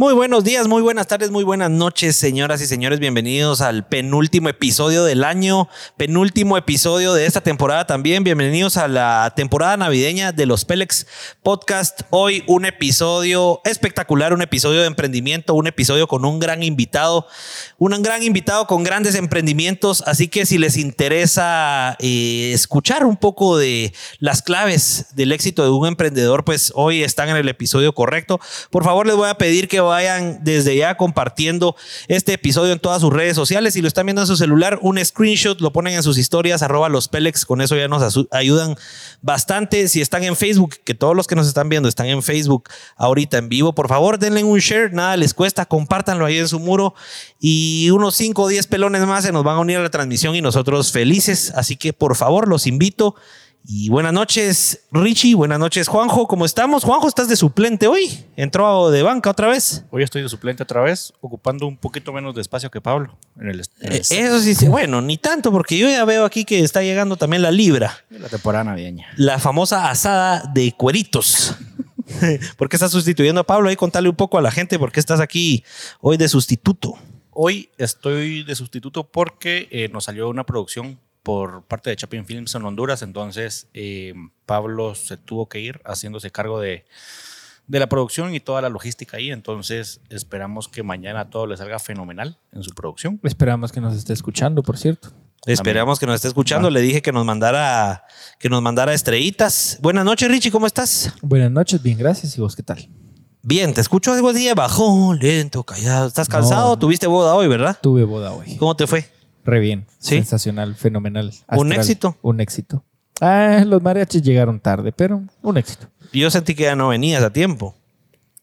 Muy buenos días, muy buenas tardes, muy buenas noches, señoras y señores. Bienvenidos al penúltimo episodio del año, penúltimo episodio de esta temporada también. Bienvenidos a la temporada navideña de los Pelex Podcast. Hoy un episodio espectacular, un episodio de emprendimiento, un episodio con un gran invitado, un gran invitado con grandes emprendimientos. Así que si les interesa eh, escuchar un poco de las claves del éxito de un emprendedor, pues hoy están en el episodio correcto. Por favor, les voy a pedir que vayan desde ya compartiendo este episodio en todas sus redes sociales. Si lo están viendo en su celular, un screenshot, lo ponen en sus historias, arroba los Pelex. Con eso ya nos ayudan bastante. Si están en Facebook, que todos los que nos están viendo están en Facebook ahorita en vivo, por favor, denle un share, nada les cuesta, compártanlo ahí en su muro y unos 5 o 10 pelones más se nos van a unir a la transmisión y nosotros felices. Así que por favor, los invito y buenas noches, Richie. Buenas noches, Juanjo. ¿Cómo estamos? Juanjo, estás de suplente hoy. Entró de banca otra vez. Hoy estoy de suplente otra vez, ocupando un poquito menos de espacio que Pablo. En el, eh, eso sí, bueno, ni tanto, porque yo ya veo aquí que está llegando también la libra. La temporada navideña. La famosa asada de cueritos. ¿Por qué estás sustituyendo a Pablo? Ahí contale un poco a la gente por qué estás aquí hoy de sustituto. Hoy estoy de sustituto porque eh, nos salió una producción por parte de Chapin Films en Honduras, entonces eh, Pablo se tuvo que ir haciéndose cargo de, de la producción y toda la logística ahí, entonces esperamos que mañana todo le salga fenomenal en su producción. Esperamos que nos esté escuchando, por cierto. Esperamos que nos esté escuchando. Le dije que nos mandara que nos mandara estrellitas. Buenas noches, Richie, ¿cómo estás? Buenas noches, bien, gracias. ¿Y vos qué tal? Bien, te escucho algo así bajo, lento, callado. ¿Estás cansado? Tuviste boda hoy, ¿verdad? Tuve boda hoy. ¿Cómo te fue? Re bien. Sensacional, fenomenal. Un éxito. Un éxito. Ah, los mariachis llegaron tarde, pero un éxito. Yo sentí que ya no venías a tiempo.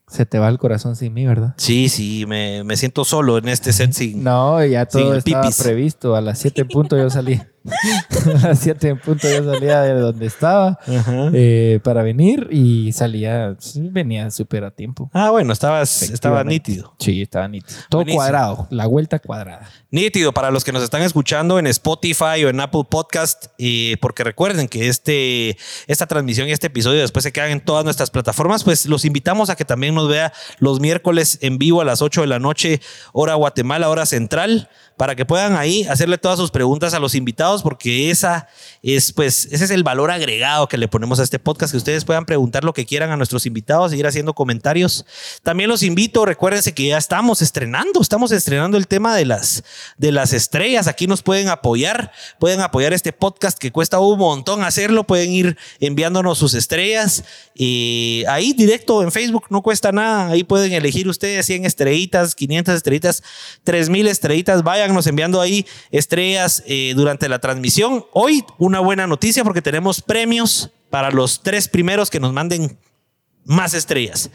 Se te va el corazón sin mí, ¿verdad? Sí, sí, me, siento solo en este set sin. No, ya todo estaba previsto. A las 7 en punto yo salí. a las 7 en punto yo salía de donde estaba eh, para venir y salía, venía súper a tiempo. Ah, bueno, estabas, estaba nítido. Sí, estaba nítido. Todo cuadrado, la vuelta cuadrada. Nítido para los que nos están escuchando en Spotify o en Apple Podcast, eh, porque recuerden que este, esta transmisión y este episodio después se quedan en todas nuestras plataformas, pues los invitamos a que también nos vea los miércoles en vivo a las 8 de la noche, hora Guatemala, hora central para que puedan ahí hacerle todas sus preguntas a los invitados, porque esa es, pues, ese es el valor agregado que le ponemos a este podcast, que ustedes puedan preguntar lo que quieran a nuestros invitados, seguir haciendo comentarios. También los invito, recuérdense que ya estamos estrenando, estamos estrenando el tema de las, de las estrellas. Aquí nos pueden apoyar, pueden apoyar este podcast que cuesta un montón hacerlo, pueden ir enviándonos sus estrellas. Ahí directo en Facebook no cuesta nada, ahí pueden elegir ustedes 100 estrellitas, 500 estrellitas, 3000 estrellitas, vayan nos enviando ahí estrellas eh, durante la transmisión. Hoy una buena noticia porque tenemos premios para los tres primeros que nos manden más estrellas.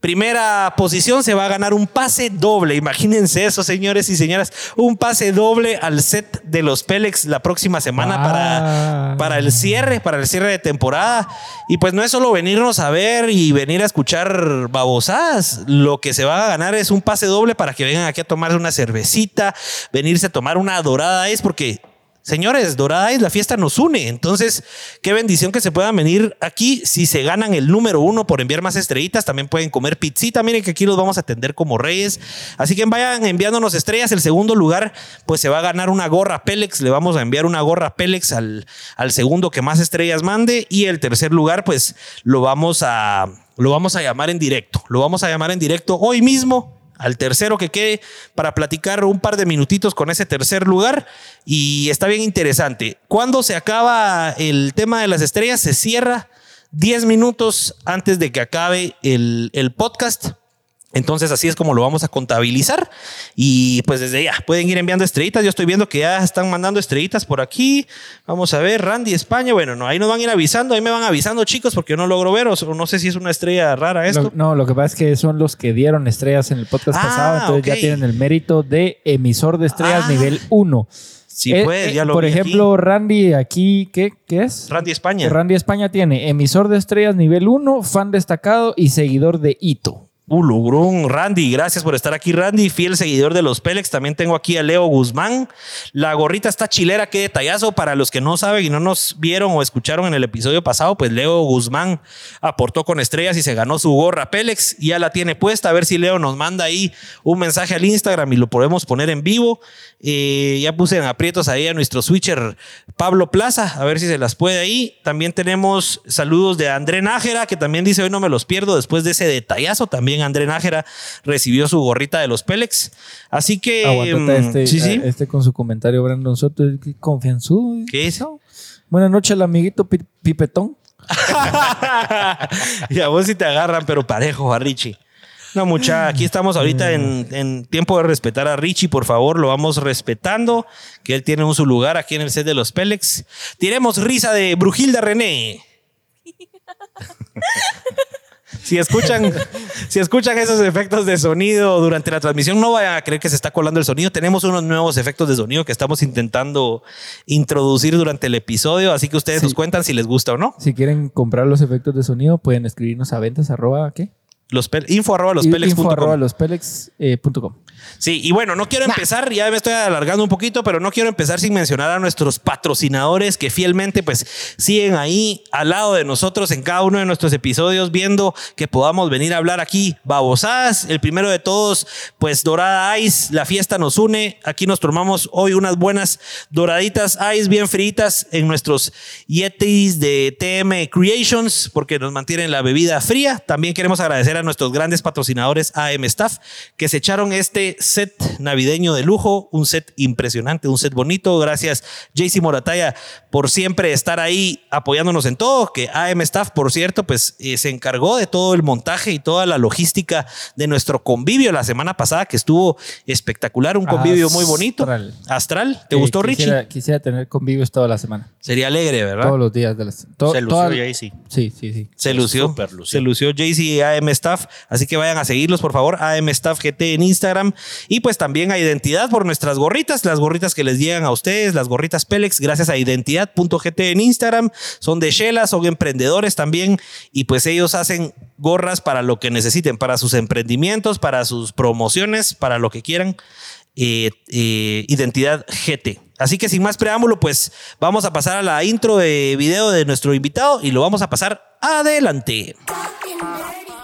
Primera posición se va a ganar un pase doble. Imagínense eso, señores y señoras. Un pase doble al set de los Pélex la próxima semana para, ah. para el cierre, para el cierre de temporada. Y pues no es solo venirnos a ver y venir a escuchar babosadas. Lo que se va a ganar es un pase doble para que vengan aquí a tomar una cervecita, venirse a tomar una dorada es porque Señores, Dorada la fiesta nos une. Entonces, qué bendición que se puedan venir aquí. Si se ganan el número uno por enviar más estrellitas, también pueden comer pizzita. Miren que aquí los vamos a atender como reyes. Así que vayan enviándonos estrellas. El segundo lugar, pues se va a ganar una gorra Pélex. Le vamos a enviar una gorra Pélex al, al segundo que más estrellas mande. Y el tercer lugar, pues lo vamos a, lo vamos a llamar en directo. Lo vamos a llamar en directo hoy mismo al tercero que quede para platicar un par de minutitos con ese tercer lugar. Y está bien interesante. Cuando se acaba el tema de las estrellas, se cierra 10 minutos antes de que acabe el, el podcast. Entonces así es como lo vamos a contabilizar y pues desde ya pueden ir enviando estrellitas. Yo estoy viendo que ya están mandando estrellitas por aquí. Vamos a ver, Randy España. Bueno, no, ahí nos van a ir avisando, ahí me van avisando chicos porque yo no logro ver o no sé si es una estrella rara esto. no, lo que pasa es que son los que dieron estrellas en el podcast ah, pasado, entonces ya tienen el mérito de emisor de estrellas ah. nivel 1. Sí, eh, pues, ya lo Por ejemplo, Randy aquí, ¿qué, ¿qué es? Randy España. Randy España tiene emisor de estrellas nivel 1, fan destacado y seguidor de Ito. Ulugrun, Randy, gracias por estar aquí, Randy, fiel seguidor de los Pélex. También tengo aquí a Leo Guzmán. La gorrita está chilera, qué detallazo. Para los que no saben y no nos vieron o escucharon en el episodio pasado, pues Leo Guzmán aportó con estrellas y se ganó su gorra Pélex. Ya la tiene puesta. A ver si Leo nos manda ahí un mensaje al Instagram y lo podemos poner en vivo. Eh, ya puse en aprietos ahí a nuestro switcher Pablo Plaza, a ver si se las puede ahí. También tenemos saludos de André Nájera, que también dice hoy no me los pierdo después de ese detallazo. También André Nájera recibió su gorrita de los Pélex. Así que. Mm, este, sí, sí. este con su comentario, Brandon Soto, confianzudo. ¿Qué es? Buenas noches, el amiguito Pipetón. y a vos sí te agarran, pero parejo a Richie. No, mucha, aquí estamos ahorita en, en, tiempo de respetar a Richie, por favor, lo vamos respetando, que él tiene un su lugar aquí en el set de los Pélex. Tiremos risa de Brujilda René. Si escuchan, si escuchan esos efectos de sonido durante la transmisión, no vayan a creer que se está colando el sonido. Tenemos unos nuevos efectos de sonido que estamos intentando introducir durante el episodio, así que ustedes nos cuentan si les gusta o no. Si quieren comprar los efectos de sonido, pueden escribirnos a ventas arroba, ¿qué? Los info arroba los Info arroba los eh, Sí, y bueno, no quiero empezar, ya me estoy alargando un poquito, pero no quiero empezar sin mencionar a nuestros patrocinadores que fielmente pues siguen ahí al lado de nosotros en cada uno de nuestros episodios viendo que podamos venir a hablar aquí babosadas. El primero de todos, pues Dorada Ice, la fiesta nos une. Aquí nos tomamos hoy unas buenas doraditas Ice bien fritas en nuestros Yetis de TM Creations porque nos mantienen la bebida fría. También queremos agradecer a nuestros grandes patrocinadores AM Staff que se echaron este set navideño de lujo, un set impresionante, un set bonito. Gracias, JC Morataya, por siempre estar ahí apoyándonos en todo. Que AM Staff, por cierto, pues eh, se encargó de todo el montaje y toda la logística de nuestro convivio la semana pasada, que estuvo espectacular, un convivio muy bonito. Astral. ¿Te gustó, Richie? Quisiera tener convivios toda la semana. Sería alegre, ¿verdad? Todos los días de la Se lució JC. Sí, sí, sí. Se lució. Se lució JC y AM Staff. Así que vayan a seguirlos, por favor. AM Staff GT en Instagram y pues también a Identidad por nuestras gorritas, las gorritas que les llegan a ustedes, las gorritas Pélex, gracias a identidad.gt en Instagram. Son de Shela, son emprendedores también y pues ellos hacen gorras para lo que necesiten, para sus emprendimientos, para sus promociones, para lo que quieran. Eh, eh, identidad GT. Así que sin más preámbulo, pues vamos a pasar a la intro de video de nuestro invitado y lo vamos a pasar adelante.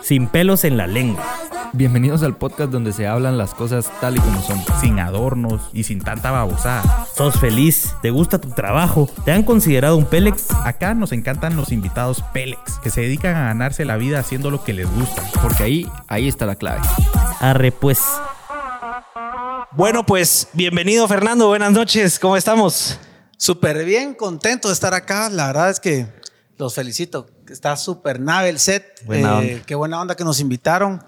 Sin pelos en la lengua Bienvenidos al podcast donde se hablan las cosas tal y como son, sin adornos y sin tanta babosada. ¿Sos feliz? ¿Te gusta tu trabajo? ¿Te han considerado un Pélex? Acá nos encantan los invitados Pélex, que se dedican a ganarse la vida haciendo lo que les gusta, porque ahí, ahí está la clave. Arre pues. Bueno, pues bienvenido Fernando, buenas noches, ¿cómo estamos? Súper bien, contento de estar acá, la verdad es que los felicito, está súper nave el set, eh, qué buena onda que nos invitaron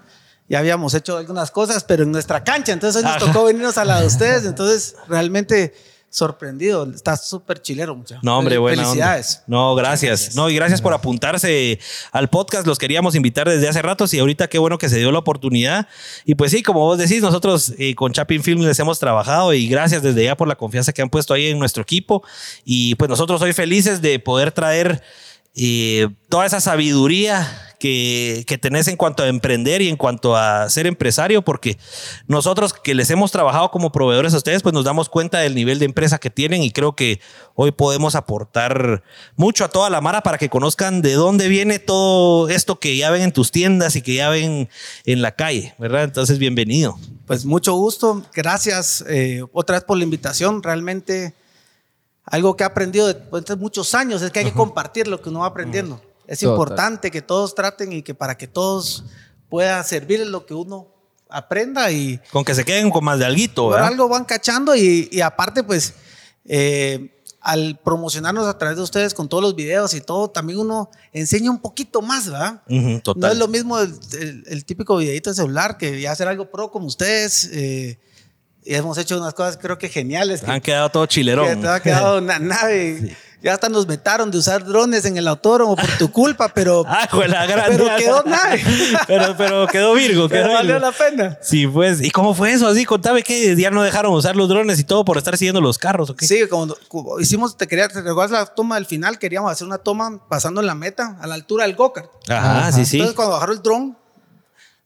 ya habíamos hecho algunas cosas, pero en nuestra cancha. Entonces hoy nos tocó venirnos a la de ustedes. Entonces, realmente sorprendido. Está súper chilero, muchachos. No, hombre, buena Felicidades. No, gracias. No, y gracias por apuntarse al podcast. Los queríamos invitar desde hace rato y ahorita qué bueno que se dio la oportunidad. Y pues sí, como vos decís, nosotros eh, con Chapin Film les hemos trabajado y gracias desde ya por la confianza que han puesto ahí en nuestro equipo. Y pues nosotros hoy felices de poder traer eh, toda esa sabiduría que, que, tenés en cuanto a emprender y en cuanto a ser empresario, porque nosotros que les hemos trabajado como proveedores a ustedes, pues nos damos cuenta del nivel de empresa que tienen y creo que hoy podemos aportar mucho a toda la mara para que conozcan de dónde viene todo esto que ya ven en tus tiendas y que ya ven en la calle, ¿verdad? Entonces, bienvenido. Pues mucho gusto, gracias eh, otra vez por la invitación, realmente algo que he aprendido después de muchos años es que hay que compartir lo que uno va aprendiendo. Es importante que todos traten y que para que todos pueda servir lo que uno aprenda y... Con que se queden con más de alguito, ¿verdad? algo van cachando y, aparte pues eh, al promocionarnos a través de ustedes con todos los videos y todo, también uno enseña un poquito más, ¿verdad? No es lo mismo el, típico videito de celular que ya hacer algo pro como ustedes. Eh, y hemos hecho unas cosas creo que geniales. Han quedado todo chilerón. Que ha quedado una nave. Ya hasta nos metaron de usar drones en el autódromo por tu culpa, pero. ah, la gran Pero quedó nave. pero, pero quedó Virgo. Quedó valió la pena. Sí, pues. ¿Y cómo fue eso? Así, contame que ya no dejaron usar los drones y todo por estar siguiendo los carros, ¿o qué? Sí, como, hicimos, te quería, te recuerdas la toma del final, queríamos hacer una toma pasando en la meta, a la altura del go Ajá, sí, sí. Entonces, cuando bajaron el dron,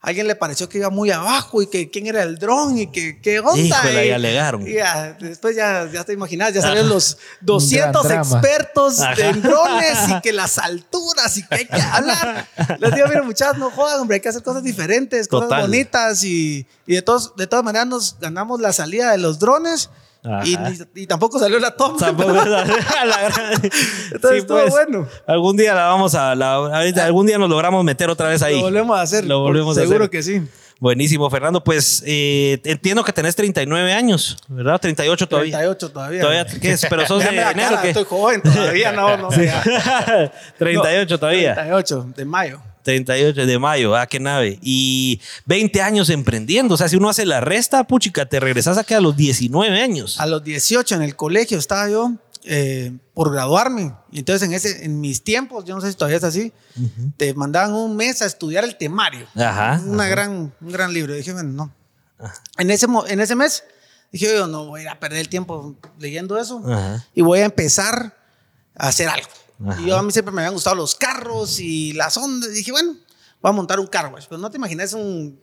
alguien le pareció que iba muy abajo y que quién era el dron y que qué onda. Híjole, y, alegaron. Y después ya, ya te imaginas, ya salieron los 200 expertos en drones y que las alturas y que hay que hablar. Les digo, mira muchachos, no jodan, hombre, hay que hacer cosas diferentes, cosas bonitas y, y de, todos, de todas maneras nos ganamos la salida de los drones y, tampoco salió la toma. Tampoco la, Entonces estuvo pues, bueno. Algún día la vamos a. algún día nos logramos meter otra vez ahí. Lo volvemos a hacer. Lo volvemos Seguro que sí. Buenísimo, Fernando. Pues eh, entiendo que tenés 39 años, ¿verdad? 38 todavía. 38 todavía. ¿Todavía qué es? Pero sos de enero. Estoy joven todavía, no, no. 38 todavía. 38 de mayo. 38 de mayo, ah, qué nave. Y 20 años emprendiendo. O sea, si uno hace la resta, puchica, te regresas aquí a los 19 años. A los 18 en el colegio estaba yo eh, por graduarme. Y entonces en, ese, en mis tiempos, yo no sé si todavía es así, te mandaban un mes a estudiar el temario. Ajá. Una Gran, un gran libro. dije, bueno, no. En ese, en ese mes dije, yo no voy a perder el tiempo leyendo eso. Y voy a empezar a hacer algo. Y yo a mí siempre me habían gustado los carros y las ondas. dije, bueno, voy a montar un car wash. Pero no te imaginas un.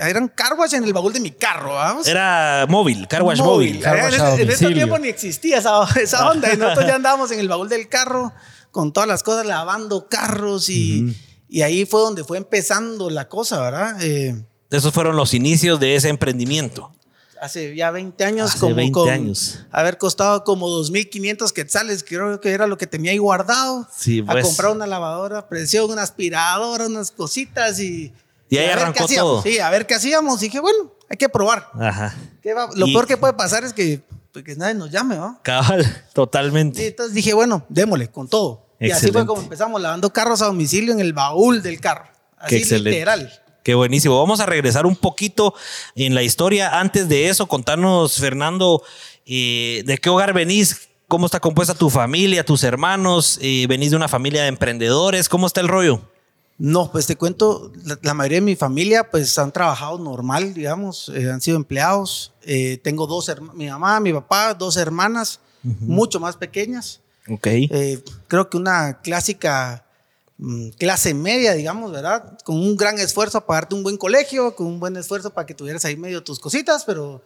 era un car wash en el baúl de mi carro. ¿vamos? Era móvil, car wash móvil. en, ese tiempo ni existía esa, esa onda. y nosotros ya andábamos en el baúl del carro con todas las cosas, lavando carros. Y, y ahí fue donde fue empezando la cosa, ¿verdad? Eh, Esos fueron los inicios de ese emprendimiento hace ya 20 años, como 20 años. haber costado como 2.500 quetzales, creo que era lo que tenía ahí guardado. Sí, A pues. comprar una lavadora, presión, una aspiradora, unas cositas y... Y ahí arrancó todo. Sí, a ver qué hacíamos. Y dije, bueno, hay que probar. Ajá. Lo peor que puede pasar es que, pues, que nadie nos llame, ¿no? Cabal, totalmente. Y entonces dije, bueno, démosle con todo. Y así fue como empezamos lavando carros a domicilio en el baúl del carro. Así literal. Qué buenísimo. Vamos a regresar un poquito en la historia. Antes de eso, contanos, Fernando, eh, de qué hogar venís, cómo está compuesta tu familia, tus hermanos, eh, venís de una familia de emprendedores, ¿cómo está el rollo? No, pues te cuento, la, mayoría de mi familia pues han trabajado normal, digamos, eh, han sido empleados. tengo dos, mi mamá, mi papá, dos hermanas, mucho más pequeñas. Ok. creo que una clásica clase media, digamos, ¿verdad? Con un gran esfuerzo para pagarte un buen colegio, con un buen esfuerzo para que tuvieras ahí medio tus cositas, pero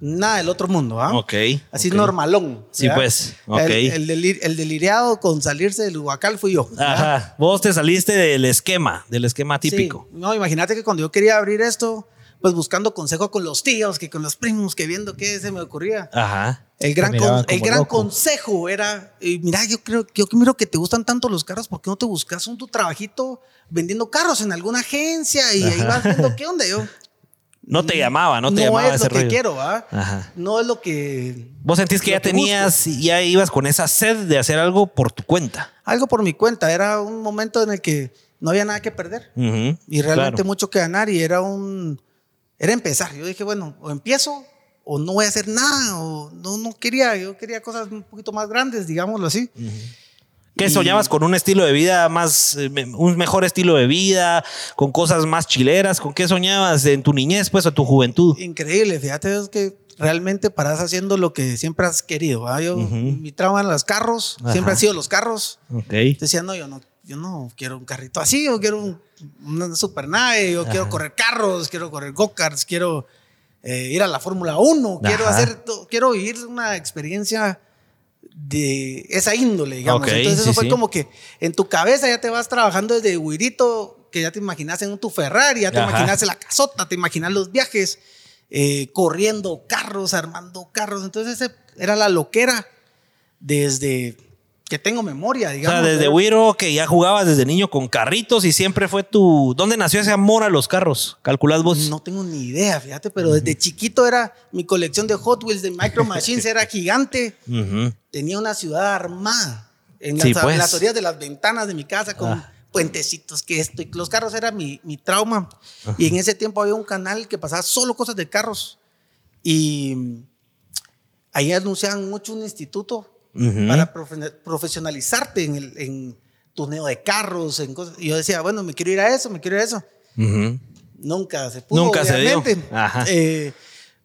nada del otro mundo, ¿ah? Ok. Así normalón. Sí, pues. Ok. El, el, deliriado con salirse del huacal fui yo. Ajá. Vos te saliste del esquema, del esquema típico. No, imagínate que cuando yo quería abrir esto, pues buscando consejo con los tíos, que con los primos, que viendo qué se me ocurría. Ajá. El gran, el gran consejo era, mira, yo creo, yo miro que te gustan tanto los carros, ¿por qué no te buscas un tu trabajito vendiendo carros en alguna agencia? Y ahí vas viendo qué onda yo. No te llamaba, no te llamaba. No es lo que quiero, ¿va? No es lo que. Vos sentís que ya tenías, y ya ibas con esa sed de hacer algo por tu cuenta. Algo por mi cuenta. Era un momento en el que no había nada que perder. y realmente mucho que ganar. Y era un. Era empezar. Yo dije, bueno, o empiezo o no voy a hacer nada, o no, no quería, yo quería cosas un poquito más grandes, digámoslo así. ¿Qué soñabas con un estilo de vida más, eh, un mejor estilo de vida, con cosas más chileras? ¿Con qué soñabas en tu niñez, pues, o tu juventud? Increíble, fíjate, es que realmente paras haciendo lo que siempre has querido. Yo, Mi trauma en los carros, siempre han sido los carros. Okay. Decía, no, yo no, yo no quiero un carrito así, yo quiero un, una super nave, yo quiero correr carros, quiero correr go-karts, quiero eh, ir a la Fórmula 1, quiero hacer, quiero vivir una experiencia de esa índole, digamos. Entonces eso fue como que en tu cabeza ya te vas trabajando desde huirito, que ya te imaginas en tu Ferrari, ya te imaginas en la casota, te imaginas los viajes, eh, corriendo carros, armando carros. Entonces ese era la loquera desde que tengo memoria, digamos. O sea, desde Wiro, que ya jugabas desde niño con carritos y siempre fue tu... ¿Dónde nació ese amor a los carros? ¿Calculás vos? No tengo ni idea, fíjate, pero desde chiquito era... Mi colección de Hot Wheels, de Micro Machines era gigante. Tenía una ciudad armada. En las, pues. orillas de las ventanas de mi casa con... Ah. puentecitos, que esto, y los carros era mi, mi trauma. Y en ese tiempo había un canal que pasaba solo cosas de carros. Y ahí anunciaban mucho un instituto para profesionalizarte en, el, en tuneo de carros, en cosas. Y yo decía, bueno, me quiero ir a eso, me quiero ir a eso. Nunca se pudo, Nunca obviamente. Se dio. Eh,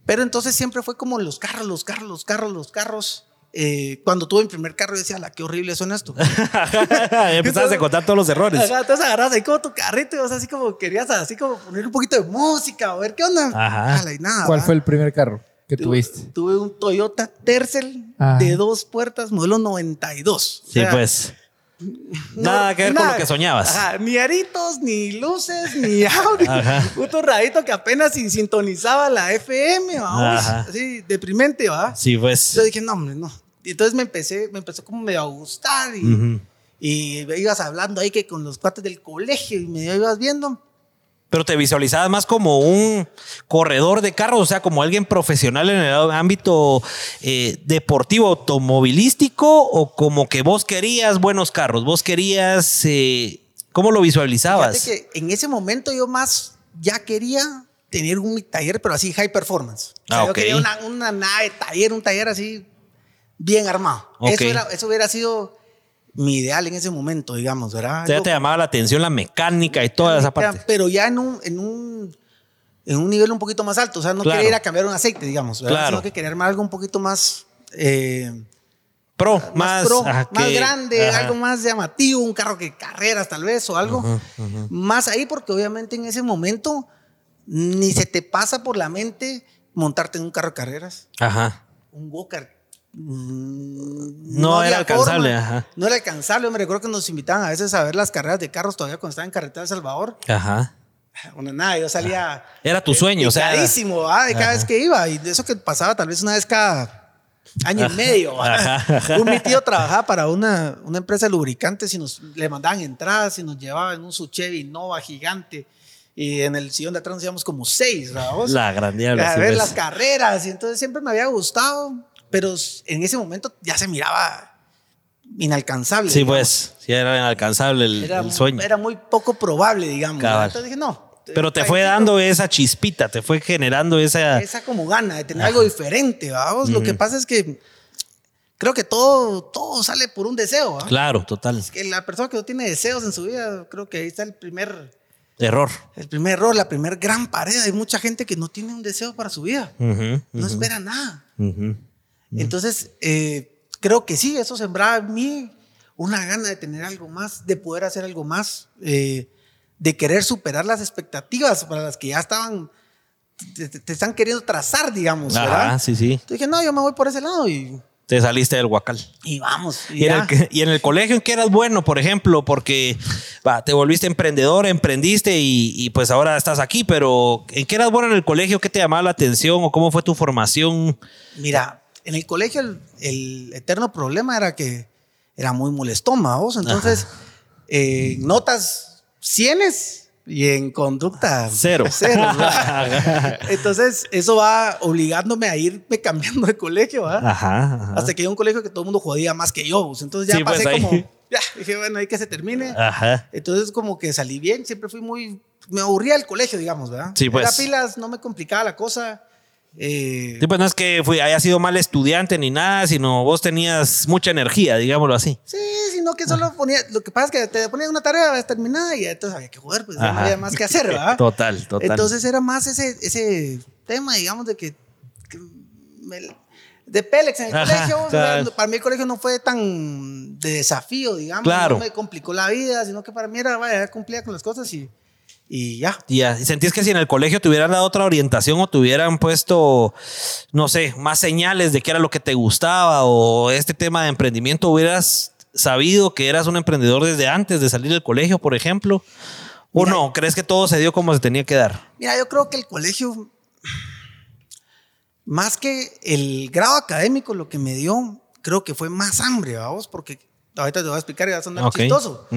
pero entonces siempre fue como los carros, los carros, los carros, los carros. eh, cuando tuve mi primer carro, yo decía, la qué horrible suena esto. Empezaste a contar todos los errores. entonces agarras ahí como tu carrito y vos así como querías así como poner un poquito de música o ver qué onda. Ajá. nada, ¿Cuál fue el primer carro que tuviste? Tuve un Toyota Tercel ah. de dos puertas, modelo 92. Sí, pues. Nada que ver con lo que soñabas. ni aritos, ni luces, ni audio. Un torradito que apenas sintonizaba la FM, vamos. Así, deprimente, ¿va? Sí, pues. Yo dije, no, hombre, no. Y entonces me empecé, me empezó como medio a gustar y, y ibas hablando ahí que con los cuates del colegio y me ibas viendo pero te visualizabas más como un corredor de carros, o sea, como alguien profesional en el ámbito eh, deportivo, automovilístico, o como que vos querías buenos carros, vos querías, eh, ¿cómo lo visualizabas? que en ese momento yo más ya quería tener un taller, pero así high performance. O sea, ah, yo quería una, una nave taller, un taller así bien armado. Eso, eso hubiera sido mi ideal en ese momento, digamos, ¿verdad? O sea, te llamaba la atención la mecánica y toda esa parte. Pero ya en un, en un, en un nivel un poquito más alto. O sea, no quería ir a cambiar un aceite, digamos. ¿verdad? Sino que quería armar algo un poquito más. Eh, pro, más, más, grande, algo más llamativo, un carro que carreras tal vez o algo. Más ahí, porque obviamente en ese momento ni se te pasa por la mente montarte en un carro de carreras. Ajá. Un go-kart Mm, no, era alcanzable. No era alcanzable. Me recuerdo que nos invitaban a veces a ver las carreras de carros todavía cuando estaba en carretera de Salvador. Ajá. Bueno, nada, yo salía. Era tu sueño, o sea. Carísimo, de cada vez que iba. Y de eso que pasaba tal vez una vez cada año y medio. Un mi tío trabajaba para una, una empresa de lubricantes y nos le mandaban entradas y nos llevaban en un Suchevi Nova gigante. Y en el sillón de atrás nos íbamos como seis, La gran A ver las carreras. Y entonces siempre me había gustado pero en ese momento ya se miraba inalcanzable. Sí, pues, sí era inalcanzable el, sueño. Era muy poco probable, digamos. Entonces dije, no. Pero te fue dando esa chispita, te fue generando esa... Esa como gana de tener algo diferente, vamos. Lo que pasa es que creo que todo, todo sale por un deseo. Claro, total. que la persona que no tiene deseos en su vida, creo que ahí está el primer... Error. El primer error, la primer gran pared. Hay mucha gente que no tiene un deseo para su vida. no espera nada. Entonces, eh, creo que sí, eso sembraba en mí una gana de tener algo más, de poder hacer algo más, eh, de querer superar las expectativas para las que ya estaban, te, están queriendo trazar, digamos. Ah, sí, sí. Entonces dije, no, yo me voy por ese lado y te saliste del huacal. Y vamos. Y, en el, y, en el, colegio en qué eras bueno, por ejemplo, porque te volviste emprendedor, emprendiste y, pues ahora estás aquí, pero ¿en qué eras bueno en el colegio? ¿Qué te llamaba la atención o cómo fue tu formación? Mira, en el colegio el, eterno problema era que era muy molestón, vos. Entonces, eh, notas cienes y en conducta cero. cero Entonces, eso va obligándome a irme cambiando de colegio, Ajá, Hasta que hay un colegio que todo el mundo jodía más que yo. Entonces ya pues, pasé como, ya, dije, bueno, hay que se termine. Ajá. Entonces, como que salí bien, siempre fui muy, me aburría el colegio, digamos, ¿verdad? Sí, pues. Era pilas, no me complicaba la cosa. Eh, sí, pues no es que fui, haya sido mal estudiante ni nada, sino vos tenías mucha energía, digámoslo así. Sí, sino que solo ponía. Lo que pasa es que te ponían una tarea terminada y entonces había que jugar, pues no había más que hacer, ¿verdad? Total, total. Entonces era más ese, ese tema, digamos, de que. de Pélex en el colegio. para mí el colegio no fue tan de desafío, digamos. Claro. No me complicó la vida, sino que para mí era, vaya, cumplía con las cosas y y ya. Ya, ¿sentís que si en el colegio te hubieran dado otra orientación o te hubieran puesto, no sé, más señales de qué era lo que te gustaba o este tema de emprendimiento, hubieras sabido que eras un emprendedor desde antes de salir del colegio, por ejemplo? ¿O no? ¿Crees que todo se dio como se tenía que dar? Mira, yo creo que el colegio, más que el grado académico, lo que me dio, creo que fue más hambre, vamos, porque ahorita te voy a explicar y vas a sonar chistoso.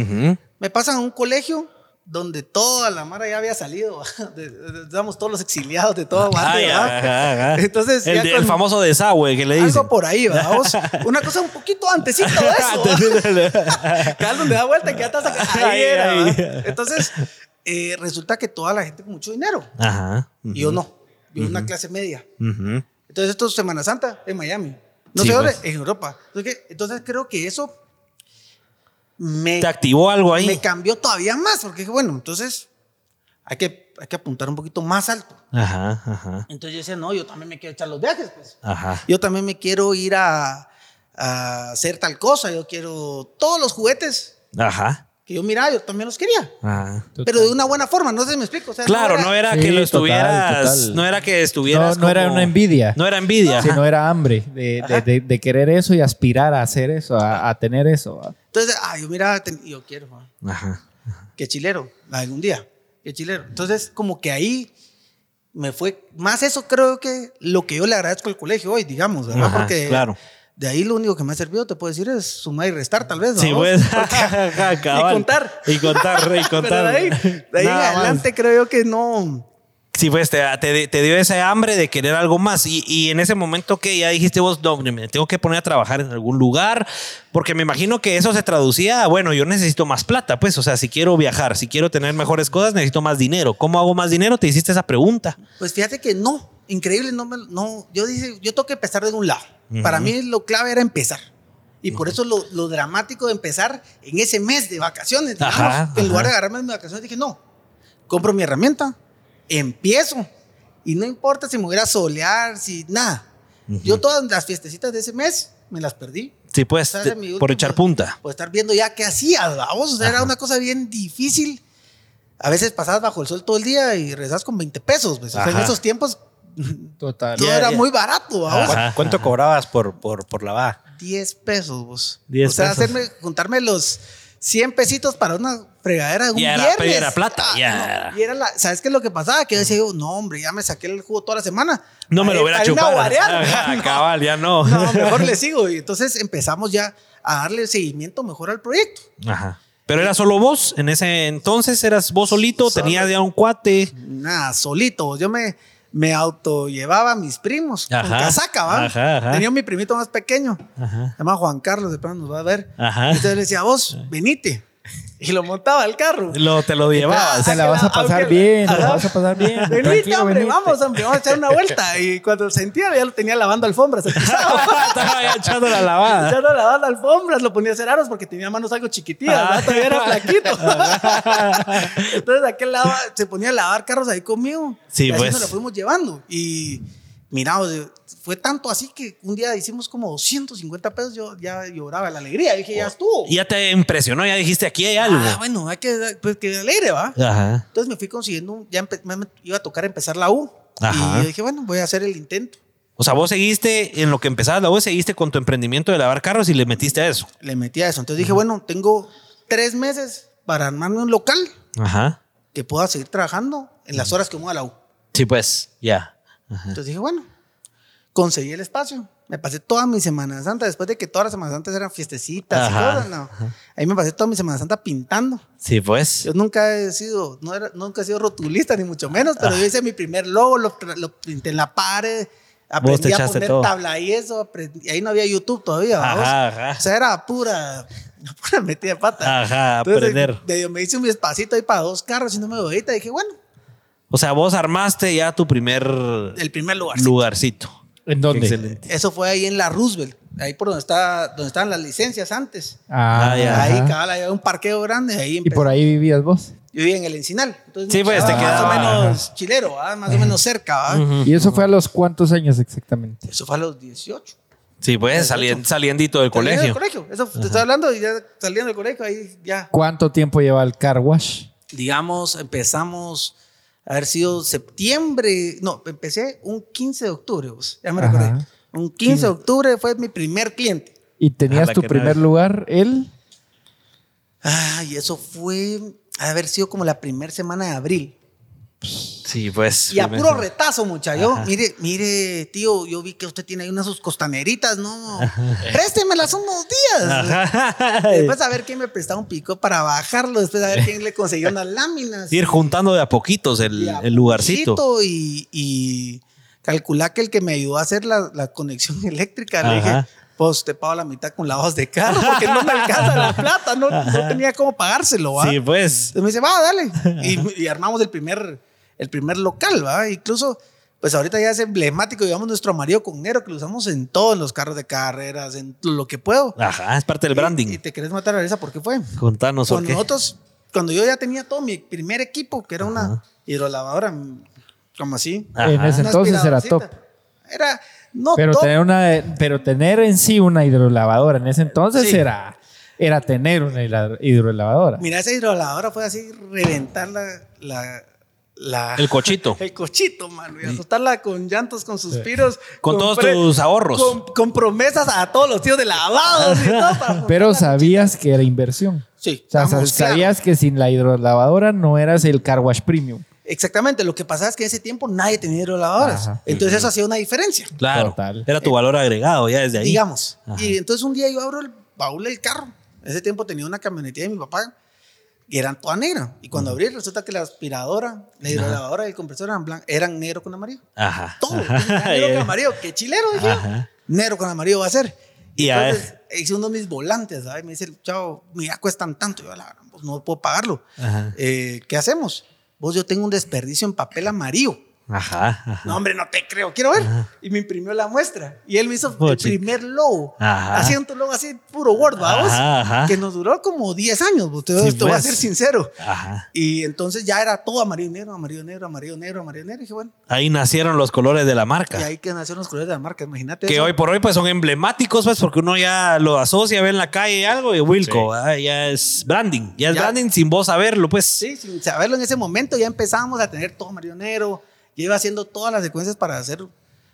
Me pasan a un colegio donde toda la mara ya había salido, digamos, todos los exiliados de todo Guatemala. Entonces, el, famoso desagüe que le dicen. Algo por ahí, vamos. Una cosa un poquito antesito de eso. Cada donde da vuelta y ya estás acá. Ahí era, Entonces, eh, resulta que toda la gente con mucho dinero. Ajá. Y yo no. Yo una clase media. Entonces, esto es Semana Santa en Miami. No sé dónde, pues. en Europa. entonces creo que eso me, ¿Te activó algo ahí? Me cambió todavía más, porque dije, bueno, entonces hay que, hay que apuntar un poquito más alto. Ajá, ajá. Entonces yo decía, no, yo también me quiero echar los viajes, pues. Ajá. Yo también me quiero ir a, a hacer tal cosa, yo quiero todos los juguetes. Ajá que yo miraba, yo también los quería. Ah. pero de una buena forma, no sé si me explico. claro, no era, que lo estuvieras, no era que estuvieras. No, no era una envidia. No era envidia. Sino era hambre de, de, querer eso y aspirar a hacer eso, a, tener eso. Entonces, ah, yo miraba, yo quiero. Ajá. Qué chilero, algún día. Qué chilero. Entonces, como que ahí me fue más eso, creo que lo que yo le agradezco al colegio hoy, digamos, ¿verdad? Porque. Claro de ahí lo único que me ha servido, te puedo decir, es sumar y restar, tal vez. Sí, pues. y contar. Y contar, y contar. de ahí, de ahí adelante creo yo que no. Sí, pues te, te, dio ese hambre de querer algo más. Y, y, en ese momento que ya dijiste vos, no, me tengo que poner a trabajar en algún lugar, porque me imagino que eso se traducía a, bueno, yo necesito más plata, pues, o sea, si quiero viajar, si quiero tener mejores cosas, necesito más dinero. ¿Cómo hago más dinero? Te hiciste esa pregunta. Pues fíjate que no, increíble, no, me, no yo dije, yo tengo que empezar de un lado. Para mí lo clave era empezar. Y por eso lo, lo, dramático de empezar en ese mes de vacaciones. en lugar de agarrarme mis vacaciones, dije, no, compro mi herramienta, empiezo. Y no importa si me voy a solear, si nada. Yo todas las fiestecitas de ese mes me las perdí. Sí, pues, por echar punta. Por estar viendo ya qué hacía, vamos. O sea, era una cosa bien difícil. A veces pasabas bajo el sol todo el día y regresas con 20 pesos. Pues. O sea, en esos tiempos Total. Todo era muy barato. ¿Cuánto cobrabas por, por, por lavar? 10 pesos. Vos. o sea, hacerme, juntarme los 100 pesitos para una fregadera de un ya viernes. Era, plata. ya. y era la, ¿Sabes qué es lo que pasaba? Que yo decía, no, hombre, ya me saqué el jugo toda la semana. No me lo hubiera chupado. no, cabal, ya no. No, mejor le sigo. Y entonces empezamos ya a darle seguimiento mejor al proyecto. Ajá. Pero era solo vos en ese entonces, eras vos solito, tenías ya un cuate. Nada, solito. Yo me me auto llevaba a mis primos con casaca, ¿va? Tenía mi primito más pequeño, se llama Juan Carlos, de pronto nos va a ver. Entonces le decía, vos, venite. Y lo montaba al carro. Lo, te lo llevaba. Se la vas a pasar bien, te la vas a pasar bien. Venite, hombre, vamos, hombre, vamos a echar una vuelta. Y cuando sentía, ya lo tenía lavando alfombras. Estaba echando la lavada. Echando lavando alfombras, lo ponía a hacer aros porque tenía manos algo chiquititas, ah. todavía era flaquito. Entonces, aquel lado se ponía a lavar carros ahí conmigo. Sí, y así pues. nos lo fuimos llevando. Y mira, fue tanto así que un día hicimos como 250 pesos, yo ya lloraba la alegría, dije, ya estuvo. Y ya te impresionó, ya dijiste, aquí hay algo. Ah, bueno, hay que, pues, que alegre, ¿va? Ajá. Entonces me fui consiguiendo, ya me, iba a tocar empezar la U. Ajá. Y dije, bueno, voy a hacer el intento. O sea, vos seguiste en lo que empezabas la U, seguiste con tu emprendimiento de lavar carros y le metiste a eso. Le metí a eso. Entonces dije, bueno, tengo tres meses para armarme un local Ajá. que pueda seguir trabajando en las horas que me a la U. Sí, pues, ya. Entonces dije, bueno, conseguí el espacio. Me pasé toda mi Semana Santa, después de que todas las Semanas Santas eran fiestecitas y cosas, no. Ahí me pasé toda mi Semana Santa pintando. Sí, pues. Yo nunca he sido, no era, nunca he sido rotulista, ni mucho menos, pero yo hice mi primer logo, lo, pinté en la pared, aprendí a poner tabla y eso, y ahí no había YouTube todavía, O sea, era pura, pura metida de pata. Ajá, aprender. me hice un espacito ahí para dos carros y no me voy y dije, bueno, o sea, vos armaste ya tu primer... El primer lugarcito. ¿En dónde? Eso fue ahí en la Roosevelt, ahí por donde, está, donde estaban las licencias antes. Ah, ya. Ahí, cabal, había un parqueo grande. Ahí ¿Y por ahí vivías vos? Yo vivía en el Encinal. sí, pues te quedaba más o menos chilero, más o menos cerca. ¿Y eso fue a los cuántos años exactamente? Eso fue a los 18. Sí, pues saliendo, saliendito del colegio. Del colegio. Eso te estoy hablando y ya saliendo del colegio, ahí ya. ¿Cuánto tiempo lleva el car wash? Digamos, empezamos haber sido septiembre, no, empecé un 15 de octubre, ya me recordé. Un 15 de octubre fue mi primer cliente. ¿Y tenías tu primer lugar, él? Ay, eso fue haber sido como la primera semana de abril. Sí, pues. Y a puro retazo, muchacho. Mire, mire, tío, yo vi que usted tiene ahí unas sus costaneritas, ¿no? Préstemelas unos días. Después a ver quién me prestaba un pico para bajarlo. Después a ver quién le consiguió unas láminas. Ir juntando de a poquitos el, el lugarcito. Y, y que el que me ayudó a hacer la, la conexión eléctrica, le dije, pues te pago la mitad con lavas de carro porque no me alcanza la plata, no, no tenía cómo pagárselo, ¿va? Sí, pues. Entonces me dice, va, dale. Y, y armamos el primer el primer local, ¿va? Incluso, pues ahorita ya es emblemático, digamos, nuestro amarillo con negro, que lo usamos en todos los carros de carreras, en lo que puedo. Ajá, es parte del branding. Y, te querés matar a esa, ¿por qué fue? Contanos, Con nosotros, cuando yo ya tenía todo mi primer equipo, que era una hidrolavadora, como así. En ese entonces era top. Era, no pero tener una, pero tener en sí una hidrolavadora en ese entonces era, era tener una hidrolavadora. Mira, esa hidrolavadora fue así reventar la el cochito. El cochito, mano. Y asustarla con llantos, con suspiros. Con, todos tus ahorros. Con, promesas a todos los tíos de lavados y todo. Pero sabías que era inversión. Sí. O sea, sabías que sin la hidrolavadora no eras el car wash premium. Exactamente, lo que pasaba es que en ese tiempo nadie tenía hidrolavadoras. Entonces eso hacía una diferencia. Claro. Era tu valor agregado ya desde ahí. Digamos. Y entonces un día yo abro el baúl del carro. En ese tiempo tenía una camionetilla de mi papá y eran todas negras. Y cuando abrí, resulta que la aspiradora, la hidrolavadora y el compresor eran, blancos, eran negro con amarillo. Ajá. Todo. Negro con amarillo. Qué chilero, dije. Negro con amarillo va a ser. Y Entonces, hice uno de mis volantes, ¿sabes? Me dice, chao, mira, cuestan tanto. Yo, la, pues no puedo pagarlo. Eh, ¿Qué hacemos? Vos, yo tengo un desperdicio en papel amarillo. Ajá, No, hombre, no te creo, quiero ver. Y me imprimió la muestra. Y él me hizo el primer logo. Haciendo un logo así, puro Word, vamos. Que nos duró como 10 años, te, voy a pues. ser sincero. Y entonces ya era todo amarillo negro, amarillo negro, amarillo negro, amarillo negro. Y dije, bueno. Ahí nacieron los colores de la marca. Y ahí que nacieron los colores de la marca, imagínate. Que hoy por hoy pues son emblemáticos, pues, porque uno ya lo asocia, ve en la calle algo y Wilco, ya es branding. Ya es branding sin vos saberlo, pues. Sí, sin saberlo en ese momento ya empezamos a tener todo amarillo negro yo iba haciendo todas las secuencias para hacer,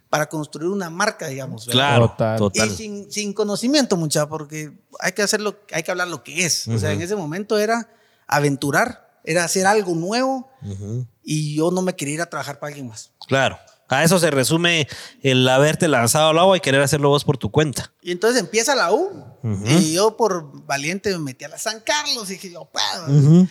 para construir una marca, digamos. Claro, total. Y sin, sin conocimiento, mucha, porque hay que hacerlo, hay que hablar lo que es. O sea, en ese momento era aventurar, era hacer algo nuevo y yo no me quería ir a trabajar para alguien más. Claro. A eso se resume el haberte lanzado al agua y querer hacerlo vos por tu cuenta. Y entonces empieza la U y yo por valiente me metí a la San Carlos y dije, yo puedo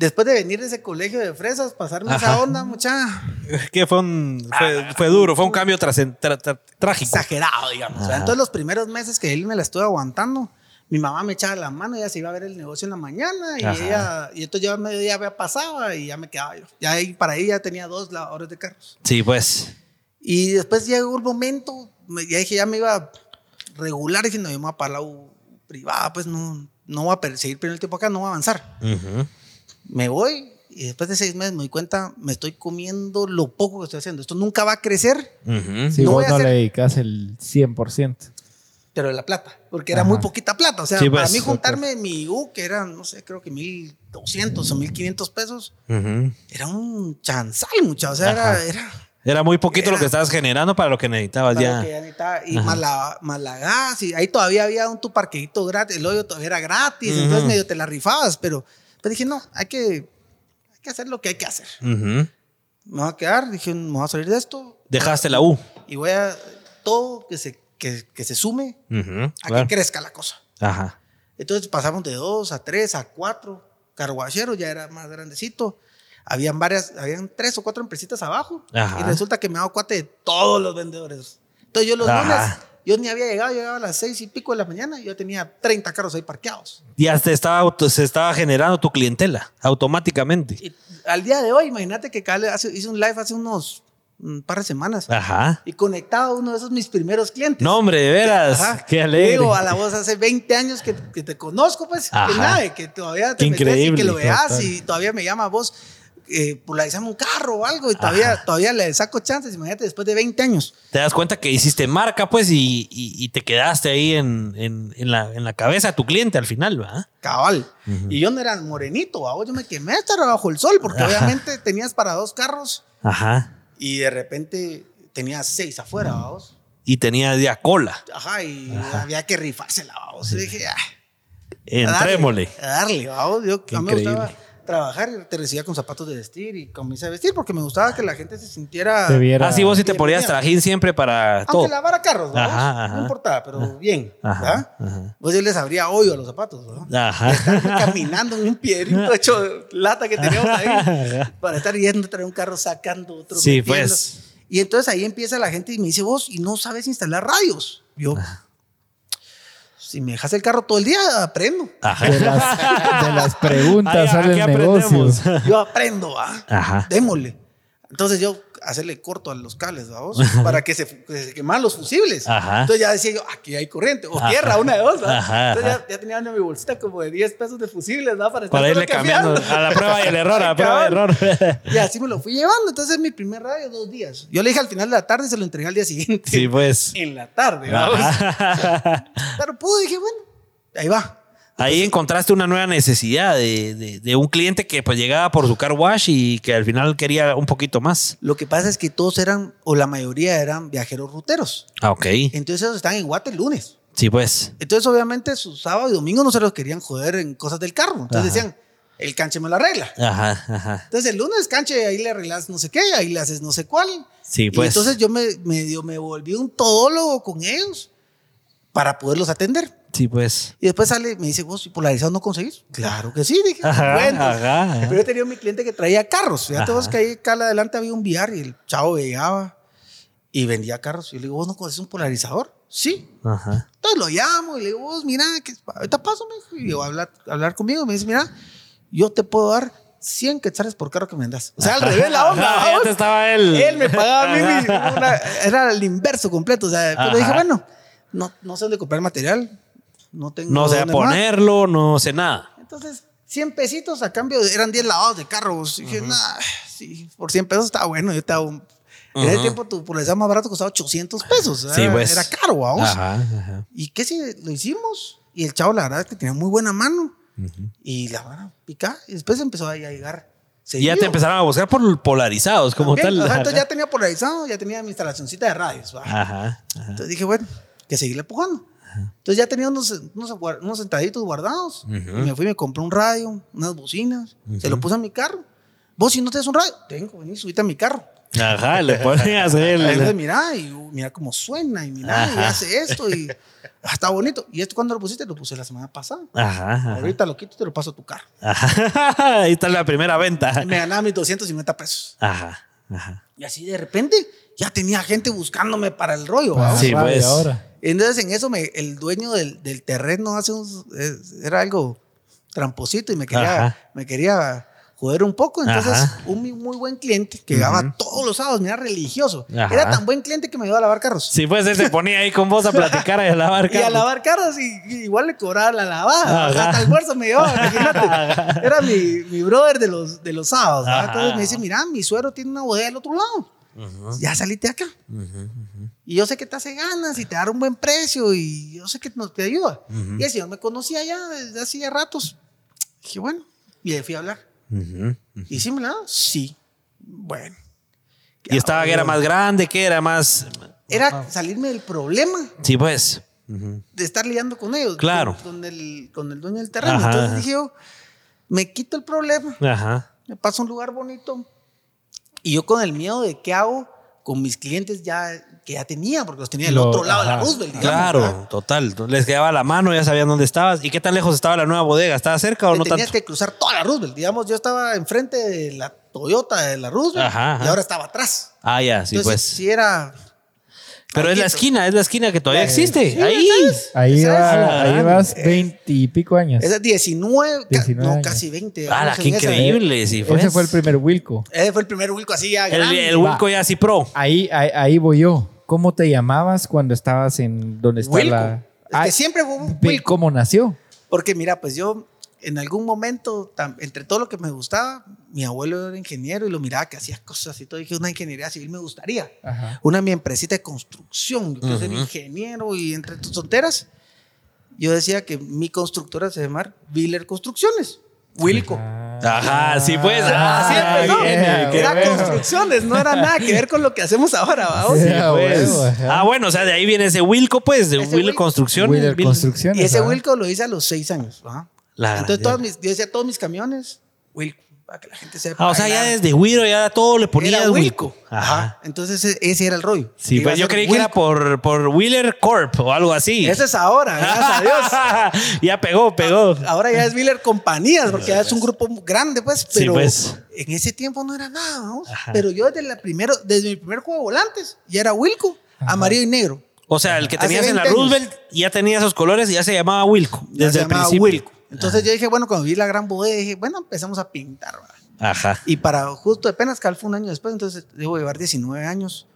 después de venir de ese colegio de fresas, pasarme esa onda, mucha. Que fue un. Fue, duro, fue un cambio trágico. Exagerado, digamos. entonces, los primeros meses que él me la estuve aguantando, mi mamá me echaba la mano, ella se iba a ver el negocio en la mañana y ella. Y entonces ya medio día había pasado y ya me quedaba yo. Ya ahí, para ahí ya tenía dos lavadores de carros. Sí, pues. Y después llegó un momento, ya dije, ya me iba regular diciendo, yo me voy a para la privada, pues no, no voy a seguir perdiendo el tiempo acá, no voy a avanzar. Uh me voy y después de seis meses me doy cuenta, me estoy comiendo lo poco que estoy haciendo. Esto nunca va a crecer. Si no vos no le dedicas el 100%. Pero de la plata, porque era muy poquita plata. O sea, para pues, mí juntarme mi U, que era, no sé, creo que 1200 o 1500 pesos, era un chanzal, muchacho. O sea, era, era, era. muy poquito lo que estabas generando para lo que necesitabas ya. y más la, más la, gas. Y ahí todavía había un tu parqueito gratis. El hoyo todavía era gratis. Entonces medio te la rifabas. Pero pero dije, no, hay que, hay que hacer lo que hay que hacer. Me voy a quedar, dije, me voy a salir de esto. Dejaste la U. Y voy a todo que se, que, que se sume a que crezca la cosa. Ajá. Entonces pasamos de dos a tres a cuatro. Carguachero ya era más grandecito. Habían varias, habían tres o cuatro empresitas abajo. Y resulta que me hago cuate de todos los vendedores. Entonces yo los lunes yo ni había llegado, llegaba a las seis y pico de la mañana y yo tenía 30 carros ahí parqueados. Y hasta estaba, se estaba generando tu clientela automáticamente. al día de hoy, imagínate que hice un live hace unos un par de semanas. Ajá. Y conectado a uno de esos mis primeros clientes. No, hombre, de veras. Qué alegre. Digo, a la voz hace 20 años que, te conozco, pues. Que nada, que todavía te Increíble, y que lo veas y todavía me llama a vos eh, polarizamos un carro o algo y todavía, todavía le saco chances, imagínate, después de 20 años. Te das cuenta que hiciste marca, pues, y, y, te quedaste ahí en, en, en, la, en, la, cabeza de tu cliente al final, ¿verdad? Cabal. Y yo no era morenito, yo me quemé estar bajo el sol, porque obviamente tenías para dos carros. Ajá. Y de repente tenías seis afuera, vamos. Y tenía ya cola. Ajá, y había que rifársela, vamos. Y dije, ah, Entrémosle. A darle, vamos. Yo, a mí me gustaba trabajar y te recibía con zapatos de vestir y camisa de vestir porque me gustaba que la gente se sintiera. Así ah, vos sí te ponías trajín siempre para Aunque todo. lavara carros, ¿no? no importaba, pero bien. Ajá, Vos yo les abría hoyo a los zapatos, ¿no? Ajá. caminando en un piedrito hecho lata que teníamos ahí para estar yendo a traer un carro sacando otro. Sí, pues. Y entonces ahí empieza la gente y me dice, vos, y no sabes instalar radios. Yo, si me dejas el carro todo el día, aprendo. De, las, preguntas sale el negocio. Yo aprendo, ¿ah? Démosle. Entonces yo hacerle corto a los cables, vamos, para que se, que quemaran los fusibles. Entonces ya decía yo, aquí hay corriente, o tierra, una de dos. Entonces ya, ya, tenía en mi bolsita como de 10 pesos de fusibles, ¿no? Para, para irle cambiando a la prueba y el error, a la prueba y el error. y así me lo fui llevando. Entonces mi primer radio, dos días. Yo le dije al final de la tarde y se lo entregué al día siguiente. Sí, pues. En la tarde, vamos. Pero pude, dije, bueno, ahí va. Ahí encontraste una nueva necesidad de, de, un cliente que pues llegaba por su car wash y que al final quería un poquito más. Lo que pasa es que todos eran, o la mayoría eran viajeros ruteros. Ah, ok. Entonces ellos están en Guate el lunes. Sí, pues. Entonces obviamente su sábado y domingo no se los querían joder en cosas del carro. Entonces decían, el canche me lo arregla. Ajá, ajá. Entonces el lunes canche, ahí le arreglas no sé qué, ahí le haces no sé cuál. Sí, pues. Y entonces yo me, me volví un todólogo con ellos para poderlos atender. Sí, pues. Y después sale, me dice, vos, polarizado no conseguís? Claro que sí, dije. bueno, Pero yo tenía mi cliente que traía carros. Fíjate vos que ahí acá adelante había un VR y el chavo llegaba y vendía carros. Y yo le digo, ¿vos no conoces un polarizador? Sí. Ajá. Entonces lo llamo y le digo, vos, mira, que ahorita paso, me Y yo, hablar, hablar conmigo. Me dice, mira, yo te puedo dar 100 quetzales por carro que me andas. O sea, al revés la onda. ya te estaba él. Él me pagaba a mí. era el inverso completo. O sea, pero dije, bueno, no, no sé dónde comprar material no tengo. No sé ponerlo, no sé nada. Entonces, 100 pesitos a cambio eran 10 lavados de carros. Y dije, nah, sí, por 100 pesos estaba bueno. Yo estaba un, En ese tiempo tu publicidad más barato costaba 800 pesos. Sí, era, pues. era caro, vamos. Ajá, ¿Y qué si lo hicimos? Y el chavo, la verdad, es que tenía muy buena mano. Y la verdad, pica. Y después empezó a llegar. Y ya te empezaron a buscar por polarizados, como tal. entonces ya tenía polarizado, ya tenía mi instalacióncita de radios. Ajá, Entonces dije, bueno, que seguirle empujando. Entonces ya tenía unos, unos, sentaditos guardados. Y me fui y me compré un radio, unas bocinas. Se lo puse a mi carro. Vos, si no tienes un radio, tengo, vení, subite a mi carro. Ajá, le pones el. Entonces, mira, y mira cómo suena, y mira, y hace esto, y ah, está bonito. ¿Y esto cuando lo pusiste? Lo puse la semana pasada. Ajá, Ahorita lo quito y te lo paso a tu carro. Ajá. Ahí está la primera venta. Me ganaba mis 250 pesos. Ajá, ajá. Y así de repente ya tenía gente buscándome para el rollo. sí, pues. Ahora. Entonces en eso me, el dueño del, del terreno hace un, era algo tramposito y me quería, me quería joder un poco. Entonces un muy buen cliente que llegaba todos los sábados, era religioso. Era tan buen cliente que me iba a lavar carros. Sí, pues él se ponía ahí con vos a platicar y a lavar carros. Y a lavar carros y, igual le cobraba la lavada. Hasta almuerzo me llevaba, imagínate. Era mi, mi, brother de los, de los sábados. Entonces me dice, mira, mi suero tiene una bodega al otro lado. Ya saliste acá. Y yo sé que te hace ganas y te da un buen precio y yo sé que no te ayuda. Y el señor me conocía ya desde hacía ratos. Dije, bueno, y le fui a hablar. ¿Y sí me la Sí. Bueno. ¿Y estaba que era más grande? que era más...? Era salirme del problema. Sí, pues. De estar liando con ellos. Claro. Con, el, con el dueño del terreno. Entonces dije yo, me quito el problema. Ajá. Me paso un lugar bonito y yo con el miedo de qué hago con mis clientes ya que ya tenía, porque los tenía del otro lado de la Roosevelt. claro, total. Les quedaba la mano, ya sabían dónde estabas. ¿Y qué tan lejos estaba la nueva bodega? ¿Estaba cerca o no tanto? Tenías que cruzar toda la Roosevelt. Digamos, yo estaba enfrente de la Toyota de la Roosevelt y ahora estaba atrás. Ah, ya, sí, pues. Sí, era pero es la esquina, es la esquina que todavía existe. ahí. Ahí, ahí vas veintipico años. Es 19, no, casi 20. Ah, qué increíble. Ese fue el primer Wilco. Ese fue el primer Wilco así ya. El, el Wilco ya así pro. Ahí, ahí, voy yo. ¿Cómo te llamabas cuando estabas en donde está la. que siempre fue Wilco. ¿Cómo nació? Porque mira, pues yo en algún momento, entre todo lo que me gustaba, mi abuelo era ingeniero y lo miraba que hacía cosas y todo. Dije, una ingeniería civil me gustaría. Una mi empresita de construcción. Yo quiero ser ingeniero y entre tus tonteras, yo decía que mi constructora se llama Willer Construcciones. Wilco. Ajá, sí, pues. Ah, siempre, ¿no? era construcciones, no era nada que ver con lo que hacemos ahora, vamos. Sí, pues. ah, bueno, o sea, de ahí viene ese Wilco, pues, de Wilco Construcciones. Construcciones. Y ese Wilco lo hice a los seis años. ¿Ah? Entonces, todos mis, yo decía todos mis camiones, Wilco, para que la gente sepa. Ah, o sea, ya desde Wiro ya todo le ponía Wilco. Ajá. Entonces, e, ese era el rollo. Sí, pues yo creí que era por, por Wheeler Corp o algo así. Ese es ahora, gracias a Dios. ya pegó, pegó. Ahora ya es Wheeler Compañías, porque ya es un grupo grande, pues. Pero pues. en ese tiempo no era nada, ¿no? Pero yo desde, la primero, desde mi primer juego de volantes ya era Wilco, amarillo y negro. O sea, el que tenías en la Roosevelt ya tenía esos colores y ya se llamaba Wilco. Desde el principio. Wilco. Entonces yo dije, bueno, cuando vi la gran bodega, dije, bueno, empezamos a pintar. Ajá. Y para justo apenas cabal fue un año después, entonces debo llevar 19 años.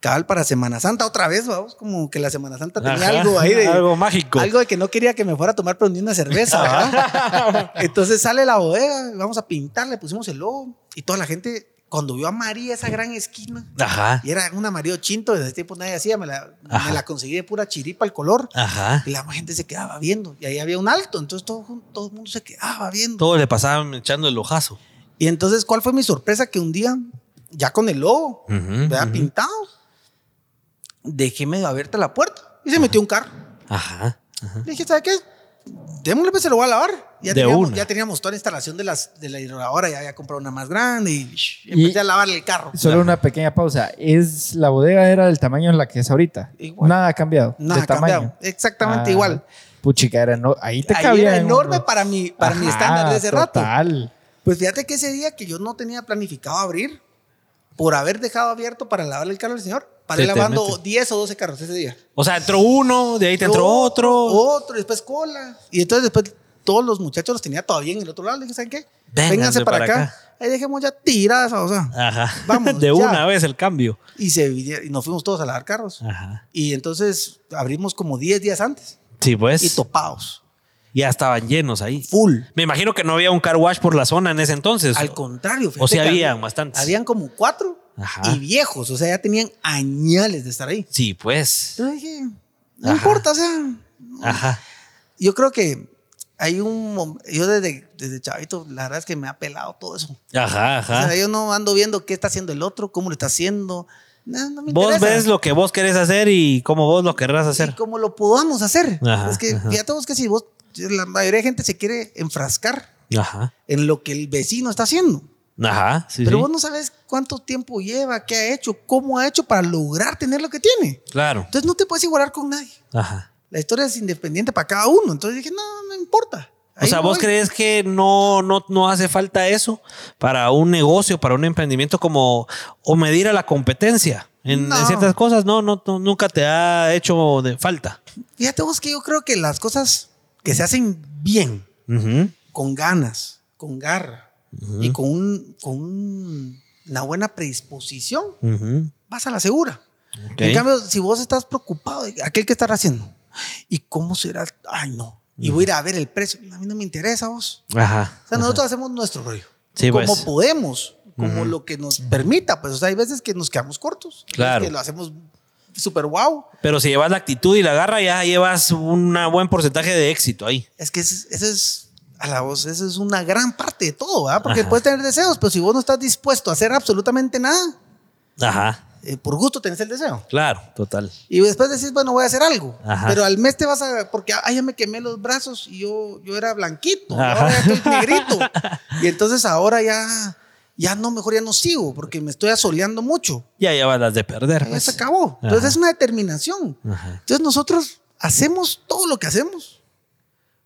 Cabal para Semana Santa otra vez, vamos, como que la Semana Santa tenía algo ahí de... Algo mágico. Algo de que no quería que me fuera a tomar pero ni una cerveza, ¿verdad? entonces sale la bodega, vamos a pintar, le pusimos el logo y toda la gente cuando vio a María esa gran esquina, Ajá. y era un amarillo chinto, desde ese tiempo nadie hacía, me la, me la conseguí de pura chiripa el color, Ajá. y la gente se quedaba viendo, y ahí había un alto, entonces todo, todo el mundo se quedaba viendo. Todo le pasaban echando el ojazo. Y entonces, ¿cuál fue mi sorpresa? Que un día, ya con el ¿verdad? ujú. Pintado, dejé medio abierta la puerta y se metió un carro. Ajá. Le dije, ¿sabe qué? Démosle, pues se lo voy a lavar. Ya, De teníamos, una. ya teníamos toda la instalación de, las, de la hidrolavadora, ya había comprado una más grande y, shh, empecé Y- a lavarle el carro. Solo una pequeña pausa. Es la bodega era del tamaño en la que es ahorita. Igual. Nada ha cambiado. Nada de tamaño. cambiado. Exactamente Ah, igual. Puchica, era no, ahí te Ahí cabía. era en enorme para mi, para mi Ajá, estándar de ese rato. Total. Pues fíjate que ese día que yo no tenía planificado abrir, por haber dejado abierto para lavarle el carro al señor, paré Se lavando mete. 10 o 12 carros ese día. O sea, entró uno, de ahí te entró otro. Otro, y después cola. Y entonces después todos los muchachos los tenía todavía en el otro lado. Le dije, ¿saben qué? Vénganse Vénganse para, para acá. acá. Ahí dejemos ya tiradas, o sea. Ajá. Vamos, de ya. una vez el cambio. Y, se, y nos fuimos todos a lavar carros. Ajá. Y entonces abrimos como 10 días antes. Sí, pues. Y topados. ya estaban llenos ahí. Full. Me imagino que no había un car wash por la zona en ese entonces. Al contrario. O fíjate sea, que habían bastantes. Habían como cuatro. Ajá. Y viejos. O sea, ya tenían añales de estar ahí. Sí, pues. Yo dije, no Ajá. importa, o sea. Ajá. Yo creo que hay un. Yo desde, desde chavito, la verdad es que me ha pelado todo eso. Ajá, O ajá. sea, yo no ando viendo qué está haciendo el otro, cómo lo está haciendo. No, no me Vos interesa. ves lo que vos querés hacer y cómo vos lo querrás Y hacer. cómo lo podamos hacer. Ajá, es que ajá. fíjate vos que si vos, la mayoría de gente se quiere enfrascar Ajá. en lo que el vecino está haciendo. Ajá. Sí, pero sí. vos no sabes cuánto tiempo lleva, qué ha hecho, cómo ha hecho para lograr tener lo que tiene. Claro. Entonces no te puedes igualar con nadie. Ajá. La historia es independiente para cada uno. Entonces dije, no, no importa. O sea, ¿vos voy. crees que no, no, no hace falta eso para un negocio, para un emprendimiento como o medir a la competencia? En, ciertas cosas, no, no, no, nunca te ha hecho de falta. Fíjate vos que yo creo que las cosas que se hacen bien, con ganas, con garra y con, un- con un- una buena predisposición, Ujú. vas a la segura. Ok. En cambio, si vos estás preocupado, aquel que está haciendo, ¿y cómo será? Ay, no. Y voy a ir a ver el precio. A mí no me interesa vos. Ajá. O sea, nosotros hacemos nuestro rollo. Sí, como pues. podemos, como lo que nos permita. Pues, o sea, hay veces que nos quedamos cortos. Claro. Que lo hacemos súper guau. Pero si llevas la actitud y la garra, ya llevas un buen porcentaje de éxito ahí. Es que eso es, a la voz, eso es una gran parte de todo, ¿verdad? Porque Ajá. puedes tener deseos, pero si vos no estás dispuesto a hacer absolutamente nada, Ajá. eh, por gusto tenés el deseo. Claro, total. Y después decís, bueno, voy a hacer algo. Ajá. Pero al mes te vas a. Porque ay, ya me quemé los brazos y yo, yo era blanquito. Ajá. Ahora ya estoy negrito. y entonces ahora ya. Ya no, mejor ya no sigo porque me estoy asoleando mucho. Ya llevas las de perder. Ya pues. se acabó. Entonces Ajá. es una determinación. Ajá. Entonces nosotros hacemos todo lo que hacemos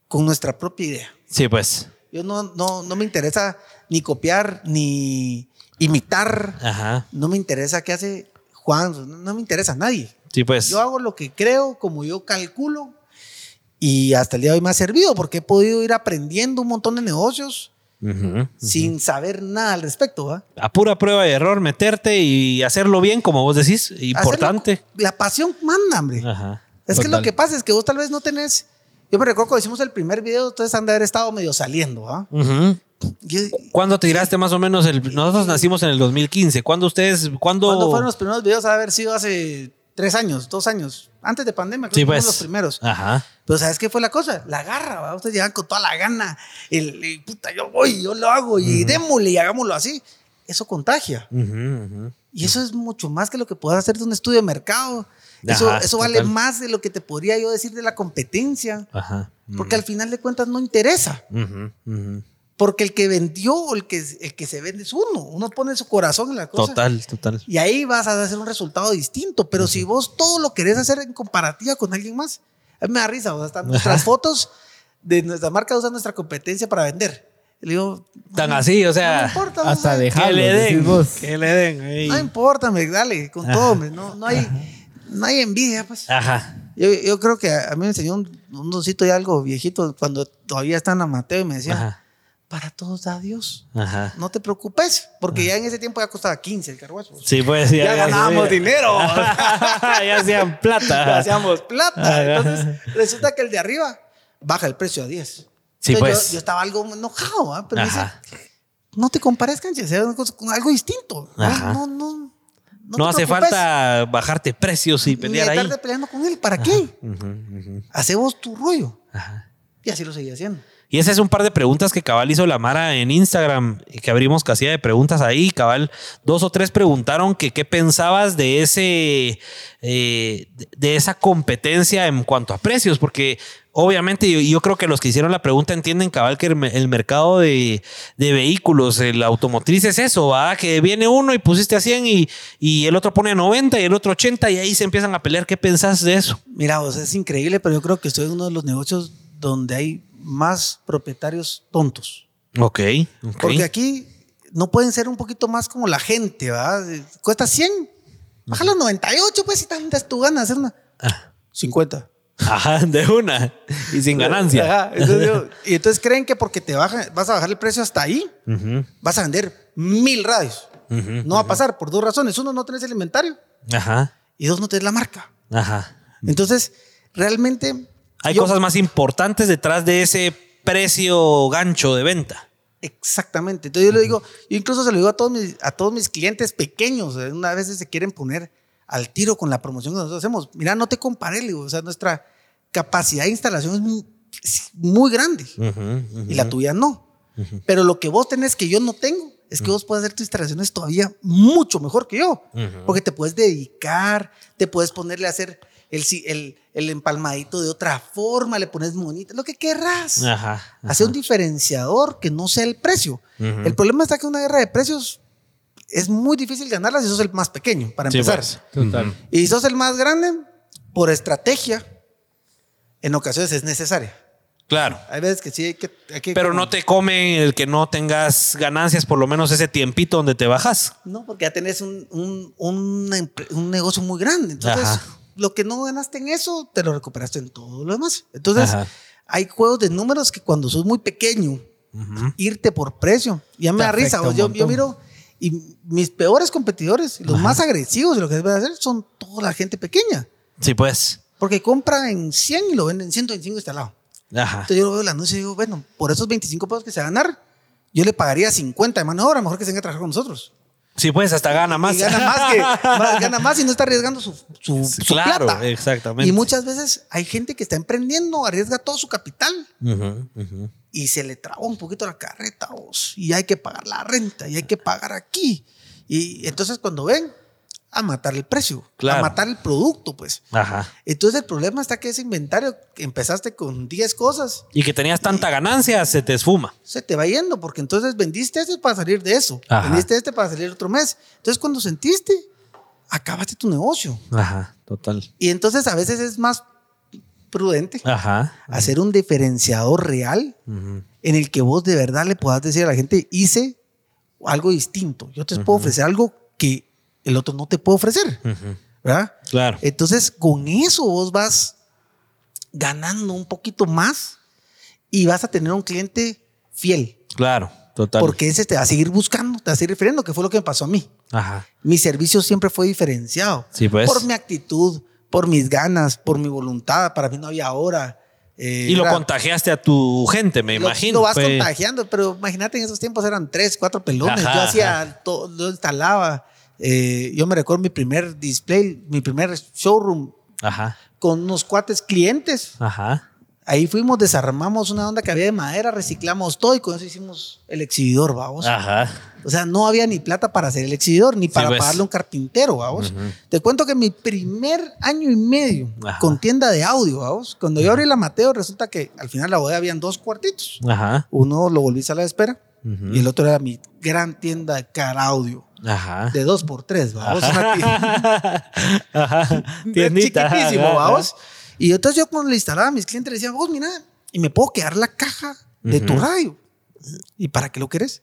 con nuestra propia idea. Sí, pues. Yo no, no, no me interesa ni copiar ni imitar. Ajá. No me interesa qué hace Juan. No, me interesa nadie. Sí, pues. Yo hago lo que creo, como yo calculo. Y hasta el día de hoy me ha servido porque he podido ir aprendiendo un montón de negocios sin saber nada al respecto. ¿va? A pura prueba y error, meterte y hacerlo bien, como vos decís. Importante. Hacerlo- la pasión manda, hombre. Ajá. Es que lo que pasa es que vos tal vez no tenés. Yo me recuerdo cuando hicimos el primer video, ustedes han de haber estado medio saliendo. ¿ah? Yo- ¿Cuándo tiraste más o menos el.? Nosotros nacimos en el 2015. ¿Cuándo ustedes.? ¿Cuándo.? ¿Cuándo fueron los primeros videos? Ha haber sido hace tres años, dos años, antes de pandemia. Creo Sí, que fuimos pues. los primeros. Ajá. Pero ¿sabes qué fue la cosa? La garra, ¿va? Ustedes llegan con toda la gana. El, el, puta, yo voy, yo lo hago y démosle y hagámoslo así. Eso contagia. Ujú, ujú. Y eso es mucho más que lo que puedas hacer de un estudio de mercado. Eso, Ajá, eso vale total. más de lo que te podría yo decir de la competencia. Ajá. Porque al final de cuentas no interesa. Ujú, ujú. Porque el que vendió o el que, el que se vende es uno. Uno pone su corazón en la cosa. Total, total. Y ahí vas a hacer un resultado distinto. Pero si vos todo lo querés hacer en comparativa con alguien más, a mí me da risa. O sea, están nuestras fotos de nuestra marca usan nuestra competencia para vender. Le digo, Tan así, o no me sea. importa. hasta o sea, dejar- Que le den. Que le den. ahí. No importa, hombre, dale, con todo, hombre. No, no, hay, no hay envidia, pues. Ajá. Yo, yo creo que a, mí me enseñó un, un doncito ya algo viejito cuando todavía está en Mateo y me decía, Ajá. para todos da Dios. Ajá. No te preocupes, porque ya en ese tiempo ya costaba 15 el carruaje. Sí, pues ya, ya ganábamos dinero. ya hacían plata. Ya hacíamos plata. Entonces, resulta que el de arriba baja el precio a 10. Sí, pues. Yo, estaba algo enojado, ¿eh? pero dice, no te compares, canches, con algo distinto. Ajá. No, no, no. No, hace falta bajarte precios y pelear Ni ahí. peleando con él, ¿para qué? Hacemos tu rollo. Ajá. Y así lo seguía haciendo. Y ese es un par de preguntas que Cabal hizo la Mara en Instagram, que abrimos casilla de preguntas ahí. Cabal, dos o tres preguntaron que qué pensabas de ese, eh, de esa competencia en cuanto a precios, porque obviamente yo, yo, creo que los que hicieron la pregunta entienden cabal que el, mercado de, vehículos, el automotriz es eso, ¿va? que viene uno y pusiste a 100 y, y, el otro pone a 90 y el otro 80 y ahí se empiezan a pelear. ¿Qué pensás de eso? Mira, vos, es increíble, pero yo creo que estoy en uno de los negocios donde hay más propietarios tontos. Ok. Porque aquí no pueden ser un poquito más como la gente, ¿va? Cuesta 100. Bájalo a 98, pues, si tan das tu gana hacer una. 50. Ah. Ajá, de una. Y sin ganancia. Ajá. y entonces creen que porque te baja, vas a bajar el precio hasta ahí, vas a vender mil radios. no va a pasar por dos razones. Uno, no tenés el inventario. Ajá. Y dos, no tenés la marca. Ajá. Entonces, realmente hay cosas más importantes detrás de ese precio gancho de venta. Exactamente. Entonces yo le digo, yo incluso se lo digo a todos mis, a todos mis clientes pequeños, eh, una vez se quieren poner al tiro con la promoción que nosotros hacemos. Mira, no te compares, digo, o sea, nuestra capacidad de instalación es muy, grande y la tuya no. Pero lo que vos tenés que yo no tengo es que vos puedes hacer tus instalaciones todavía mucho mejor que yo, porque te puedes dedicar, te puedes ponerle a hacer el, el, empalmadito de otra forma, le pones monita, lo que querrás. Ajá, Hacer un diferenciador que no sea el precio. El problema está que una guerra de precios es muy difícil ganarla si sos el más pequeño, para empezar. Pues, total. Y si sos el más grande, por estrategia, en ocasiones es necesaria. Claro. Hay veces que sí hay que... Pero no te come el que no tengas ganancias por lo menos ese tiempito donde te bajas. No, porque ya tenés un, un, un, negocio muy grande. Entonces, lo que no ganaste en eso, te lo recuperaste en todo lo demás. Entonces, hay juegos de números que cuando sos muy pequeño, irte por precio, ya me da risa. Yo, yo, miro, y mis peores competidores, los más agresivos de lo que debe hacer, son toda la gente pequeña. Sí, pues. Porque compra en 100 y lo venden en 125 instalado. Ajá. Entonces yo veo la anuncio y digo, bueno, por esos 25 pesos que se va a ganar, yo le pagaría 50 de mano de obra, mejor que se venga a trabajar con nosotros. Sí, pues hasta gana más. Y gana más, que, gana más y no está arriesgando su, su, claro, plata. exactamente. Y muchas veces hay gente que está emprendiendo, arriesga todo su capital y se le traba un poquito la carreta y hay que pagar la renta y hay que pagar aquí. Y entonces cuando ven, a matar el precio, a matar el producto, pues. Ajá. Entonces el problema está que ese inventario, empezaste con 10 cosas. Y que tenías tanta ganancia, se te esfuma. Se te va yendo, porque entonces vendiste este para salir de eso. Vendiste este para salir otro mes. Entonces cuando sentiste, acabaste tu negocio. Ajá, total. Y entonces a veces es más prudente Ajá. hacer un diferenciador real en el que vos de verdad le puedas decir a la gente, hice algo distinto. Yo te puedo ofrecer algo que el otro no te puede ofrecer. ¿Verdad? Claro. Entonces, con eso vos vas ganando un poquito más y vas a tener un cliente fiel. Claro, total. Porque ese te va a seguir buscando, te va a seguir refiriendo, que fue lo que me pasó a mí. Ajá. Mi servicio siempre fue diferenciado. Sí, pues. Por mi actitud, por mis ganas, por mi voluntad. Para mí no había hora. Eh, y lo contagiaste a tu gente, me imagino. Lo vas contagiando, pero imagínate en esos tiempos eran tres, cuatro pelones. Yo hacía todo, lo instalaba. Eh, yo me recuerdo mi primer display, mi primer showroom con unos cuates clientes. Ahí fuimos, desarmamos una onda que había de madera, reciclamos todo y con eso hicimos el exhibidor, vamos. O sea, no había ni plata para hacer el exhibidor, ni para pues. pagarle un carpintero, vamos. Te cuento que mi primer año y medio con tienda de audio, vamos. Cuando yo abrí la Mateo, resulta que al final la bodega habían dos cuartitos. Uno lo volví a la espera y el otro era mi gran tienda de car audio. Ajá. de dos por tres, vamos. Ajá. Chiquitísimo, vamos. Y entonces yo cuando le instalaba a mis clientes le decía, vos mira, y me puedo quedar la caja de tu radio. ¿Y para qué lo querés?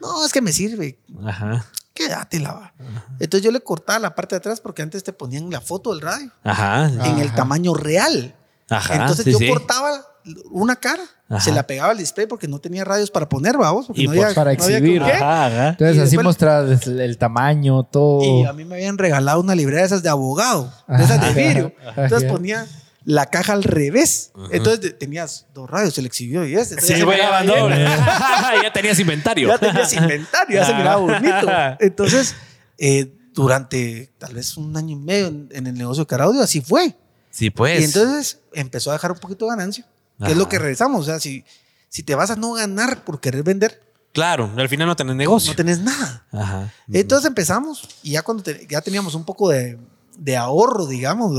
No, es que me sirve. Ajá. Quédatela. Va. Entonces yo le cortaba la parte de atrás porque antes te ponían la foto del radio. Ajá. En el tamaño real. Entonces yo cortaba una cara, se la pegaba al display porque no tenía radios para poner, vamos. Y no había, para exhibir. Entonces así mostrabas el, tamaño, todo. Y a mí me habían regalado una librería de esas de abogado, de esas de vidrio. Entonces ponía la caja al revés. Entonces tenías dos radios, el exhibió y ese. Sí, doble. ya tenías inventario. Ya tenías inventario, ya se miraba bonito. Entonces, eh, durante tal vez un año y medio en, el negocio de Caraudio, así fue. Sí, pues. Y entonces empezó a dejar un poquito de ganancia, que es lo que regresamos. O sea, si, si te vas a no ganar por querer vender. Claro, al final no tenés negocio. No tenés nada. Ajá. Entonces empezamos y ya cuando ya teníamos un poco de, de ahorro, digamos,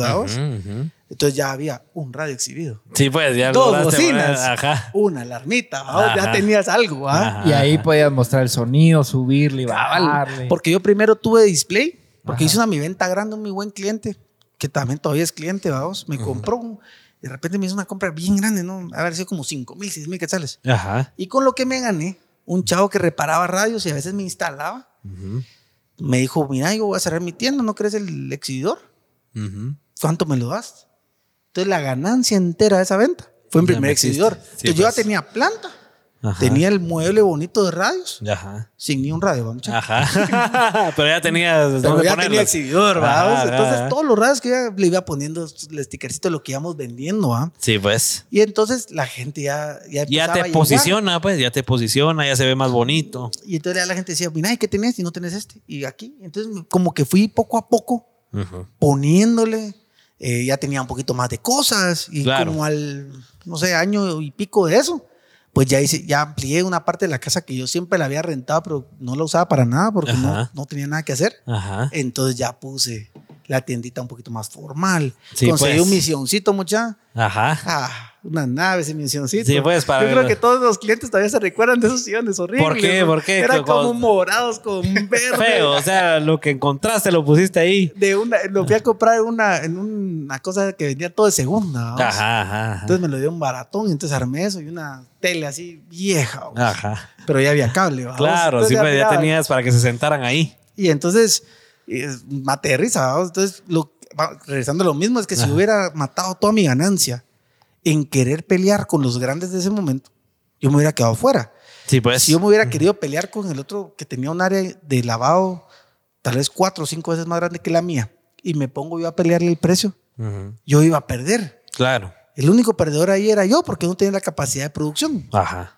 entonces ya había un radio exhibido. Sí, pues ya Dos bocinas, ajá. una alarmita, ya tenías algo. Y ahí podías mostrar el sonido, subirle, bajarle. Porque yo primero tuve display, porque hice una mi venta grande, un muy buen cliente, que también todavía es cliente, vamos, me compró un, de repente me hizo una compra bien grande, ¿no? A ver, sido como 5 mil, 6 mil quetzales. Ajá. Y con lo que me gané, un chavo que reparaba radios y a veces me instalaba, me dijo, mira, yo voy a cerrar mi tienda, ¿no crees el exhibidor? ¿Cuánto me lo das? Entonces la ganancia entera de esa venta fue en primer exhibidor. Entonces yo ya pues. tenía planta. Tenía el mueble bonito de radios. Ajá. Sin ni un radio, vamos. Ajá. Pero ya tenía. Pero ya tenía exhibidor, ¿verdad? Entonces, todos los radios que ya le iba poniendo el stickercito lo que íbamos vendiendo, ¿va? Sí, pues. Y entonces la gente ya. Ya, ya te posiciona, pues, ya te posiciona, ya se ve más bonito. Y entonces ya la gente decía, mira, ¿qué tenés? Y no tenés este. Y aquí. Entonces, como que fui poco a poco poniéndole eh, ya tenía un poquito más de cosas y como al, no sé, año y pico de eso, pues ya, hice, ya amplié una parte de la casa que yo siempre la había rentado, pero no la usaba para nada porque no, no, tenía nada que hacer. Entonces ya puse la tiendita un poquito más formal. Conseguí un pues. misioncito, mucha. Ajá. Ah, una nave ese misioncito. Sí, pues para. Yo creo que todos los clientes todavía se recuerdan de esos sillones horribles. ¿Por qué? ¿Por qué? Eran como morados con verde. Feo, o sea, lo que encontraste lo pusiste ahí. De una, lo fui a comprar en una, en una cosa que vendía todo de segunda. Ajá, ajá, Entonces me lo dio un baratón y entonces armé eso y una tele así vieja. Ajá. Pero ya había cable. Claro, sí, pues ya tenías para que se sentaran ahí. Y entonces mate de risa. Entonces, lo, regresando a lo mismo, es que si hubiera matado toda mi ganancia en querer pelear con los grandes de ese momento, yo me hubiera quedado fuera. Sí, pues. Si yo me hubiera querido pelear con el otro que tenía un área de lavado tal vez cuatro o cinco veces más grande que la mía y me pongo yo a pelearle el precio, yo iba a perder. Claro. El único perdedor ahí era yo porque no tenía la capacidad de producción. Ajá.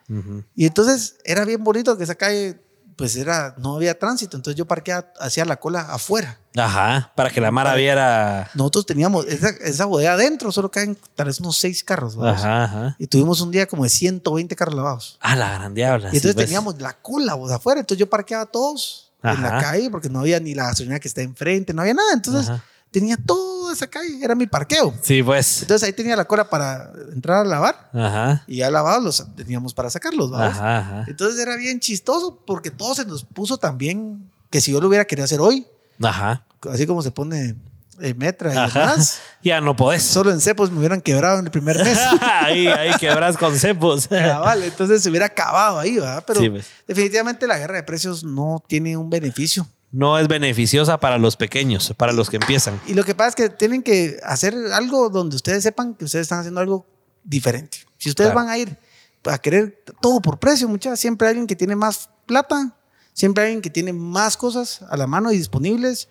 Y entonces era bien bonito que esa calle pues era, no había tránsito, entonces yo parqué hacía la cola afuera. Ajá, para que la Mara viera. Nosotros teníamos esa, esa bodega adentro, solo caen tal vez unos seis carros. Ajá, ajá. Y tuvimos un día como de 120 carros lavados. Ah, la gran diabla. Y entonces pues. teníamos la cola afuera, entonces yo parqueaba todos en la calle porque no había ni la gasolina que está enfrente, no había nada. Entonces tenía toda esa calle, era mi parqueo. Sí, pues. Entonces ahí tenía la cola para entrar a lavar. Ajá. Y ya lavados los teníamos para sacarlos, Ajá, ajá. Entonces era bien chistoso porque todo se nos puso también que si yo lo hubiera querido hacer hoy. Ajá. Así como se pone en Metra y demás. Ya no podés. Solo en cepos me hubieran quebrado en el primer mes. ahí, ahí quebras con cepos. vale, entonces se hubiera acabado ahí, ¿verdad? Pero pues. definitivamente la guerra de precios no tiene un beneficio no es beneficiosa para los pequeños, para los que empiezan. Y lo que pasa es que tienen que hacer algo donde ustedes sepan que ustedes están haciendo algo diferente. Si ustedes van a ir a querer todo por precio, muchachos, siempre hay alguien que tiene más plata, siempre hay alguien que tiene más cosas a la mano y disponibles,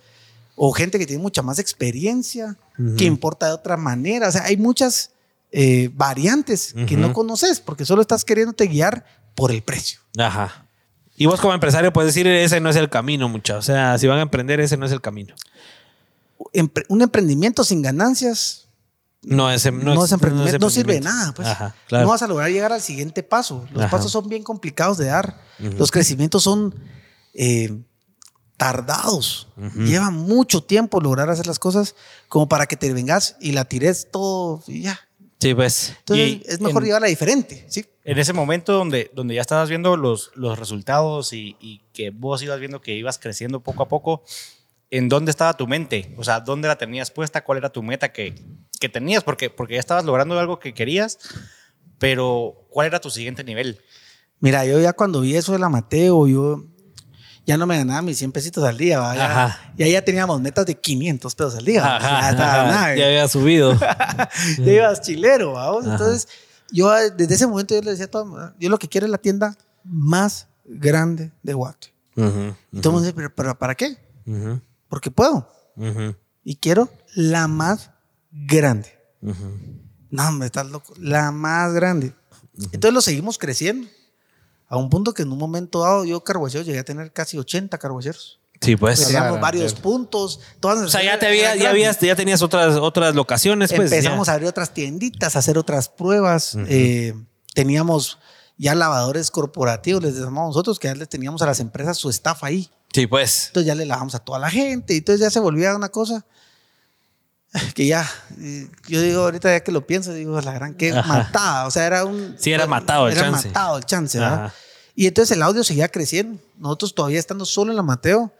o gente que tiene mucha más experiencia, que importa de otra manera. O sea, hay muchas eh, variantes que no conoces porque solo estás queriéndote guiar por el precio. Ajá. Y vos como empresario puedes decir, ese no es el camino, mucha. O sea, si van a emprender, ese no es el camino. un emprendimiento sin ganancias no es, no, no, emprendimiento, no sirve de nada. Pues. No vas a lograr llegar al siguiente paso. Los pasos son bien complicados de dar. Los crecimientos son eh, tardados. Lleva mucho tiempo lograr hacer las cosas como para que te vengas y la tires todo y ya. Sí, pues. Entonces es mejor llevarla diferente. ¿sí? En ese momento donde, donde ya estabas viendo los, los resultados y, que vos ibas viendo que ibas creciendo poco a poco, ¿en dónde estaba tu mente? O sea, ¿dónde la tenías puesta? ¿Cuál era tu meta que, que tenías? Porque, porque ya estabas logrando algo que querías, pero ¿cuál era tu siguiente nivel? Mira, yo ya cuando vi eso de la Mateo, yo, ya no me ganaba mis 100 pesitos al día. Y ahí ya teníamos metas de 500 pesos al día. ya, había subido. ya ibas chilero. ¿vamos? Entonces, yo desde ese momento yo le decía a todo, yo lo que quiero es la tienda más grande de Guate. y todo el mundo dice, ¿pero, para qué? Porque puedo. Y quiero la más grande. No, me estás loco. La más grande. Entonces lo seguimos creciendo. A un punto que en un momento dado yo carguacheros llegué a tener casi 80 carguacheros. Sí, pues. Teníamos varios puntos. Todas o sea, ya, te había, ya, habías, ya tenías otras, otras locaciones. Pues, Empezamos a abrir otras tienditas, a hacer otras pruebas. Eh, teníamos ya lavadores corporativos, les llamamos nosotros, que ya les teníamos a las empresas su staff ahí. Sí, pues. Entonces ya le lavamos a toda la gente. Y entonces ya se volvía una cosa que ya, yo digo ahorita ya que lo pienso, digo, la gran que matada, o sea, era un... Sí, era matado el era chance. matado el chance, ¿verdad? Y entonces el audio seguía creciendo. Nosotros todavía estando solo en la Mateo,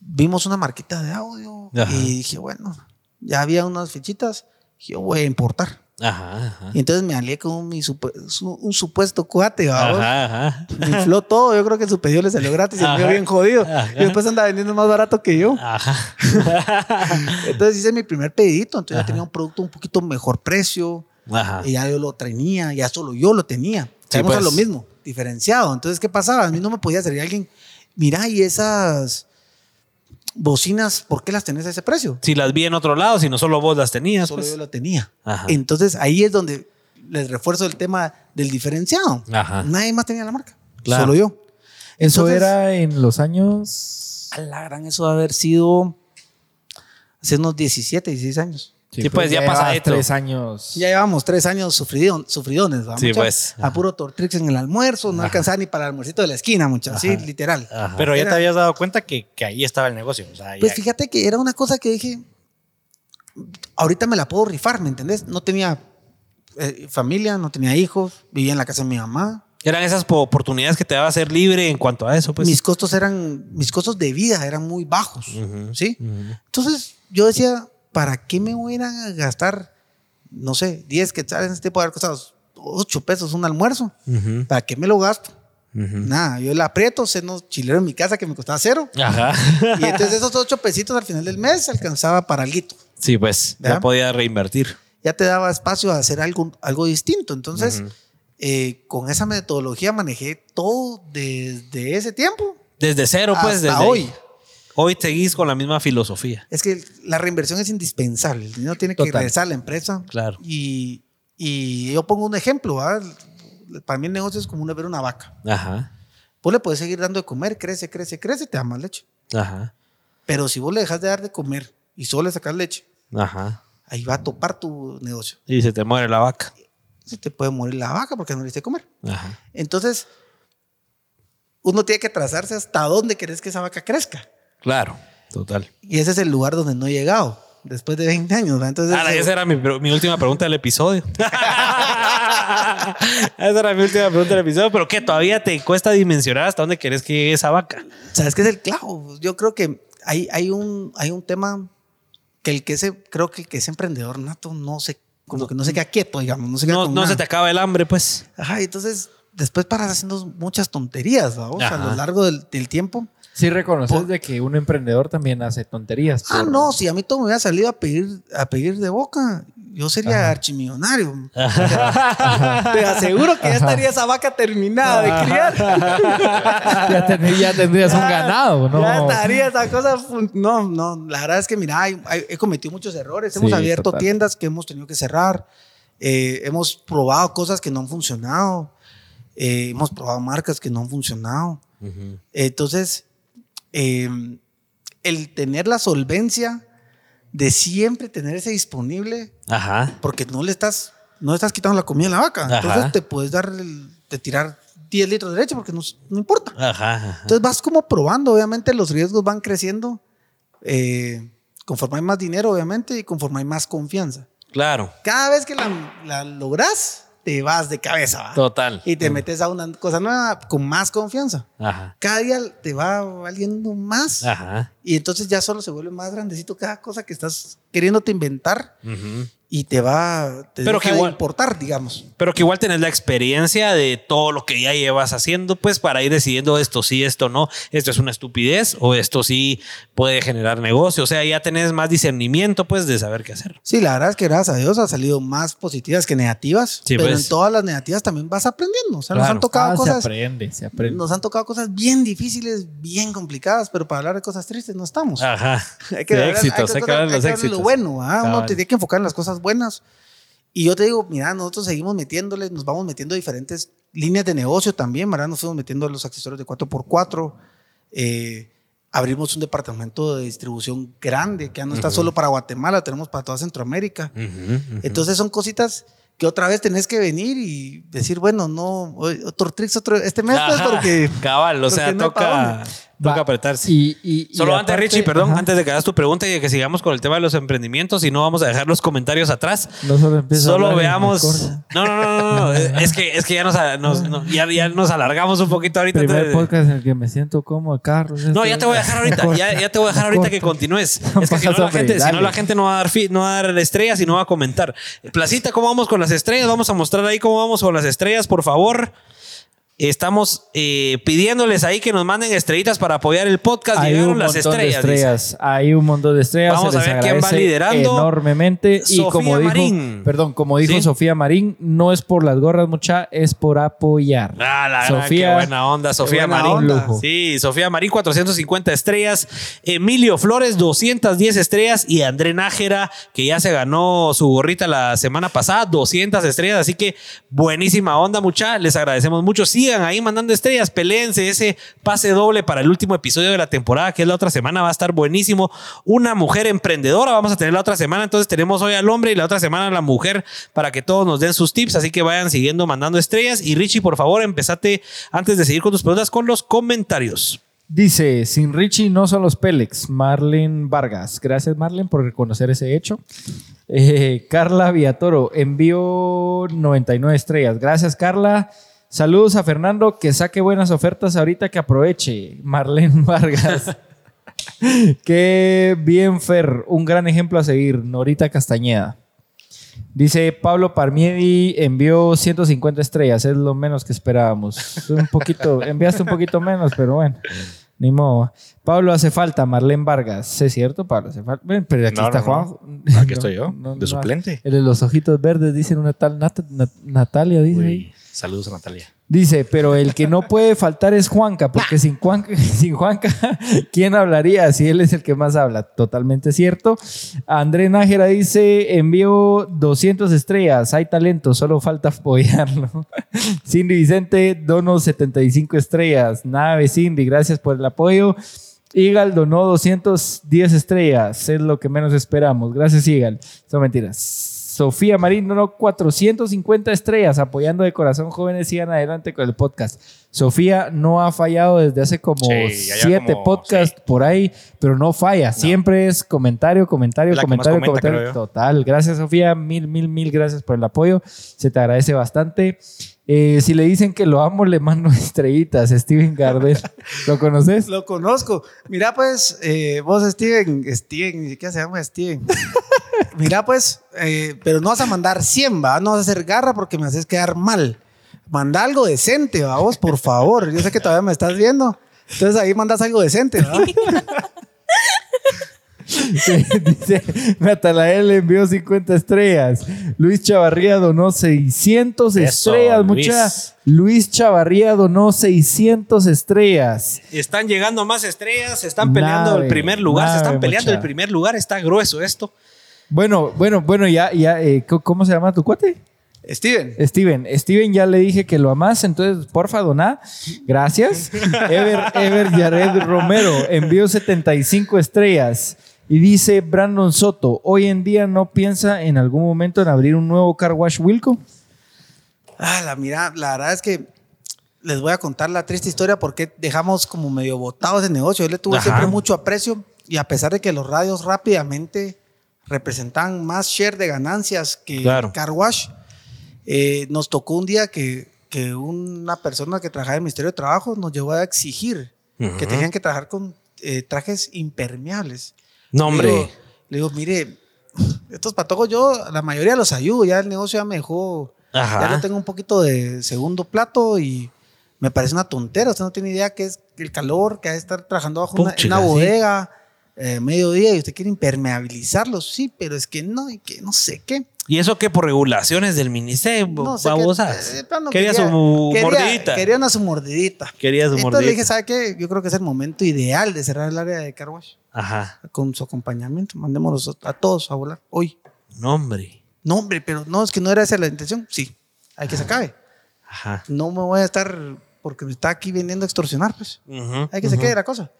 vimos una marquita de audio y dije, bueno, ya había unas fichitas, yo voy a importar. Ajá, Y entonces me alié con un, un supuesto cuate, ajá, Me infló todo. Yo creo que su pedido le salió gratis y me vio bien jodido. Y después anda vendiendo más barato que yo. entonces hice mi primer pedidito. Entonces ya tenía un producto un poquito mejor precio. Y ya yo lo tenía, ya solo yo lo tenía. Sí, pues. lo mismo, diferenciado. Entonces, ¿qué pasaba? A mí no me podía salir alguien, mira, y esas bocinas, ¿por qué las tenés a ese precio? Si las vi en otro lado, si no solo vos las tenías. Solo pues. yo lo tenía. Entonces ahí es donde les refuerzo el tema del diferenciado. Nadie más tenía la marca. Solo yo. ¿Eso era en los años? A la gran, eso va a haber sido hace unos 17, 16 años. Sí, pues, ya, pasa tres años. Ya llevamos tres años sufridones. Sí, pues. A puro Tortrix en el almuerzo, no alcanzaba ni para el almuercito de la esquina, muchachos. Sí, literal. Pero ya te habías dado cuenta que, que ahí estaba el negocio. pues fíjate que era una cosa que dije, ahorita me la puedo rifar, ¿me entendés? No tenía eh, familia, no tenía hijos, vivía en la casa de mi mamá. Eran esas oportunidades que te daba a ser libre en cuanto a eso, pues. Mis costos eran, mis costos de vida eran muy bajos, ¿sí? Entonces yo decía, ¿para qué me voy a gastar, no sé, 10 quetzales este tipo de cosas, 8 pesos un almuerzo? ¿Para qué me lo gasto? Nada, yo le aprieto, seno chilero en mi casa que me costaba cero. Ajá. y entonces esos 8 pesitos al final del mes alcanzaba para algo. Sí, pues ya podía reinvertir. Ya te daba espacio a hacer algo, algo distinto. Entonces, eh, con esa metodología manejé todo desde ese tiempo. Desde cero, pues, desde hoy. Hoy seguís con la misma filosofía. Es que la reinversión es indispensable. El dinero tiene que regresar a la empresa. Claro. Y, y yo pongo un ejemplo. Para mí el negocio es como una, ver una vaca. Ajá. Vos le puedes seguir dando de comer, crece, crece, crece, te da más leche. Ajá. Pero si vos le dejas de dar de comer y solo le sacas leche, Ajá. ahí va a topar tu negocio. Y se te muere la vaca. Se te puede morir la vaca porque no le diste comer. Ajá. Entonces, uno tiene que trazarse hasta dónde querés que esa vaca crezca. Claro, total. Y ese es el lugar donde no he llegado después de 20 años. Entonces, ah, esa era mi, última pregunta del episodio. esa era mi última pregunta del episodio. Pero ¿qué? ¿Todavía te cuesta dimensionar hasta dónde querés que llegue esa vaca? ¿Sabes qué es el clavo? Yo creo que hay, hay, un, hay un tema que el que se, creo que el que es emprendedor nato no se, como que no se queda quieto, digamos. No se, no, se te acaba el hambre, pues. Ajá, entonces después paras haciendo muchas tonterías, vamos, a lo largo del, del tiempo. Sí reconoces de que un emprendedor también hace tonterías. Ah, no, si a mí todo me hubiera salido a pedir, a pedir de boca, yo sería archimillonario. Te aseguro que ya estaría esa vaca terminada de criar. ya, tendrías un ganado, ¿no? Ya estaría esa cosa. No, no, la verdad es que mira, he cometido muchos errores. Hemos abierto tiendas que hemos tenido que cerrar. Eh, hemos probado cosas que no han funcionado. Eh, hemos probado marcas que no han funcionado. Entonces, Em, el tener la solvencia de siempre tener ese disponible, porque no le estás, no estás quitando la comida a la vaca. Entonces te puedes dar, de tirar 10 litros de leche porque no, importa. Entonces vas como probando, obviamente los riesgos van creciendo eh, conforme hay más dinero, obviamente, y conforme hay más confianza. Claro. Cada vez que la, la logras, te vas de cabeza. Total. Y te metes a una cosa nueva con más confianza. Ajá. Cada día te va valiendo más. Ajá. Y entonces ya solo se vuelve más grandecito cada cosa que estás queriéndote inventar y te va te pero que igual, importar, digamos. Pero que igual tenés la experiencia de todo lo que ya llevas haciendo, pues para ir decidiendo esto sí, esto no, esto es una estupidez o esto sí puede generar negocio. O sea, ya tenés más discernimiento, pues, de saber qué hacer. Sí, la verdad es que gracias a Dios ha salido más positivas que negativas. pero en pues. todas las negativas también vas aprendiendo. O sea, nos han tocado ah, cosas. Se aprende, se aprende. Nos han tocado cosas bien difíciles, bien complicadas, pero para hablar de cosas tristes no estamos. Ajá. hay que de éxitos, hay que, hay los éxitos. Lo bueno, ¿ah? uno tiene que enfocar en las cosas buenas. Y yo te digo, mira, nosotros seguimos metiéndole, nos vamos metiendo diferentes líneas de negocio también, ¿verdad? Nos fuimos metiendo los accesorios de 4x4. Eh, abrimos un departamento de distribución grande que ya no está solo para Guatemala, tenemos para toda Centroamérica. Entonces son cositas que otra vez tenés que venir y decir, bueno, no, otro tricks otro, este mes, pues, porque. Cabal, o sea, toca. Toca apretarse. Y, Solo antes, Richie, perdón, antes de que hagas tu pregunta y que sigamos con el tema de los emprendimientos y no vamos a dejar los comentarios atrás. solo, veamos. No, no, no, no, es que, es que ya, nos, ya, nos alargamos un poquito ahorita. Primer podcast en el que me siento como Carlos. No, ya te voy a dejar ahorita. Ya, ya te voy a dejar ahorita que continúes. Es que si no, la gente, si no, la gente no va a dar, no va a dar estrellas y no va a comentar. Placita, ¿cómo vamos con las estrellas? Vamos a mostrar ahí cómo vamos con las estrellas, por favor. Estamos eh, pidiéndoles ahí que nos manden estrellitas para apoyar el podcast. Hay un las estrellas. Hay un montón de estrellas. Vamos a ver quién va liderando. Enormemente. y como dijo, perdón, como dijo Sofía Marín, no es por las gorras, mucha, es por apoyar. Ah, la Sofía, qué buena onda, Sofía Marín. Sí, Sofía Marín, 450 estrellas. Emilio Flores, 210 estrellas. Y André Nájera, que ya se ganó su gorrita la semana pasada, 200 estrellas. Así que buenísima onda, mucha. Les agradecemos mucho. Sí, sigan ahí mandando estrellas, peleense ese pase doble para el último episodio de la temporada, que es la otra semana, va a estar buenísimo. Una mujer emprendedora, vamos a tener la otra semana, entonces tenemos hoy al hombre y la otra semana a la mujer para que todos nos den sus tips, así que vayan siguiendo mandando estrellas. Y Richie, por favor, empezate antes de seguir con tus preguntas con los comentarios. Dice, sin Richie no son los Pélex. Marlene Vargas. Gracias, Marlene, por reconocer ese hecho. Eh, Carla Viatoro envió 99 estrellas. Gracias, Carla. Saludos a Fernando, que saque buenas ofertas ahorita que aproveche. Marlene Vargas. Qué bien, Fer. Un gran ejemplo a seguir. Norita Castañeda. Dice Pablo Parmiedi envió 150 estrellas, es lo menos que esperábamos. Un poquito, enviaste un poquito menos, pero bueno, ni modo. Pablo hace falta, Marlene Vargas. ¿Es cierto, Pablo? Hace falta. Pero aquí está Juan. Aquí estoy yo, de suplente. El de los ojitos verdes, dicen una tal Natalia, dice ahí. Saludos a Natalia. Dice, pero el que no puede faltar es Juanca, porque sin Juanca, sin Juanca, ¿quién hablaría? Si él es el que más habla. Totalmente cierto. André Nájera dice, envío 200 estrellas, hay talento, solo falta apoyarlo. Cindy Vicente, dono 75 estrellas. Nave Cindy, gracias por el apoyo. Igal donó 210 estrellas, es lo que menos esperamos. Gracias, Igal. Son mentiras. Sofía Marín no 450 estrellas apoyando de corazón jóvenes. Sigan adelante con el podcast. Sofía no ha fallado desde hace como siete podcasts por ahí, pero no falla. Siempre es comentario, comentario, comentario, comentario. Total. Gracias, Sofía. Mil, mil, mil gracias por el apoyo. Se te agradece bastante. Eh, si le dicen que lo amo, le mando estrellitas. Steven Gardel. ¿Lo conoces? Lo conozco. Mira, pues, eh, vos, Steven, Steven, ni siquiera se llama Steven. Mira, pues, eh, pero no vas a mandar 100, va. No vas a hacer garra porque me haces quedar mal. Manda algo decente, vos, por favor. Yo sé que todavía me estás viendo. Entonces ahí mandas algo decente, ¿no? dice Natalael envió 50 estrellas. Luis Chavarría donó 600 estrellas. Muchas. Luis Chavarría donó 600 estrellas. Están llegando más estrellas. Se están peleando el primer lugar. se están peleando el primer lugar. Está grueso esto. Bueno, bueno, bueno, ya, ya. Eh, ¿Cómo se llama tu cuate? Steven. Steven. Steven ya le dije que lo amas, entonces porfa, doná. Gracias. Ever, Ever Yared Romero envió 75 estrellas. Y dice Brandon Soto, hoy en día no piensa en algún momento en abrir un nuevo car wash Wilco. Ah, la mira, la verdad es que les voy a contar la triste historia porque dejamos como medio botados de negocio. Yo le tuve siempre mucho aprecio y a pesar de que los radios rápidamente representan más share de ganancias que car wash, eh, nos tocó un día que, que, una persona que trabajaba en el Ministerio de Trabajo nos llevó a exigir que tenían que trabajar con eh, trajes impermeables. No, hombre. Le digo, mire, estos patojos yo, la mayoría los ayudo, ya el negocio ya me dejó, ya no tengo un poquito de segundo plato y me parece una tontera, usted no tiene idea qué es el calor, que hay estar trabajando bajo una, una, bodega, eh, mediodía, y usted quiere impermeabilizarlos, sí, pero es que no, y que no sé qué. ¿Y eso qué por regulaciones del ministerio? No sé babosas. Eh, quería, su mordidita. Quería una su mordidita. Quería su Entonces le dije, ¿sabe qué? Yo creo que es el momento ideal de cerrar el área de car Ajá. Con su acompañamiento. Mandémoslos a todos a volar hoy. No, hombre. No, hombre, pero no, es que no era esa la intención. Sí, hay que se acabe. Ajá. No me voy a estar porque me está aquí vendiendo a extorsionar, pues. hay que se quede la cosa.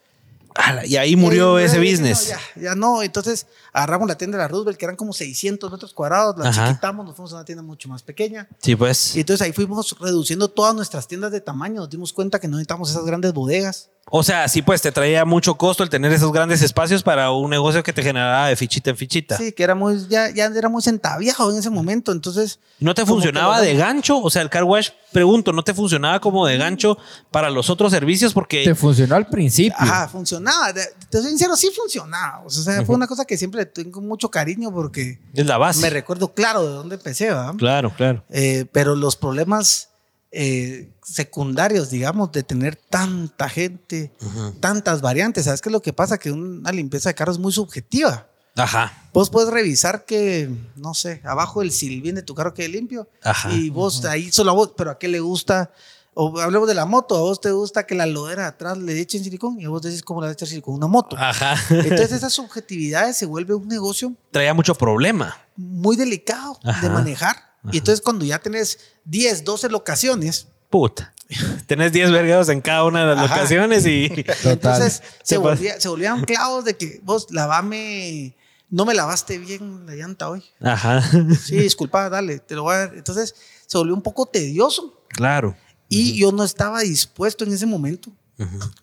Y ahí murió ese business. ya, no, entonces agarramos la tienda de la Roosevelt, que eran como 600 metros cuadrados, la chiquitamos, nos fuimos a una tienda mucho más pequeña. Sí, pues. Y entonces ahí fuimos reduciendo todas nuestras tiendas de tamaño, nos dimos cuenta que no necesitamos esas grandes bodegas. O sea, sí, pues te traía mucho costo el tener esos grandes espacios para un negocio que te generaba de fichita en fichita. Sí, que era muy, ya, ya era muy centaviado en ese momento. Entonces. ¿No te funcionaba de gancho? O sea, el car wash, pregunto, ¿no te funcionaba como de gancho para los otros servicios? Porque. Te funcionó al principio. Ajá, funcionaba. Te soy sincero, sí funcionaba. O sea, fue una cosa que siempre tengo mucho cariño porque. Es la base. Me recuerdo claro de dónde empecé, ¿verdad? Claro, claro. Eh, pero los problemas eh, secundarios, digamos, de tener tanta gente, tantas variantes. ¿Sabes qué es lo que pasa? Que una limpieza de carro es muy subjetiva. Ajá. Vos puedes revisar que, no sé, abajo el silbín de tu carro quede limpio. Ajá. Y vos ahí solo a vos, pero ¿a qué le gusta? O hablemos de la moto, a vos te gusta que la lodera atrás le echen silicón y vos decís cómo la echar silicón una moto. Ajá. Entonces esas subjetividades se vuelve un negocio. Traía mucho problema. Muy delicado de manejar y entonces cuando ya tenés 10, 12 locaciones. Puta. Tenés 10 vergados en cada una de las locaciones y. Entonces se, volvía, se, volvían clavos de que vos lavame. No me lavaste bien la llanta hoy. Ajá. Sí, disculpa, dale, te lo voy a dar. Entonces se volvió un poco tedioso. Claro. Y yo no estaba dispuesto en ese momento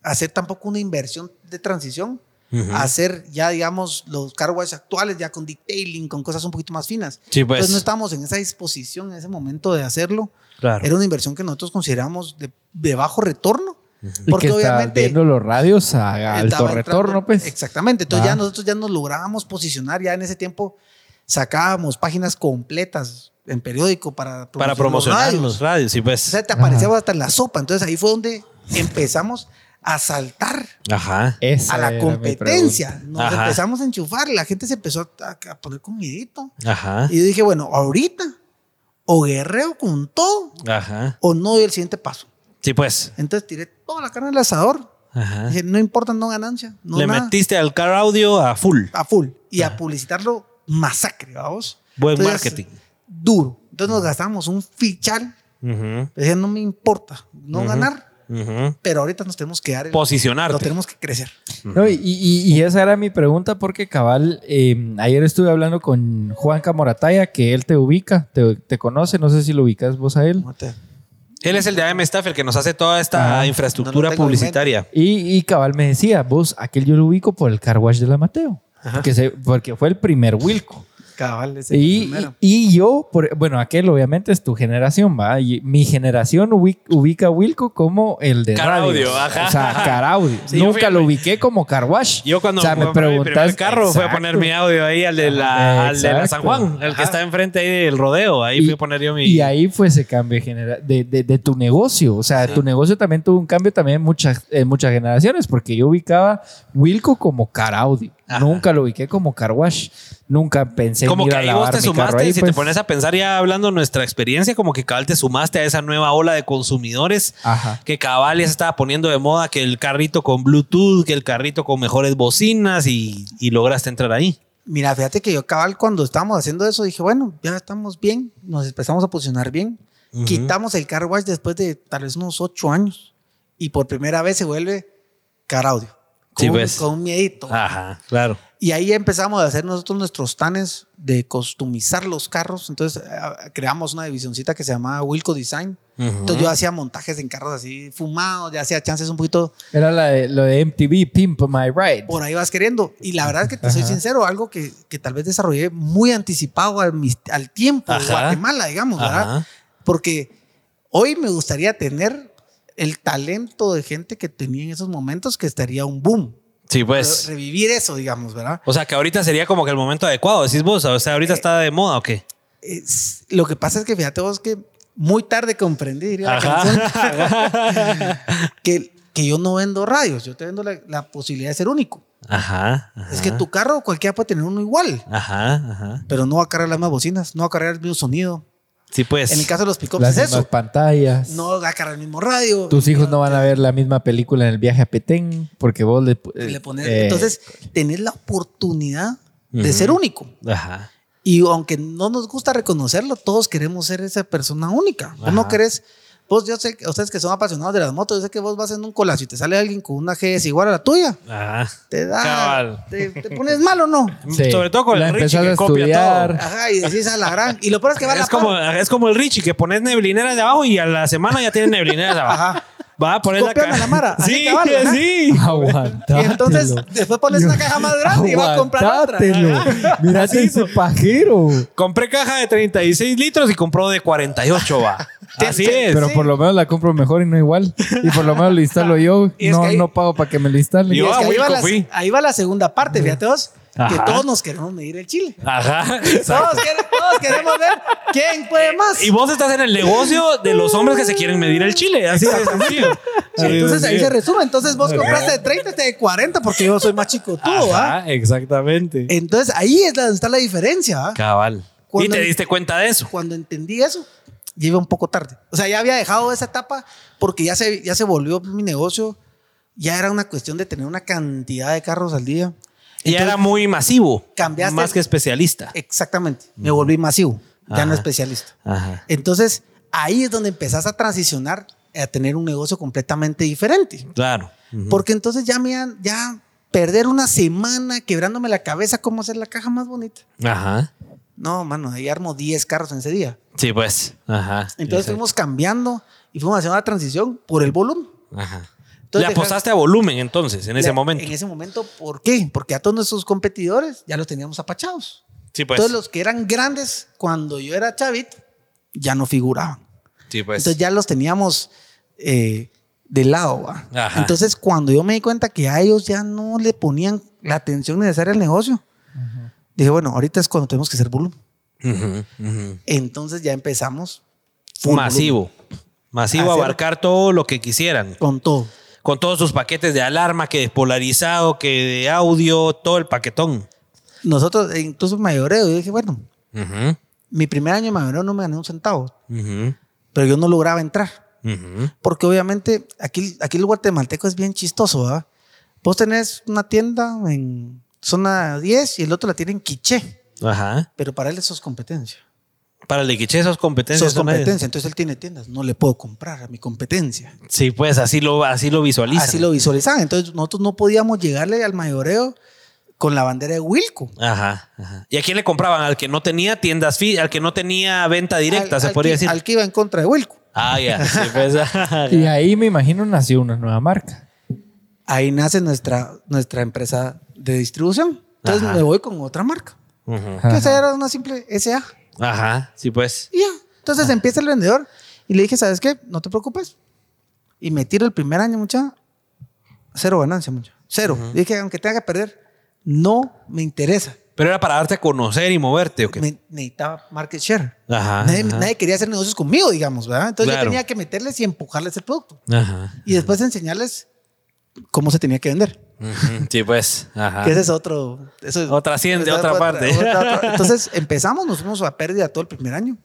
a hacer tampoco una inversión de transición hacer ya, digamos, los car actuales, ya con detailing, con cosas un poquito más finas. Sí, pues. Entonces no estábamos en esa disposición en ese momento de hacerlo. Claro. Era una inversión que nosotros consideramos de, bajo retorno. Porque obviamente viendo los radios a alto retorno, pues. Exactamente. Entonces ya nosotros ya nos lográbamos posicionar, ya en ese tiempo sacábamos páginas completas en periódico para promocionar, para promocionar los radios. sí, pues. O sea, te aparecía hasta en la sopa. Entonces ahí fue donde empezamos a saltar a la competencia. Nos empezamos a enchufar, la gente se empezó a, poner con miedito. Y yo dije, bueno, ahorita o guerreo con todo o no doy el siguiente paso. Sí, pues. Entonces tiré toda la carne al asador. Dije, no importa, no ganancia. No Le metiste al car audio a full. A full. Y a publicitarlo masacre, vamos. Buen marketing. Duro. Entonces nos gastamos un fichal. Dije, no me importa no ganar pero ahorita nos tenemos que dar. Posicionar. Lo tenemos que crecer. y, esa era mi pregunta porque cabal, em, ayer estuve hablando con Juan Camorataya, que él te ubica, te, conoce, no sé si lo ubicas vos a él. Él es el de AM Staff, el que nos hace toda esta ah. infraestructura publicitaria. Y, cabal me decía, vos, aquel yo lo ubico por el car wash de la Mateo. porque fue el primer Wilco. Cabal, y, y, yo, bueno, aquel obviamente es tu generación, ¿va? Y mi generación ubica, a Wilco como el de radio. ajá. O sea, Caraudio. Nunca lo ubiqué como Carwash. Yo cuando o sea, me preguntas, el carro fue a poner mi audio ahí al de la, al de la San Juan, el que está enfrente ahí del rodeo. Ahí fui a poner yo mi. Y ahí fue ese cambio de, de, de, tu negocio. O sea, tu negocio también tuvo un cambio también en muchas, en muchas generaciones, porque yo ubicaba Wilco como Caraudio. Nunca lo ubiqué como Carwash. Nunca pensé como que ahí vos te sumaste, y si te pues. pones a pensar ya hablando nuestra experiencia, como que cabal te sumaste a esa nueva ola de consumidores que cabal ya se estaba poniendo de moda, que el carrito con Bluetooth, que el carrito con mejores bocinas y, lograste entrar ahí. Mira, fíjate que yo cabal cuando estábamos haciendo eso dije, bueno, ya estamos bien, nos empezamos a posicionar bien. Quitamos el car wash después de tal vez unos ocho años y por primera vez se vuelve car audio. Con, pues. con un miedito. Ajá, claro. Y ahí empezamos a hacer nosotros nuestros tanes de costumizar los carros. Entonces eh, creamos una divisioncita que se llamaba Wilco Design. Entonces yo hacía montajes en carros así fumados, ya hacía chances un poquito. Era lo de MTV Pimp My Ride. Por ahí vas queriendo. Y la verdad es que te soy sincero, algo que, que, tal vez desarrollé muy anticipado al, al tiempo de Guatemala, digamos, ¿verdad? Porque hoy me gustaría tener el talento de gente que tenía en esos momentos que estaría un boom. Sí, pues. Revivir eso, digamos, ¿verdad? O sea, que ahorita sería como que el momento adecuado, decís vos. O sea, ahorita eh, está de moda o qué. lo que pasa es que fíjate vos que muy tarde comprendí, diría la que, que yo no vendo radios, yo te vendo la, posibilidad de ser único. Ajá, Es que tu carro cualquiera puede tener uno igual. Ajá, ajá. Pero no va a cargar las mismas bocinas, no va a cargar el mismo sonido. Sí, pues. En el caso de los pickups Las es eso. pantallas. No va a cargar el mismo radio. Tus hijos no van a ver la misma película en el viaje a Petén porque vos le, le pones. Eh, entonces, tenés la oportunidad de ser único. Ajá. Y aunque no nos gusta reconocerlo, todos queremos ser esa persona única. Vos no querés, vos, yo sé, ustedes que son apasionados de las motos, yo sé que vos vas en un colazo y te sale alguien con una GS igual a la tuya. Ajá. Te da. Te, pones mal o no. Sobre todo con el Richie que copia todo. Ajá, y decís a la gran. Y lo peor es que va a la como, Es como el Richie que pones neblineras de abajo y a la semana ya tiene neblineras de abajo. Ajá. Va a poner la caja. la mara. Sí, sí. Aguantate. Y entonces después pones una caja más grande y vas a comprar otra. Mira ese pajero. Compré caja de 36 litros y compró de 48, va. Así es. Pero por lo menos la compro mejor y no igual. Y por lo menos lo instalo yo. no, no pago para que me lo instalen. Yo, ahí, va la, ahí va la segunda parte, fíjate vos que todos nos queremos medir el chile. Ajá. Todos, queremos ver quién puede más. Y vos estás en el negocio de los hombres que se quieren medir el chile. Así de sencillo. entonces ahí se resume. Entonces vos compraste de 30, este de 40 porque yo soy más chico tú, Ajá, exactamente. Entonces ahí es donde está la diferencia. Cabal. y te diste cuenta de eso. Cuando entendí eso, ya iba un poco tarde. O sea, ya había dejado esa etapa porque ya se, ya se volvió mi negocio. Ya era una cuestión de tener una cantidad de carros al día y era muy masivo. Cambiaste. Más que especialista. Exactamente. Me volví masivo, ya no especialista. Entonces, ahí es donde empezás a transicionar a tener un negocio completamente diferente. Claro. Porque entonces ya me ya perder una semana quebrándome la cabeza cómo hacer la caja más bonita. Ajá. No, mano, ahí armo 10 carros en ese día. Sí, pues. Ajá. Entonces fuimos cambiando y fuimos haciendo la transición por el volumen. Ajá. Le apostaste a volumen entonces, en ese momento. En ese momento, ¿por qué? Porque a todos nuestros competidores ya los teníamos apachados. Sí, pues. Todos los que eran grandes cuando yo era chavito ya no figuraban. Sí, pues. Entonces ya los teníamos eh, de lado. Entonces cuando yo me di cuenta que a ellos ya no le ponían la atención necesaria al negocio, dije, bueno, ahorita es cuando tenemos que hacer volumen. Entonces ya empezamos. Masivo. Masivo, abarcar todo lo que quisieran. Con todo con todos sus paquetes de alarma, que de polarizado, que de audio, todo el paquetón. Nosotros, entonces mayoreo, yo dije, bueno, mi primer año de mayoreo no me gané un centavo, pero yo no lograba entrar. Porque obviamente aquí, aquí el guatemalteco es bien chistoso, ¿verdad? Vos tenés una tienda en zona 10 y el otro la tiene en Quiché. Ajá. Pero para él eso es competencia. Para el de esas competencias. Sos competencia, entonces él tiene tiendas, no le puedo comprar a mi competencia. Sí, pues así lo, así lo visualizan. Así lo visualizan. Entonces nosotros no podíamos llegarle al mayoreo con la bandera de Wilco. Ajá, ajá. ¿Y a quién le compraban? Al que no tenía tiendas, al que no tenía venta directa, se podría decir. Al que iba en contra de Wilco. Ah, ya. Pues, y ahí me imagino nació una nueva marca. Ahí nace nuestra, nuestra empresa de distribución. Entonces me voy con otra marca. Que esa era una simple SA. Ajá, sí, pues. Y ya. Entonces empieza el vendedor y le dije, ¿sabes qué? No te preocupes. Y me tiro el primer año, mucha. Cero ganancia, mucha. Cero. dije, aunque tenga que perder, no me interesa. Pero era para darte a conocer y moverte, ¿o qué? Me necesitaba market share. Ajá nadie, quería hacer negocios conmigo, digamos, ¿verdad? Entonces yo tenía que meterles y empujarles el producto. Ajá. Y después enseñarles cómo se tenía que vender. Sí, pues. Ajá. Que ese es otro. otra ciencia, otra, parte. entonces empezamos, nos fuimos a pérdida todo el primer año.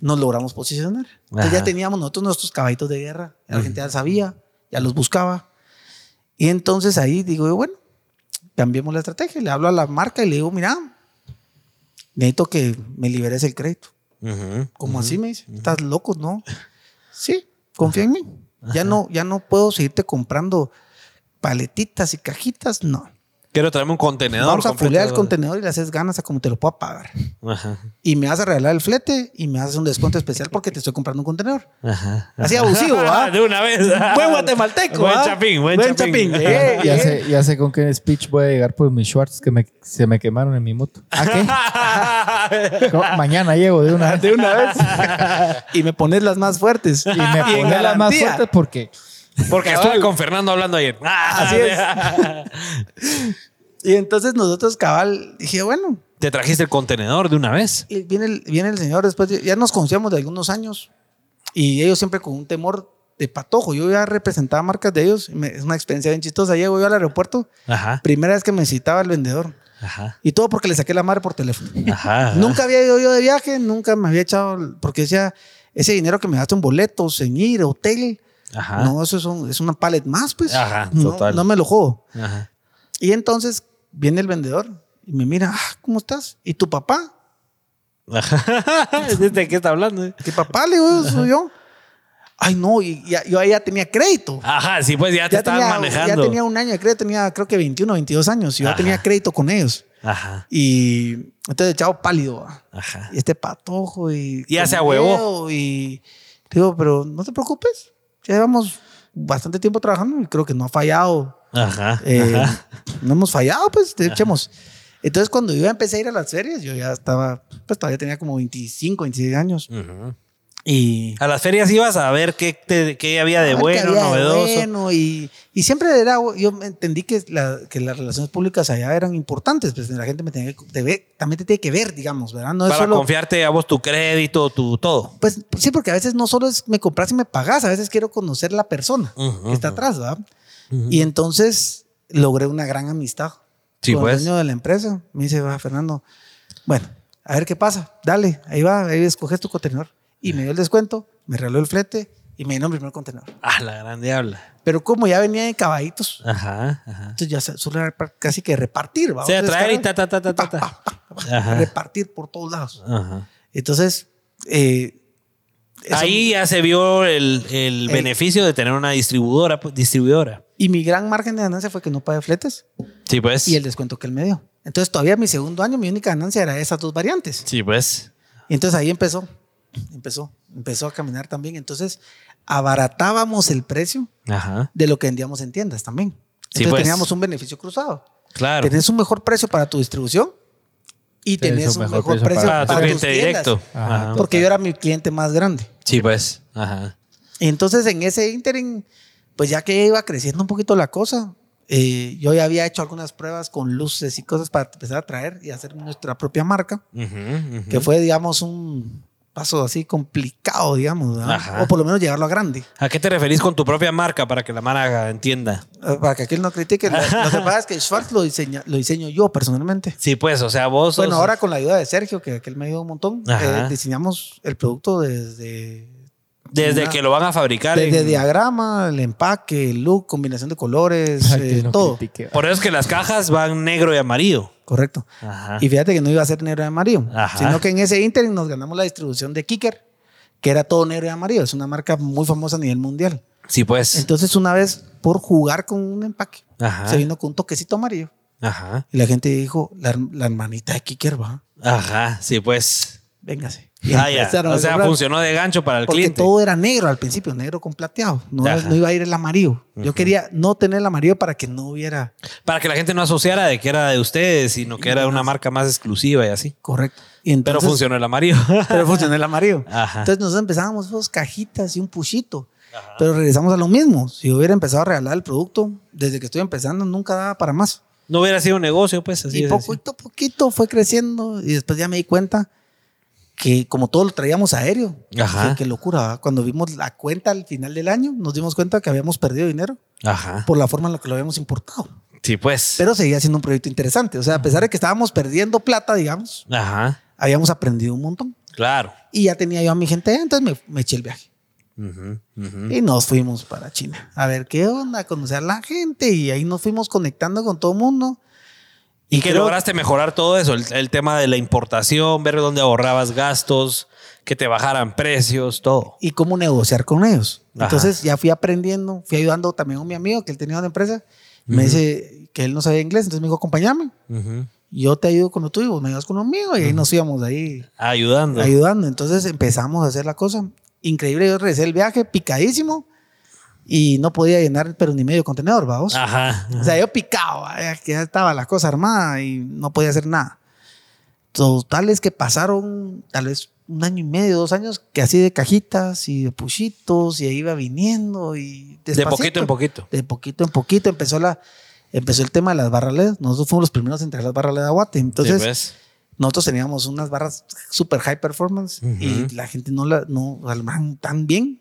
Nos logramos posicionar. Entonces ya teníamos nosotros nuestros caballitos de guerra. La gente ya sabía, ya los buscaba. Y entonces ahí digo, bueno, cambiemos la estrategia. Le hablo a la marca y le digo, mira, necesito que me liberes el crédito. Como así me dice, estás loco, ¿no? Sí, confía en mí. Ya no, ya no puedo seguirte comprando paletitas y cajitas, no. Quiero traerme un contenedor. Vamos a fulear el contenedor y le haces ganas a como te lo puedo pagar. Ajá. Y me vas a regalar el flete y me haces un descuento especial porque te estoy comprando un contenedor. Ajá. Así abusivo, ¿ah? De una vez. buen guatemalteco, Buen chapín, buen, chapín. Eh, ya, sé, ya sé con qué speech voy a llegar por mis shorts que me, se me quemaron en mi moto. ¿A qué? Mañana llego de una, de una vez. y me pones las más fuertes. Y me pones las más fuertes porque Porque estuve con Fernando hablando ayer. Así es. y entonces nosotros, cabal, dije, bueno. Te trajiste el contenedor de una vez. Y viene el, viene el señor después, ya nos conocíamos de algunos años. Y ellos siempre con un temor de patojo. Yo ya representaba marcas de ellos. es una experiencia bien chistosa. Llego yo al aeropuerto. Primera vez que me citaba el vendedor. Y todo porque le saqué la madre por teléfono. nunca había ido yo de viaje, nunca me había echado, porque decía, ese dinero que me gasto en boletos, en ir, hotel, no, eso es, un, es, una pallet más, pues. no, me lo jodo. Y entonces viene el vendedor y me mira, ah, ¿cómo estás? ¿Y tu papá? ¿De qué está hablando? ¿Qué papá? Le digo, soy yo. Ay, no, y yo ya tenía crédito. Ajá, sí, pues ya te estaban manejando. Ya tenía un año de crédito, tenía creo que 21, 22 años. Y yo ya tenía crédito con ellos. Ajá. Y entonces chavo pálido. Ajá. Y este patojo y... Y ya se huevo. Y digo, pero no te preocupes. Ya llevamos bastante tiempo trabajando y creo que no ha fallado. Ajá. Eh, no hemos fallado, pues, echemos. Entonces, cuando yo empecé a ir a las ferias, yo ya estaba, pues todavía tenía como 25, 26 años. Ajá. Y a las ferias ibas a ver qué, qué había de bueno, novedoso. y, y, siempre era, yo entendí que, que las relaciones públicas allá eran importantes, pues la gente me tenía que, también te tiene que ver, digamos, ¿verdad? No Para confiarte a vos tu crédito, tu todo. Pues sí, porque a veces no solo es me compras y me pagas, a veces quiero conocer la persona que está atrás, ¿verdad? Y entonces logré una gran amistad sí, con el pues. dueño de la empresa. Me dice, va, Fernando, bueno, a ver qué pasa, dale, ahí va, ahí escoges tu contenedor y me dio el descuento, me regaló el flete y me dio el primer contenedor. Ah, la grande habla. Pero como ya venía de caballitos, ajá, entonces ya era casi que repartir. ¿va? O sea, traer y ta, ta, ta, ta, ta. repartir por todos lados. Ajá. Entonces, eh, Ahí ya se vio el, el beneficio de tener una distribuidora, pues, distribuidora. Y mi gran margen de ganancia fue que no pagué fletes. Sí, pues. Y el descuento que él me dio. Entonces, todavía mi segundo año, mi única ganancia era esas dos variantes. Sí, pues. Y entonces ahí empezó empezó, empezó a caminar también. Entonces, abaratábamos el precio de lo que vendíamos en tiendas también. Entonces pues. teníamos un beneficio cruzado. Claro. Tenés un mejor precio para tu distribución y tenés un mejor, precio, para, tu cliente directo. porque yo era mi cliente más grande. Sí, pues. Ajá. Entonces, en ese interim, pues ya que iba creciendo un poquito la cosa, eh, yo ya había hecho algunas pruebas con luces y cosas para empezar a traer y hacer nuestra propia marca, que fue, digamos, un, paso así complicado, digamos, o por lo menos llevarlo a grande. ¿A qué te referís con tu propia marca para que la marca entienda? Eh, para que aquel no critique. lo, que pasa es que Schwartz lo, diseña, lo diseño yo personalmente. Sí, pues, o sea, vos. Bueno, ahora con la ayuda de Sergio, que aquel me ayudó un montón, eh, diseñamos el producto desde desde que lo van a fabricar. Desde diagrama, el empaque, el look, combinación de colores, eh, todo. Por eso es que las cajas van negro y amarillo. Correcto. Y fíjate que no iba a ser negro y amarillo, sino que en ese Inter nos ganamos la distribución de Kicker, que era todo negro y amarillo. Es una marca muy famosa a nivel mundial. Sí, pues. Entonces, una vez por jugar con un empaque, se vino con un toquecito amarillo. Ajá. Y la gente dijo, la, la hermanita de Kicker va. Ajá, sí, pues. Véngase. Ah, o sea, funcionó de gancho para el Porque cliente. todo era negro al principio, negro con plateado. No, iba a ir el amarillo. Yo quería no tener el amarillo para que no hubiera. Para que la gente no asociara de que era de ustedes, sino que era una marca más exclusiva y así. Correcto. pero funcionó el amarillo. pero funcionó el amarillo. Entonces nosotros empezábamos dos cajitas y un puchito. Pero regresamos a lo mismo. Si hubiera empezado a regalar el producto, desde que estoy empezando, nunca daba para más. No hubiera sido un negocio, pues así. Y poquito a poquito fue creciendo y después ya me di cuenta que como todo lo traíamos aéreo. Ajá. Qué, locura. Cuando vimos la cuenta al final del año, nos dimos cuenta que habíamos perdido dinero Ajá. por la forma en la que lo habíamos importado. Sí, pues. Pero seguía siendo un proyecto interesante. O sea, a pesar de que estábamos perdiendo plata, digamos, Ajá. habíamos aprendido un montón. Claro. Y ya tenía yo a mi gente, entonces me, eché el viaje. Y nos fuimos para China. A ver qué onda, conocer a la gente. Y ahí nos fuimos conectando con todo el mundo. ¿Y, qué lograste mejorar todo eso? El, tema de la importación, ver dónde ahorrabas gastos, que te bajaran precios, todo. Y cómo negociar con ellos. Entonces ya fui aprendiendo, fui ayudando también a mi amigo que él tenía una empresa. Me dice que él no sabía inglés, entonces me dijo, acompáñame. Yo te ayudo con lo tuyo, me ayudas con lo mío. Y ahí nos íbamos ahí. Ayudando. Ayudando. Entonces empezamos a hacer la cosa. Increíble, yo regresé el viaje picadísimo y no podía llenar, pero ni medio contenedor, vamos. Ajá. O sea, yo picado, que ya estaba la cosa armada y no podía hacer nada. Total es que pasaron tal vez un año y medio, dos años, que así de cajitas y de puchitos y ahí iba viniendo y De poquito en poquito. De poquito en poquito empezó la empezó el tema de las barras LED. Nosotros fuimos los primeros en traer las barras LED a Guate. Entonces, pues. nosotros teníamos unas barras super high performance y la gente no la no armaban tan bien.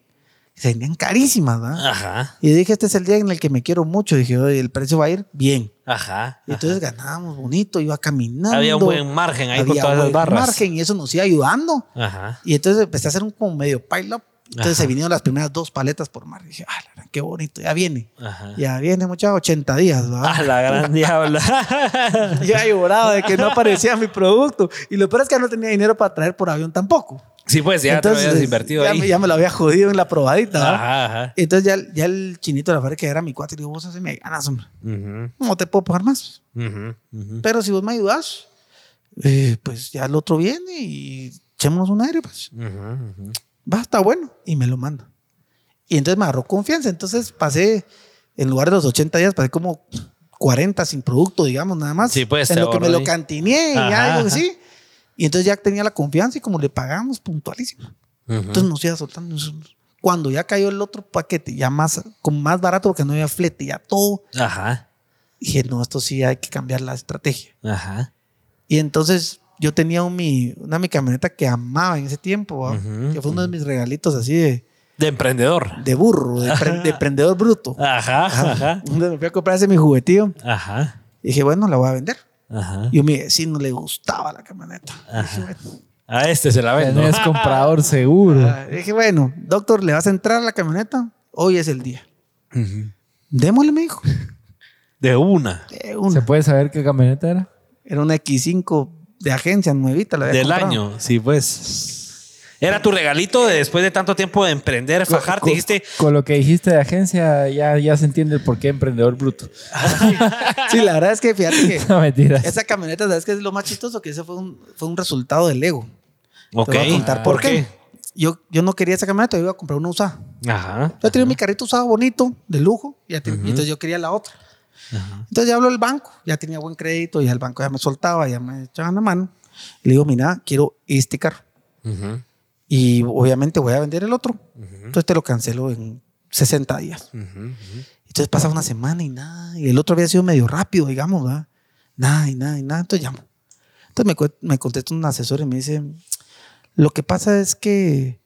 Se vendían carísimas, ¿verdad? Ajá. Y dije, este es el día en el que me quiero mucho. Dije, oye, el precio va a ir bien. Ajá. Y entonces ganábamos bonito, iba caminando. Había un buen margen ahí con Había todas las buen barras. margen y eso nos iba ayudando. Ajá. Y entonces empecé a hacer un como medio pile-up. Entonces Ajá. se vinieron las primeras dos paletas por mar. Y dije, ah, la gran, qué bonito, ya viene. Ajá. Ya viene, muchachos, 80 días. ¿verdad? Ah, la gran diabla. Ya lloraba de que no aparecía mi producto. Y lo peor es que no tenía dinero para traer por avión tampoco. Sí, pues ya te lo habías invertido ya, ahí. Me, ya me lo había jodido en la probadita. Ajá, ajá. Entonces ya, ya el chinito de la fábrica era mi cuate. Y digo, vos haceme ganas, hombre. Ujú, No te puedo pagar más. ujú, ujú. Pero si vos me ayudas, eh, pues ya el otro viene y echémonos un aire, pues. Va, está bueno. Y me lo manda. Y entonces me agarró confianza. Entonces pasé, en lugar de los 80 días, pasé como 40 sin producto, digamos, nada más. Sí, pues, En te lo que me lo cantineé y Ajá, ya Y entonces ya tenía la confianza y como le pagamos puntualísimo. Ujú. Entonces nos iba soltando. Cuando ya cayó el otro paquete, ya más, como más barato porque no había flete, ya todo, Ajá. dije, no, esto sí hay que cambiar la estrategia. Ajá. Y entonces yo tenía un, mi, una mi camioneta que amaba en ese tiempo, que fue uno de mis regalitos así de, De emprendedor. de burro, de, pre- de emprendedor bruto. Ajá, ajá. Entonces me fui a comprar ese mi juguetío. Ajá. Y dije, bueno, la voy a vender. Ajá. Y a mi vecino le gustaba la camioneta. Dije, bueno, A este se la vendo. Tenés comprador seguro. ah, dije, bueno, doctor, ¿le vas a entrar a la camioneta? Hoy es el día. Ujú. Démosle, me dijo. De una. De una. ¿Se puede saber qué camioneta era? Era una X5 de agencia nuevita. La había Del comprado. año, sí, pues. Era tu regalito de después de tanto tiempo de emprender, fajarte. Con- Dijiste, Con lo que dijiste de agencia, ya, ya se entiende el por qué emprendedor bruto. Sí, la verdad es que fíjate que No mentiras. esa camioneta, ¿sabes qué es lo más chistoso? Que ese fue un, fue un resultado del ego. ok. Te voy a contar por ¿Por qué. Yo, yo no quería esa camioneta, yo iba a comprar una usada. Ajá. Yo tenía mi carrito usado bonito, de lujo, y ya te- y entonces yo quería la otra. Entonces ya habló el banco, ya tenía buen crédito, ya el banco ya me soltaba, ya me echaban la mano. Y le digo, mira, quiero este carro. Ujú. Y obviamente voy a vender el otro. Entonces te lo cancelo en 60 días. Ujú, ujú. Entonces pasa una semana y nada. Y el otro había sido medio rápido, digamos, ¿verdad? Nada y nada y nada. Entonces llamo. Entonces me, me contesta un asesor y me dice, lo que pasa es que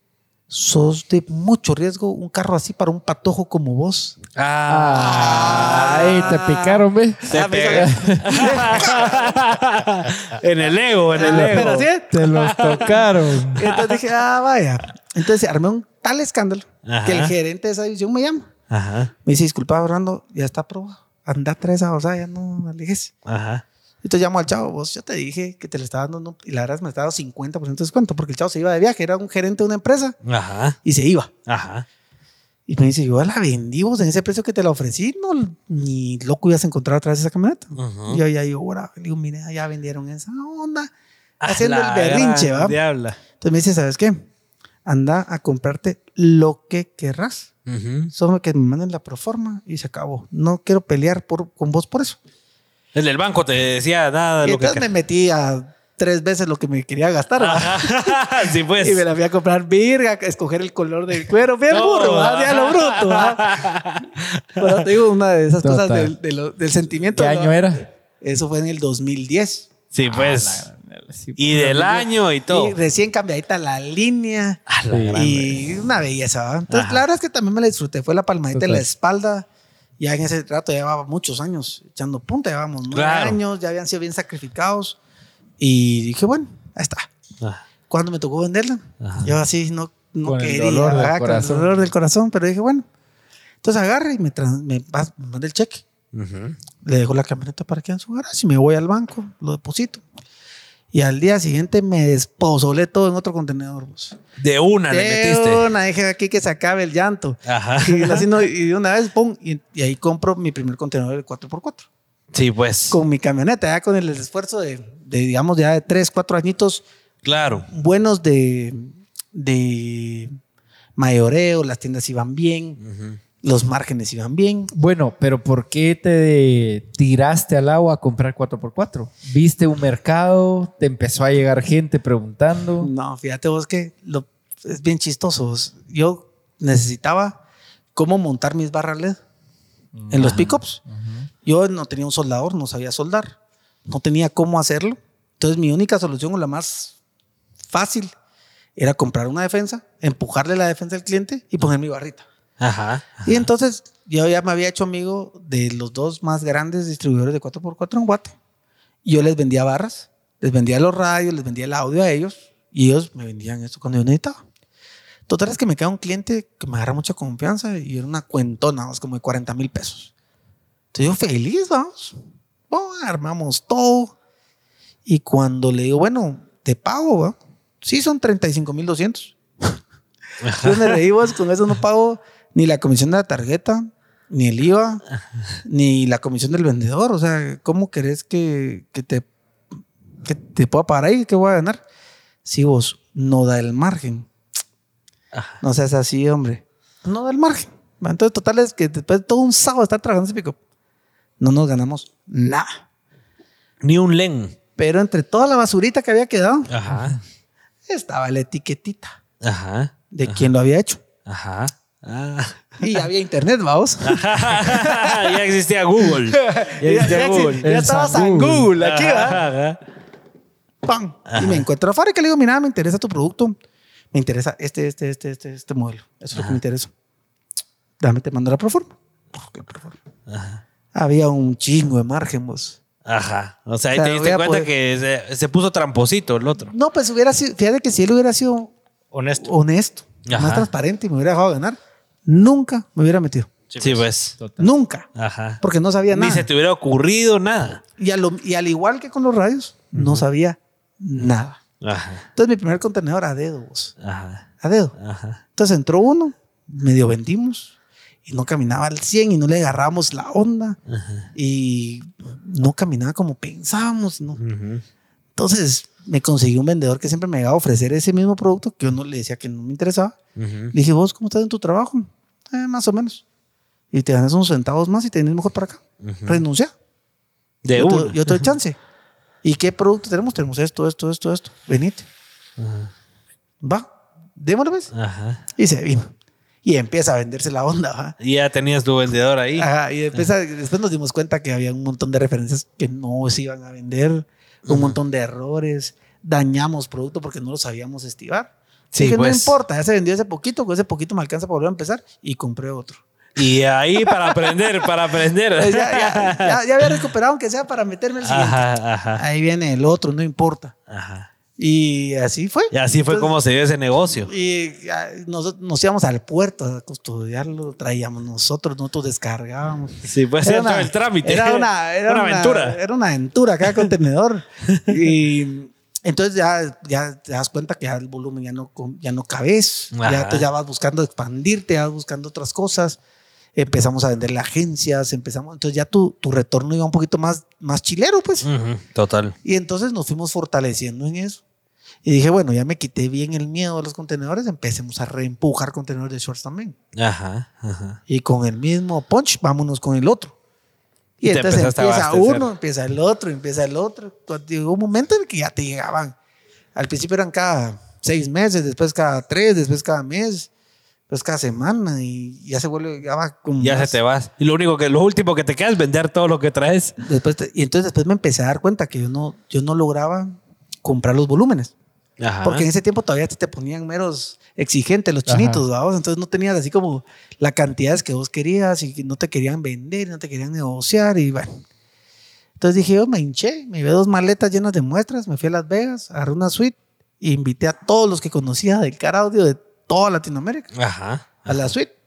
sos de mucho riesgo un carro así para un patojo como vos. Ah. Ay, te picaron, ¿ves? Te pega. en el ego, en el Ah, ego. pero sí. Te los tocaron. Entonces dije, ah, vaya. Entonces armé un tal escándalo Ajá. que el gerente de esa división me llama. Ajá. Me dice, disculpa, Orlando, ya está aprobado. Anda, trae esa cosa, ya no alejes. Ajá. Entonces llamo al chavo, vos, yo te dije que te le estaba dando, y la verdad es que me estaba dando 50% de descuento, porque el chavo se iba de viaje, era un gerente de una empresa Ajá. y se iba. Ajá. Y me dice, yo la vendí vos en ese precio que te la ofrecí, no, ni loco ibas a encontrar otra vez esa camioneta. Ujú. Y yo ya digo, ahora, digo, mira, ya vendieron esa onda, haciendo el berrinche, ¿va? Diabla. Entonces me dice, ¿sabes qué? Anda a comprarte lo que querrás. Ujú. Solo que me manden la proforma y se acabó. No quiero pelear por, con vos por eso. El del banco te decía nada de Y lo que. entonces me metí a tres veces lo que me quería gastar. sí, pues. Y me la fui a comprar virga, escoger el color del cuero. Bien No, burro. Ya lo bruto. Pero te digo, una de esas cosas Total. del, de lo- del sentimiento. ¿Qué ¿no? año era? Eso fue en el 2010. Sí, pues. y del año y todo. Y recién cambiadita la línea. La gran- Y una belleza. ¿va? Entonces, Ajá. la verdad es que también me la disfruté. Fue la palmadita en la Total. espalda. Ya en ese rato ya llevaba muchos años echando punta. Llevábamos nueve Claro. años, ya habían sido bien sacrificados. Y dije, bueno, ahí está. Ah. Cuando me tocó venderla, Ajá. yo así no, no Con el quería. dolor. Con el corazón. dolor del corazón. Pero dije, bueno. Entonces agarre y me, me, me manda el cheque. Le dejo la camioneta para que en su garage y me voy al banco, lo deposito. Y al día siguiente me despozolé todo en otro contenedor. vos. De una le De metiste. una, dije aquí que se acabe el llanto. Ajá. Y, así no- y de una vez, pum, y, y ahí compro mi primer contenedor de 4x4. Sí, pues. Con mi camioneta, ya con el esfuerzo de, de, digamos, ya de 3, 4 añitos Claro. buenos de, de mayoreo, las tiendas iban bien. Ujú. Los márgenes iban bien. Bueno, pero ¿por qué te tiraste al agua a comprar 4x4? ¿Viste un mercado? ¿Te empezó a llegar gente preguntando? No, fíjate vos que lo, es bien chistoso. Yo necesitaba cómo montar mis barras LED en los pickups. Yo no tenía un soldador, no sabía soldar, no tenía cómo hacerlo. Entonces mi única solución o la más fácil era comprar una defensa, empujarle la defensa al cliente y poner mi barrita. Ajá, Y entonces yo ya me había hecho amigo de los dos más grandes distribuidores de 4x4 en Guate. Y yo les vendía barras, les vendía los radios, les vendía el audio a ellos y ellos me vendían esto cuando yo necesitaba. Total es que me queda un cliente que me agarra mucha confianza y era una cuentona, vamos, como de 40 mil pesos. Entonces yo feliz, vamos. armamos todo. Y cuando le digo, bueno, te pago, ¿va? Sí, son 35 mil 200. Entonces me reí, vos, con eso no pago ni la comisión de la tarjeta, ni el IVA, ni la comisión del vendedor. O sea, ¿cómo querés que, que te, que te pueda pagar ahí? ¿Qué voy a ganar? Si vos no da el margen. No seas así, hombre. No da el margen. Entonces, total es que después de todo un sábado estar trabajando ese pico, no nos ganamos nada. Ni un len. Pero entre toda la basurita que había quedado, estaba la etiquetita Ajá. de quién lo había hecho. Ajá. Ah. Y había internet, vamos. ya existía Google. Ya existía Google. Ya estabas en Google aquí, ¿verdad? ¡Pam! Y me encuentro a fábrica y le digo, mira, me interesa tu producto. Me interesa este, este, este, este, este modelo. Eso es lo que me interesa. Dame, te mando la proforma. ¿Qué proforma? Había un chingo de margen, vos. Ajá. O sea, ahí te diste cuenta que se, se, puso tramposito el otro. No, pues hubiera sido, fíjate que si él hubiera sido honesto, honesto más transparente y me hubiera dejado ganar, nunca me hubiera metido. Sí, pues. Total. Nunca. Ajá. Porque no sabía nada. Ni se te hubiera ocurrido nada. Y, lo, y al igual que con los radios, uh -huh. no sabía nada. Ajá. Entonces mi primer contenedor a dedo. Vos. Ajá. A dedo. Ajá. Entonces entró uno, medio vendimos y no caminaba al 100 y no le agarrábamos la onda Ajá. y no caminaba como pensábamos. ¿no? Uh -huh. Entonces me conseguí un vendedor que siempre me iba a ofrecer ese mismo producto que yo no le decía que no me interesaba. Uh -huh. Le dije, ¿vos cómo estás en tu trabajo? Eh, más o menos. Y te ganas unos centavos más y te vienes mejor para acá. Uh -huh. Renuncia. De yo, uno. te, yo te doy chance. ¿Y qué producto tenemos? Tenemos esto, esto, esto, esto. Venite. Uh -huh. Va, démoslo pues. Ajá. Y se vino. Y empieza a venderse la onda. ¿va? Y ya tenías tu vendedor ahí. Ajá, y empieza, después nos dimos cuenta que había un montón de referencias que no se iban a vender, un montón de errores, dañamos producto porque no lo sabíamos estivar. Sí, que pues. no importa, ya se vendió ese poquito, con ese poquito me alcanza para volver a empezar y compré otro. Y ahí para aprender, para aprender. ya, ya, ya, ya, había recuperado, aunque sea para meterme el siguiente. Ajá, ajá. Ahí viene el otro, no importa. Ajá. Y así fue. Y así fue Entonces, como se dio ese negocio. Y nos, nos, íbamos al puerto a custodiarlo, traíamos nosotros, nosotros descargábamos. Sí, pues era todo el trámite. Era una, era una, una aventura. Era una aventura cada contenedor. y entonces ya, ya te das cuenta que ya el volumen ya no, ya no cabes. Ya, ya vas buscando expandirte, ya vas buscando otras cosas. Empezamos a venderle agencias, empezamos. Entonces ya tu, tu retorno iba un poquito más, más chilero, pues. Uh -huh, total. Y entonces nos fuimos fortaleciendo en eso. Y dije, bueno, ya me quité bien el miedo a los contenedores, empecemos a reempujar contenedores de shorts también. Ajá, ajá. Y con el mismo punch, vámonos con el otro. Y, y entonces empieza uno, empieza el otro, empieza el otro. Llegó un momento en que ya te llegaban. Al principio eran cada seis meses, después cada tres, después cada mes, después cada semana y ya se vuelve, ya va como Ya más. se te vas. Y lo único que, lo último que te queda es vender todo lo que traes. Después te, y entonces después me empecé a dar cuenta que yo no, yo no lograba comprar los volúmenes. Ajá. Porque en ese tiempo todavía te, ponían meros exigentes los chinitos, ¿vamos? Entonces no tenías así como la cantidades que vos querías y no te querían vender, no te querían negociar y bueno. Entonces dije, yo me hinché, me llevé dos maletas llenas de muestras, me fui a Las Vegas, agarré una suite e invité a todos los que conocía del car audio de toda Latinoamérica Ajá. a la suite,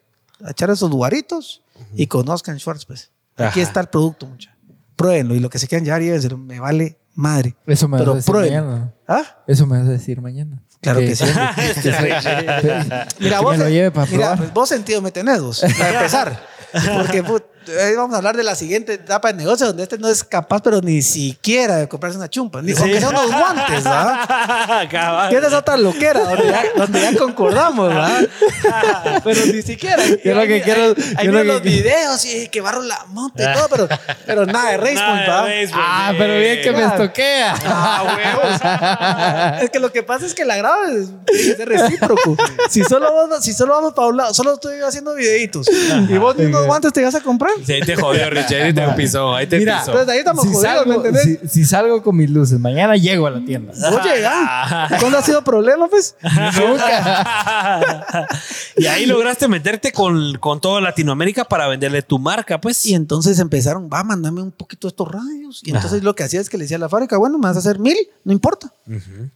a echar esos uh -huh. y conozcan Schwartz, pues. Aquí Ajá. está el producto, muchachos. Pruébenlo y lo que se quieran llevar, llévenselo. Me vale madre. Eso me Pero vas a decir mañana. ¿Ah? Eso me vas a decir mañana. Claro que, sí. mira, que vos, me lo lleve para mira, probar. pues, vos sentido me tenés vos, para empezar. Porque put, ahí vamos a hablar de la siguiente etapa de negocio, donde este no es capaz, pero ni siquiera de comprarse una chumpa, ni aunque sea unos guantes, ¿verdad? que esa es otra loquera, donde ya, donde ya concordamos, ¿verdad? pero ni siquiera. Yo lo que quiero. Hay los que- videos y que barro la monta y todo, pero, pero nada de race Nada de ¿verdad? race, Ah, pero bien que me estoquea. Ah, huevos. es que lo que pasa es que la grado es, recíproco. Si solo, vos- si solo vamos para un lado, solo estoy haciendo videitos y vos ni unos guantes te vas a comprar. Sí, ahí te jodió, Richie. Ahí te pisó. Ahí te Mira, pisó. Entonces ahí estamos Si jodidos, ¿me salgo, entendés? si, si salgo con mis luces, mañana llego a la tienda. Oye, ya. ¿Cuándo ha sido problema, pues? y ahí lograste meterte con, con toda Latinoamérica para venderle tu marca, pues. Y entonces empezaron, va, mandame un poquito estos radios. Y entonces lo que hacía es que le decía a la fábrica, bueno, me vas a hacer mil, no importa.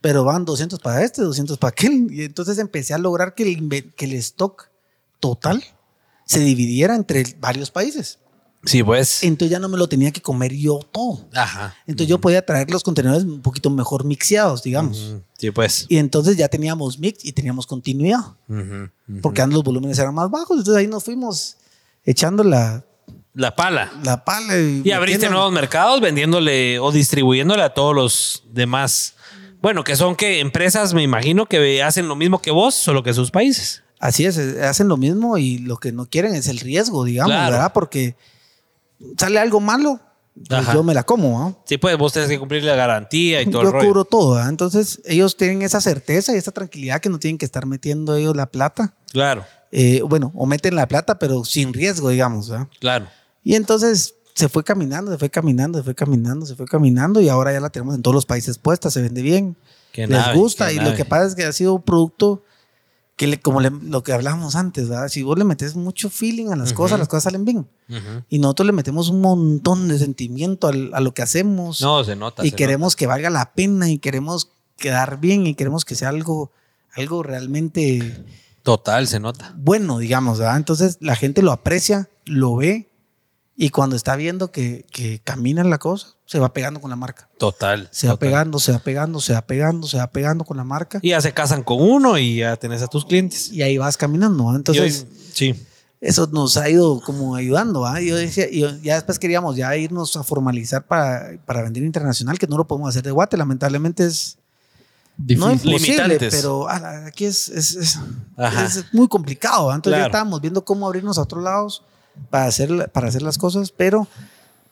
Pero van 200 para este, 200 para aquel. Y entonces empecé a lograr que el, que el stock total se dividiera entre varios países. Sí, pues. Entonces ya no me lo tenía que comer yo todo. Ajá. Entonces yo podía traer los contenedores un poquito mejor mixeados, digamos. Sí, pues. Y entonces ya teníamos mix y teníamos continuidad. Porque antes los volúmenes eran más bajos. Entonces ahí nos fuimos echando la, La pala. la pala. Y, Y abriste nuevos mercados vendiéndole o distribuyéndole a todos los demás. Bueno, que son que empresas, me imagino, que hacen lo mismo que vos, solo que sus países. Así es, eh, hacen lo mismo y lo que no quieren es el riesgo, digamos, Claro. ¿verdad? Porque sale algo malo, pues yo me la como, ¿ah? Sí, pues vos tenés que cumplir la garantía y todo Yo el rollo. cubro todo, ¿ah? Entonces ellos tienen esa certeza y esa tranquilidad que no tienen que estar metiendo ellos la plata. Claro, Eh, bueno, o meten la plata, pero sin riesgo, digamos, ¿verdad? claro. Y entonces se fue caminando, se fue caminando, se fue caminando, se fue caminando y ahora ya la tenemos en todos los países puesta, se vende bien, Qué les nave, gusta y nave. lo que pasa es que ha sido un producto que le- como le- lo que hablábamos antes, ¿verdad? Si vos le metes mucho feeling a las cosas, las cosas salen bien. Y nosotros le metemos un montón de sentimiento al- a lo que hacemos No, se nota. y se queremos que valga la pena y queremos quedar bien y queremos que sea algo, algo realmente. Total, se nota. bueno, digamos, ¿verdad? Entonces la gente lo aprecia, lo ve y cuando está viendo que, que camina la cosa, se va pegando con la marca. Total. Se va total. pegando, se va pegando, se va pegando, se va pegando con la marca Y ya se casan con uno y ya tenés a tus clientes. y ahí vas caminando. Entonces, hoy- sí. eso nos ha ido como ayudando. ¿va? Yo decía, yo- ya después queríamos ya irnos a formalizar para, para vender internacional, que no lo podemos hacer de Guate, lamentablemente es no Difícil. imposible, Limitantes. pero aquí es, es, es- es muy complicado. ¿va? Entonces Claro. ya estábamos viendo cómo abrirnos a otros lados para hacer, para hacer las cosas, pero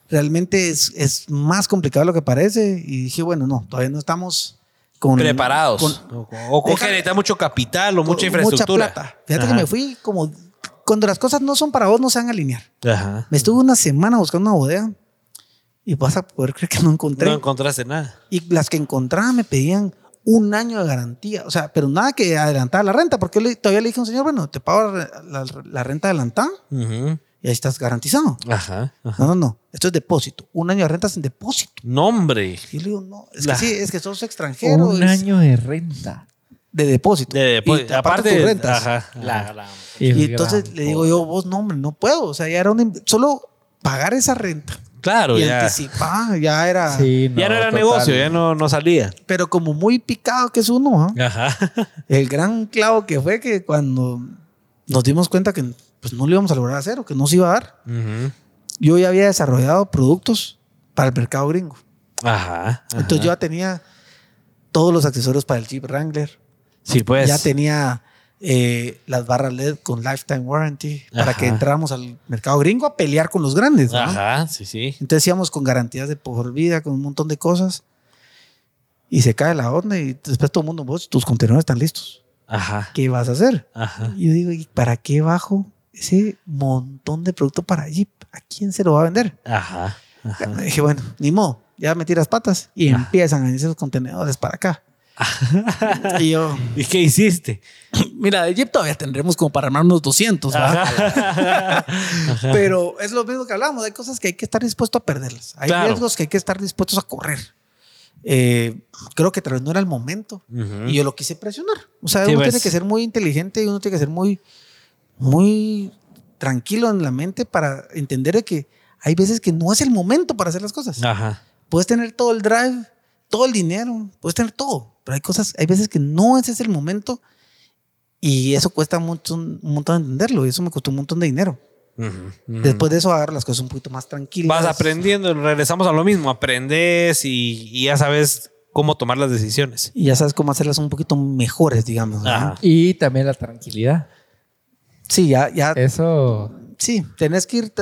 realmente es, es más complicado de lo que parece. Y dije, bueno, no, todavía no estamos con, Preparados. con- o o con que necesita mucho capital o con mucha infraestructura. Mucha plata. Fíjate Ajá. que me fui como cuando las cosas no son para vos, no se van a alinear. Ajá. Me estuve una semana buscando una bodega y vas a poder creer que no encontré. No encontraste nada. Y las que encontraba me pedían un año de garantía. O sea, pero nada que adelantara la renta, porque yo le- todavía le dije a un señor, bueno, te pago la, la- la renta adelantada Ujú. Y ahí estás garantizado. Ajá. ajá. No, no, no. Esto es depósito. Un año de renta sin depósito. No, hombre. Y yo le digo, no, es La- que sí, es que sos extranjero. Un es año de renta. de depósito. De depo- Y aparte tus de rentas. Ajá. La Y entonces le digo yo, vos no, hombre, no puedo. O sea, ya era un... Solo pagar esa renta Claro, y ya. anticipar, ya era... Sí, ya no era total. negocio, ya no, no salía. Pero como muy picado que es uno, ¿ah? Ajá. El gran clavo que fue que cuando nos dimos cuenta que pues, no lo íbamos a lograr hacer o que no se iba a dar, yo ya había desarrollado productos para el mercado gringo. Ajá. Entonces yo ya tenía todos los accesorios para el Jeep Wrangler. Sí, pues. Ya tenía eh, las barras LED con lifetime warranty para que entráramos al mercado gringo a pelear con los grandes. ¿no? Ajá, sí, sí. Entonces íbamos con garantías de por vida, con un montón de cosas. Y se cae la onda y después todo el mundo, vos, tus contenedores están listos. Ajá. ¿Qué vas a hacer? Ajá. Y yo digo, ¿y para qué bajo ese montón de producto para Jeep? ¿A quién se lo va a vender? Ajá. Ajá. Me dije, bueno, ni modo, ya metí las patas y empiezan a venir esos contenedores para acá. y yo, ¿Y qué hiciste? mira, de Jeep todavía tendremos como para armar unos 200, ¿va? Ajá. Pero es lo mismo que hablamos, hay cosas que hay que estar dispuesto a perderlas. Hay Claro. riesgos que hay que estar dispuestos a correr. Eh, creo que tal vez no era el momento y yo lo quise presionar. O sea, uno pues. tiene que ser muy inteligente y uno tiene que ser muy, muy tranquilo en la mente para entender de que hay veces que no es el momento para hacer las cosas. Ajá. Puedes tener todo el drive, todo el dinero, puedes tener todo, pero hay cosas, hay veces que no ese es el momento y eso cuesta mucho, un montón entenderlo y eso me costó un montón de dinero. Después de eso agarro las cosas un poquito más tranquilas. Vas aprendiendo, regresamos a lo mismo, aprendes y, y ya sabes cómo tomar las decisiones. Y ya sabes cómo hacerlas un poquito mejores, digamos. Y también la tranquilidad. Sí, ya, ya. Eso Sí, tenés que ir,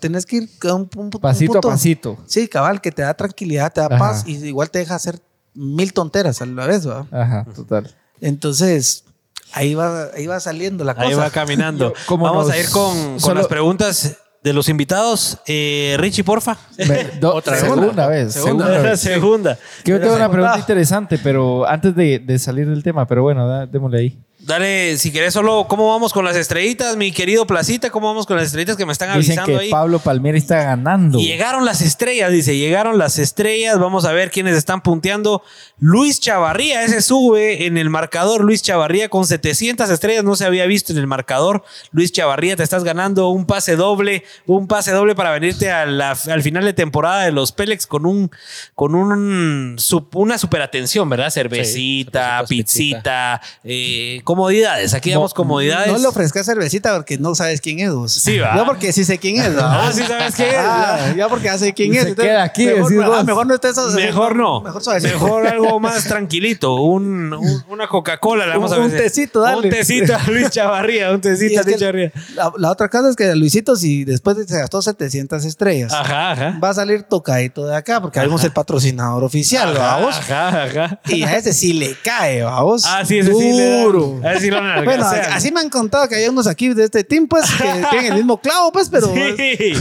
tenés que ir un, un- un pasito a punto- pasito. Sí, cabal, que te da tranquilidad, te da Ajá. paz y igual te deja hacer mil tonteras a la vez, ¿verdad? Ajá, total. Entonces, ahí va, ahí va saliendo la cosa. Ahí va caminando. Yo, Vamos nos- a ir con, con solo- las preguntas de los invitados. Eh, Richie, porfa. Me- do- Otra vez. segunda vez. Segunda. Segunda vez. Segunda. Que yo tengo una pregunta interesante, pero antes de, de salir del tema, pero bueno, da- démosle ahí. Dale, si querés solo, ¿cómo vamos con las estrellitas, mi querido Placita? ¿Cómo vamos con las estrellitas que me están Dicen avisando que ahí? Pablo Palmieri está ganando. Y llegaron las estrellas, dice, llegaron las estrellas. Vamos a ver quiénes están punteando. Luis Chavarría, ese sube en el marcador. Luis Chavarría con 700 estrellas, no se había visto en el marcador. Luis Chavarría, te estás ganando un pase doble, un pase doble para venirte a la- al final de temporada de los Pélex con un, con un, sup- una super atención, ¿verdad? Cervecita, cervecitas, pizzita, eh, comodidades. Aquí damos comodidades. No le ofrezcas cervecita porque no sabes quién es vos. Sí, va. Yo porque sí sé quién es. Ah, sí sabes quién es. Ah, ya porque ya sé quién Se es. Entonces, queda aquí, Mejor, decís ah, mejor no estés. Mejor no. Mejor algo más tranquilito. Un, un- una Coca-Cola. le vamos a Un- un ofrecer. tecito, dale. Un tecito a Luis Chavarría. Un tecito a Luis Chavarría. la, la otra cosa es que Luisito, si después de se gastó 700 estrellas, Ajá, ajá. va a salir tocadito de acá porque vamos el patrocinador oficial, Ajá, vamos. Ajá, ajá. Y a ese sí le cae, vamos. Ah, sí, ese sí le da- Duro. a ese sí lo. Bueno, así me han contado que hay unos aquí de este team, pues, que tienen el mismo clavo, pues, pero Sí.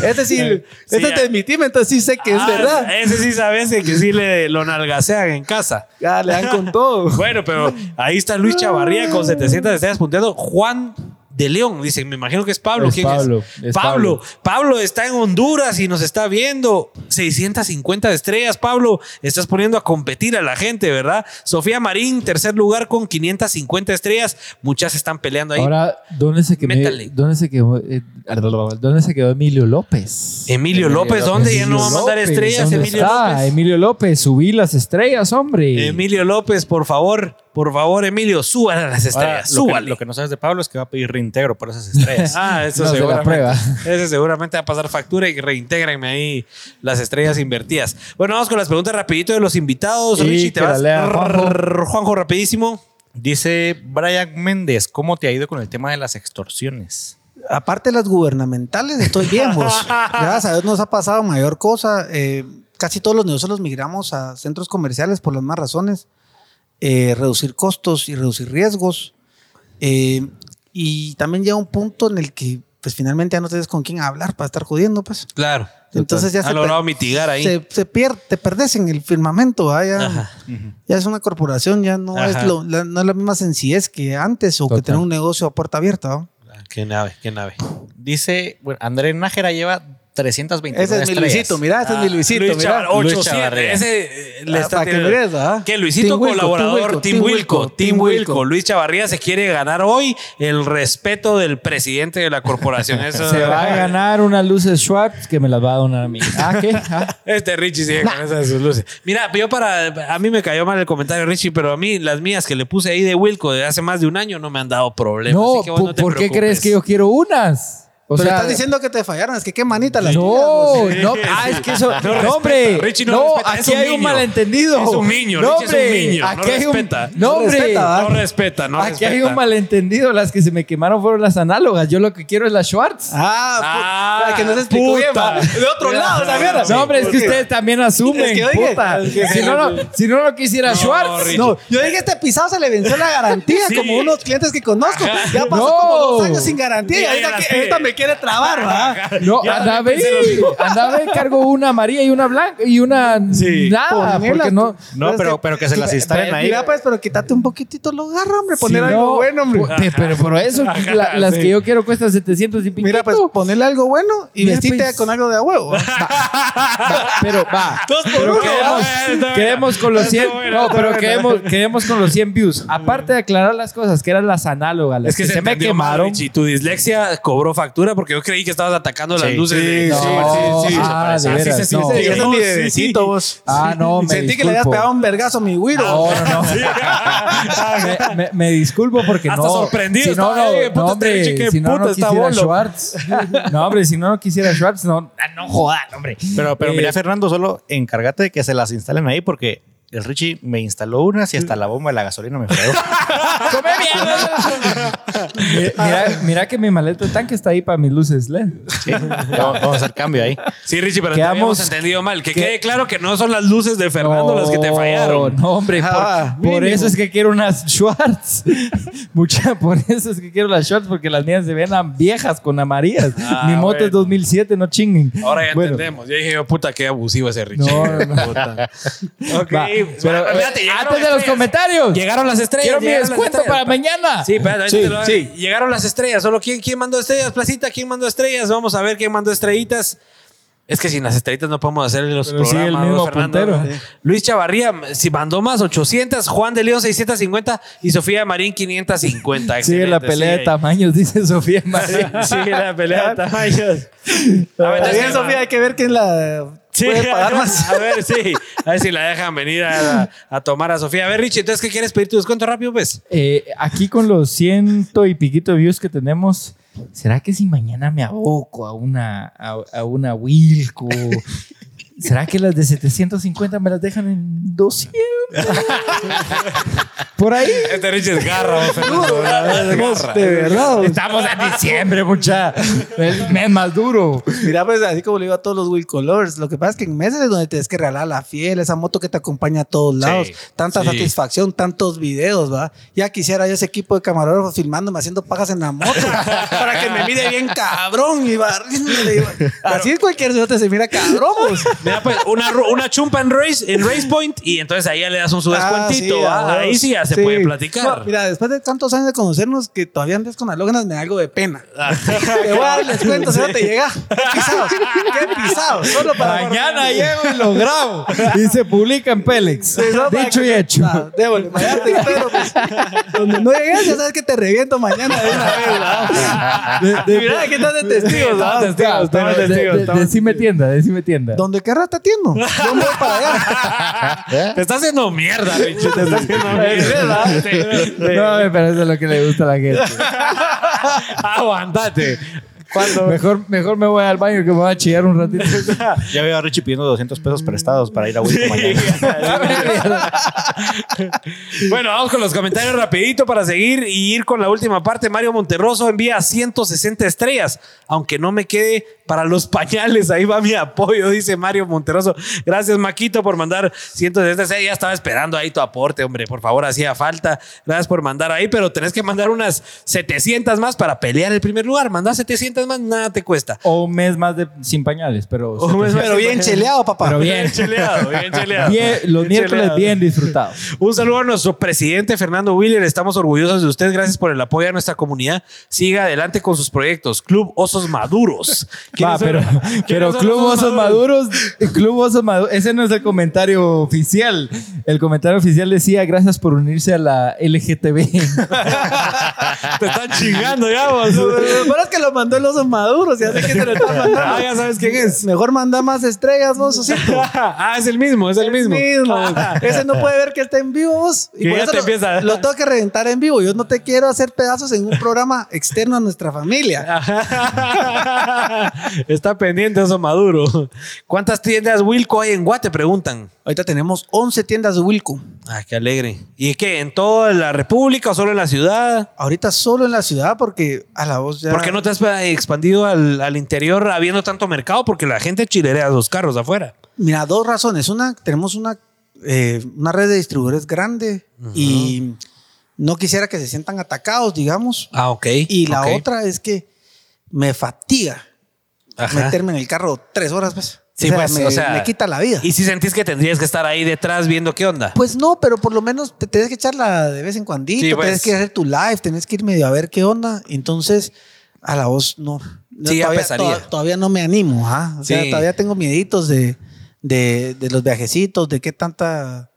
este sí, Sí, este es de mi team, entonces sí sé que es Ah, verdad. Ese sí sabes que sí le lo nalgasean en casa. Ya le dan con todo. Bueno, pero ahí está Luis Chavarría con 700 estrellas punteando. Juan de León, dicen, me imagino que es Pablo. Es ¿Quién Pablo, es? es Pablo. Pablo. Pablo está en Honduras y nos está viendo. 650 estrellas, Pablo. Estás poniendo a competir a la gente, ¿verdad? Sofía Marín, tercer lugar con 550 estrellas. Muchas están peleando ahí. Ahora, ¿dónde se, quedó. ¿dónde, se quedó, eh, ¿dónde se quedó Emilio López? Emilio López, ¿dónde? Ya no va a mandar estrellas, ¿dónde Emilio está? López. Emilio López, subí las estrellas, hombre. Emilio López, por favor, por favor, Emilio, súbale a las Ahora, estrellas, lo, que, lo que no sabes de Pablo es que va a pedir reintegro por esas estrellas. Ah, eso No seguramente. prueba. Ese seguramente va a pasar factura y reintégrenme ahí las estrellas invertidas. Bueno, vamos con las preguntas rapidito de los invitados. Y Richie, te vas. lea Juanjo. Juanjo, rapidísimo. Dice Brian Méndez, ¿cómo te ha ido con el tema de las extorsiones? Aparte de las gubernamentales, estoy bien, vos. Gracias a Dios nos ha pasado mayor cosa. Eh, casi todos los negocios los migramos a centros comerciales por las más razones. Eh, reducir costos y reducir riesgos. Eh, y también llega un punto en el que, pues finalmente ya no tienes con quién hablar para estar jodiendo, pues. Claro. Entonces ya ha se logrado mitigar ahí. Se, se pierde, te perdes en el firmamento, ya, Ajá. ya es una corporación, ya no Ajá. es, lo- la, no es la misma sencillez que antes o que tener un negocio a puerta abierta. ¿va? Ah, Qué nave, qué nave. Dice, bueno, André Nájera lleva 329 Ese es mi estrellas. Luisito, mira, ese es mi Luisito, Luis mira. Chavar- Luis 800. Chavarría. Ese eh, le Ah, está para que tirando- mires, ¿verdad? Que Luisito Team Wilco, colaborador, Team Team Wilco, Wilco, Team Team Wilco. Wilco. Luis Chavarría se quiere ganar hoy el respeto del presidente de la corporación. Eso Se va a ganar unas luces Schwartz que me las va a donar a mí. ¿Ah, qué? Ah. Este Richie sigue con esas de sus luces. Mira, yo para. A mí me cayó mal el comentario, Richie, pero a mí las mías que le puse ahí de Wilco de hace más de un año no me han dado problemas. No, así que vos ¿por, no te por qué preocupes. crees que yo quiero unas? O Pero sea, estás diciendo que te fallaron, es que qué manita las no, no, Sí, ah, es que eso, No no, hombre, Richie no no, respeta, es aquí un hay un malentendido. Es un niño, no, Richie es un hombre, niño, no aquí hay un, respeta. no, hombre, respeta. No respeta, no aquí respeta. hay un malentendido, las que se me quemaron fueron las análogas, yo lo que quiero es la Schwartz. Ah, Ah, para que no se explicó bien. De otro lado, esa mierda. No, hombre, es que ustedes también asumen, Es que, oye, puta. es que- si, no, no, si no, no quisiera No, Schwartz. Richie. No, yo dije este pisado se le venció la garantía, Sí. como unos clientes que conozco. Ya pasó No. como dos años sin garantía ahorita me quiere trabar, ¿va? No, ahí, mismo. andaba ahí, cargo una amarilla y una blanca y una Sí. nada, Ponela porque no. No, pero, pero que se las instalen ahí. Mira, pues, pero quítate un poquitito lo garra, hombre. Poner Si algo no, bueno, hombre. pu- Pero por eso Ajá, la- las sí. que yo quiero cuestan 700 y pico. Mira, pues, ponerle algo bueno y Mira, vestite pues. con algo de a huevo. ¿va? pero va. Dos por Pero uno. quedemos, Ah, bien. quedemos con los Está 100. bueno, No, pero quedemos, quedemos con los 100 views. Aparte de aclarar las cosas, que eran las análogas, las Es que, que, se, se, me entendió mal, quemaron. Richie. Tu dislexia cobró factura. Altura porque yo creí que estabas atacando las luces. Sí, de- sí, No, sí, sí. ah, de veras, sí, sí, no. mi sí, vos. Ah, no, me Sentí que le habías disculpo. pegado un vergazo a mi güiro. No, no, no. me, me- me disculpo porque Hasta no. sorprendido Si no, no, eh, puta, no, hombre, si no, no quisiera bolo. Schwartz. No, hombre, si no, no quisiera Schwartz, no, no jodan, hombre. Pero, pero Eh, mira, Fernando, solo encárgate de que se las instalen ahí porque el Richie me instaló unas y hasta la bomba de la gasolina me fregó. ¡Come mierda! mira, mira que mi maleta de tanque está ahí para mis luces LED. Sí, vamos vamos a hacer cambio ahí. Sí, Richie, pero te Quedamos- habíamos entendido mal. Que que- quede claro que no son las luces de Fernando las que te fallaron. No, hombre, por, Ah, eso es que quiero unas Schwartz. Mucha, por eso es que quiero las Schwartz, porque las mías se ven a viejas con amarillas. Ah, Mi moto bueno. es 2007, no chinguen. Ahora ya Bueno, entendemos. Yo dije, puta, qué abusivo ese Richie. No, no, no. Ok, Va, pero, Va, espérate, eh, llegaron antes de los comentarios. Llegaron las estrellas. Quiero mi descuento para mañana. Sí, espérate, Sí, te lo- sí. Llegaron las estrellas. Solo ¿quién, quién mandó estrellas, Placita? ¿Quién mandó estrellas? Vamos a ver quién mandó estrellitas. Es que sin las estrellitas no podemos hacer los Pero sí, programas. el mismo ¿no, Fernando? Sí. Luis Chavarría, si mandó más, 800. Juan de León, 650. Y Sofía Marín, 550. Sigue la pelea de tamaños, dice Sofía María. Sigue la pelea de tamaños. A ver, Está bien, entonces, Sofía, hay que ver quién la Sí, puede pagar más. A ver, sí. A ver si la dejan venir a, a tomar a Sofía. A ver, Richie, entonces, ¿qué quieres pedir tu descuento rápido, pues? Eh, aquí con los ciento y piquito de views que tenemos, ¿será que si mañana me aboco a una, a, a una Wilco? ¿Será que las de 750 me las dejan en 200? Por ahí. Este Richie es garra, Fernando. De verdad. Estamos en diciembre, mucha. El mes más duro. Mira, pues así como le digo a todos los Will Colors, lo que pasa es que en meses es donde tienes que regalar la fiel, esa moto que te acompaña a todos lados, tanta sí. satisfacción, tantos videos, ¿va? Ya quisiera yo ese equipo de camarógrafos filmándome haciendo pajas en la moto para que me mire bien cabrón y va- Así cualquier ciudad se mira cabrón, pues. Mira, pues, una, una chumpa en Race, en Race Point y entonces ahí ya le das un su Ah, descuentito. sí, ¿va? a ahí sí ya se Sí. puede platicar. No, mira, después de tantos años de conocernos, que todavía andes con alógenas, me da algo de pena. Te voy a dar el descuento, si no te llega. Qué pisado, qué pisado. Solo para Mañana llego y lo grabo. Y se publica en Pélex. Sí, Dicho y hecho. Ah, débole, mañana te espero, pues. Donde no llegues, ya sabes que te reviento mañana de una vez, ¿verdad? De- de- Mira, aquí están de testigos, de- de- Decime tienda, decime tienda. Donde querrás te atiendo. Yo me voy para allá. Te está haciendo mierda, Richie. Te está haciendo mierda. No, pero eso es lo que le gusta a la gente. Aguantate. Mejor, mejor me voy al baño que me voy a chillar un ratito. Ya veo a Richie pidiendo 200 pesos prestados para ir a Wilco mañana. Bueno, vamos con los comentarios rapidito para seguir y ir con la última parte. Mario Monterroso envía 160 estrellas, aunque no me quede para los pañales. Ahí va mi apoyo, dice Mario Monterroso. Gracias, Maquito, por mandar 160 estrellas. Ya estaba esperando ahí tu aporte, hombre. Por favor, hacía falta. Gracias por mandar ahí, pero tenés que mandar unas 700 más para pelear el primer lugar. Mandar 700 más, nada te cuesta. O un mes más de, sin pañales, pero. Un mes más. Pero bien cheleado, papá. Pero bien. cheleado, bien cheleado. Bien, los Bien miércoles cheleado. bien disfrutados. Un saludo a nuestro presidente Fernando Willer. Estamos orgullosos de usted. Gracias por el apoyo a nuestra comunidad. Siga adelante con sus proyectos. Club Osos Maduros. Va, ¿Quiénes son- pero, pero son Club Osos Maduros, Club Osos Maduros, ese no es el comentario oficial. El comentario oficial decía gracias por unirse a la LGTB. Te están chingando ya, vos. Lo peor es que lo mandó el oso maduro, ya sé que se lo está mandando. Ah, ya sabes quién es. Mejor manda más estrellas, vos, Osito. ah, es el mismo, es el mismo. Ese no puede ver que está en vivo vos. Y Que por ya eso te lo, empieza. lo tengo que reventar en vivo. Yo no te quiero hacer pedazos en un programa externo a nuestra familia. Está pendiente eso maduro. ¿Cuántas tiendas Wilco hay en Guate? Preguntan. Ahorita tenemos 11 tiendas de Wilco. Ah, qué alegre. ¿Y qué? ¿En toda la República o solo en la ciudad? Ahorita solo en la ciudad porque a la voz ya... ¿Por qué no te has expandido al, al interior habiendo tanto mercado? Porque la gente chilerea los carros afuera. Mira, dos razones. Una, tenemos una, eh, una red de distribuidores grande y no quisiera que se sientan atacados, digamos. Ah, ok. Y la otra es que me fatiga Ajá. meterme en el carro tres horas, pues. Sí, o sea, pues, me, o sea, me quita la vida. ¿Y si sentís que tendrías que estar ahí detrás viendo qué onda? Pues no, pero por lo menos te tienes que echarla de vez en cuando. Sí, pues. Tienes que hacer tu live, tienes que ir medio a ver qué onda. Entonces, a la voz no. Sí, todavía, pesaría. to- todavía no me animo, ¿ah? O sea, todavía tengo mieditos de, de, de los viajecitos, de qué tanta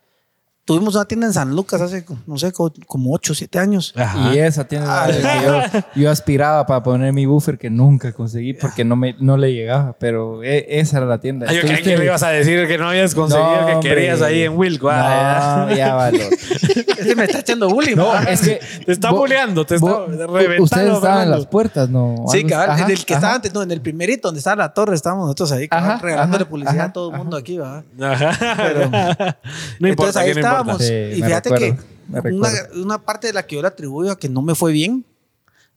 tuvimos una tienda en San Lucas hace, no sé, como 8 o 7 años. Y esa tienda ah. que yo, aspiraba para poner mi buffer que nunca conseguí porque no, me, no le llegaba, pero e, esa era la tienda. Yo creí que le ibas a decir que no habías conseguido que querías ahí en Wilco. Ah, no, ya vale. este me está echando bullying. No, es que te está bulleando, te está reventando. Ustedes estaban en las puertas, ¿no? Sí, cabal, en el que estaba antes, no, en el primerito donde estaba la torre, estábamos nosotros ahí, regalándole publicidad a todo el mundo aquí, ¿va? Ajá. Pero, no importa, ahí estábamos. y fíjate que una, parte de la que yo le atribuyo a que no me fue bien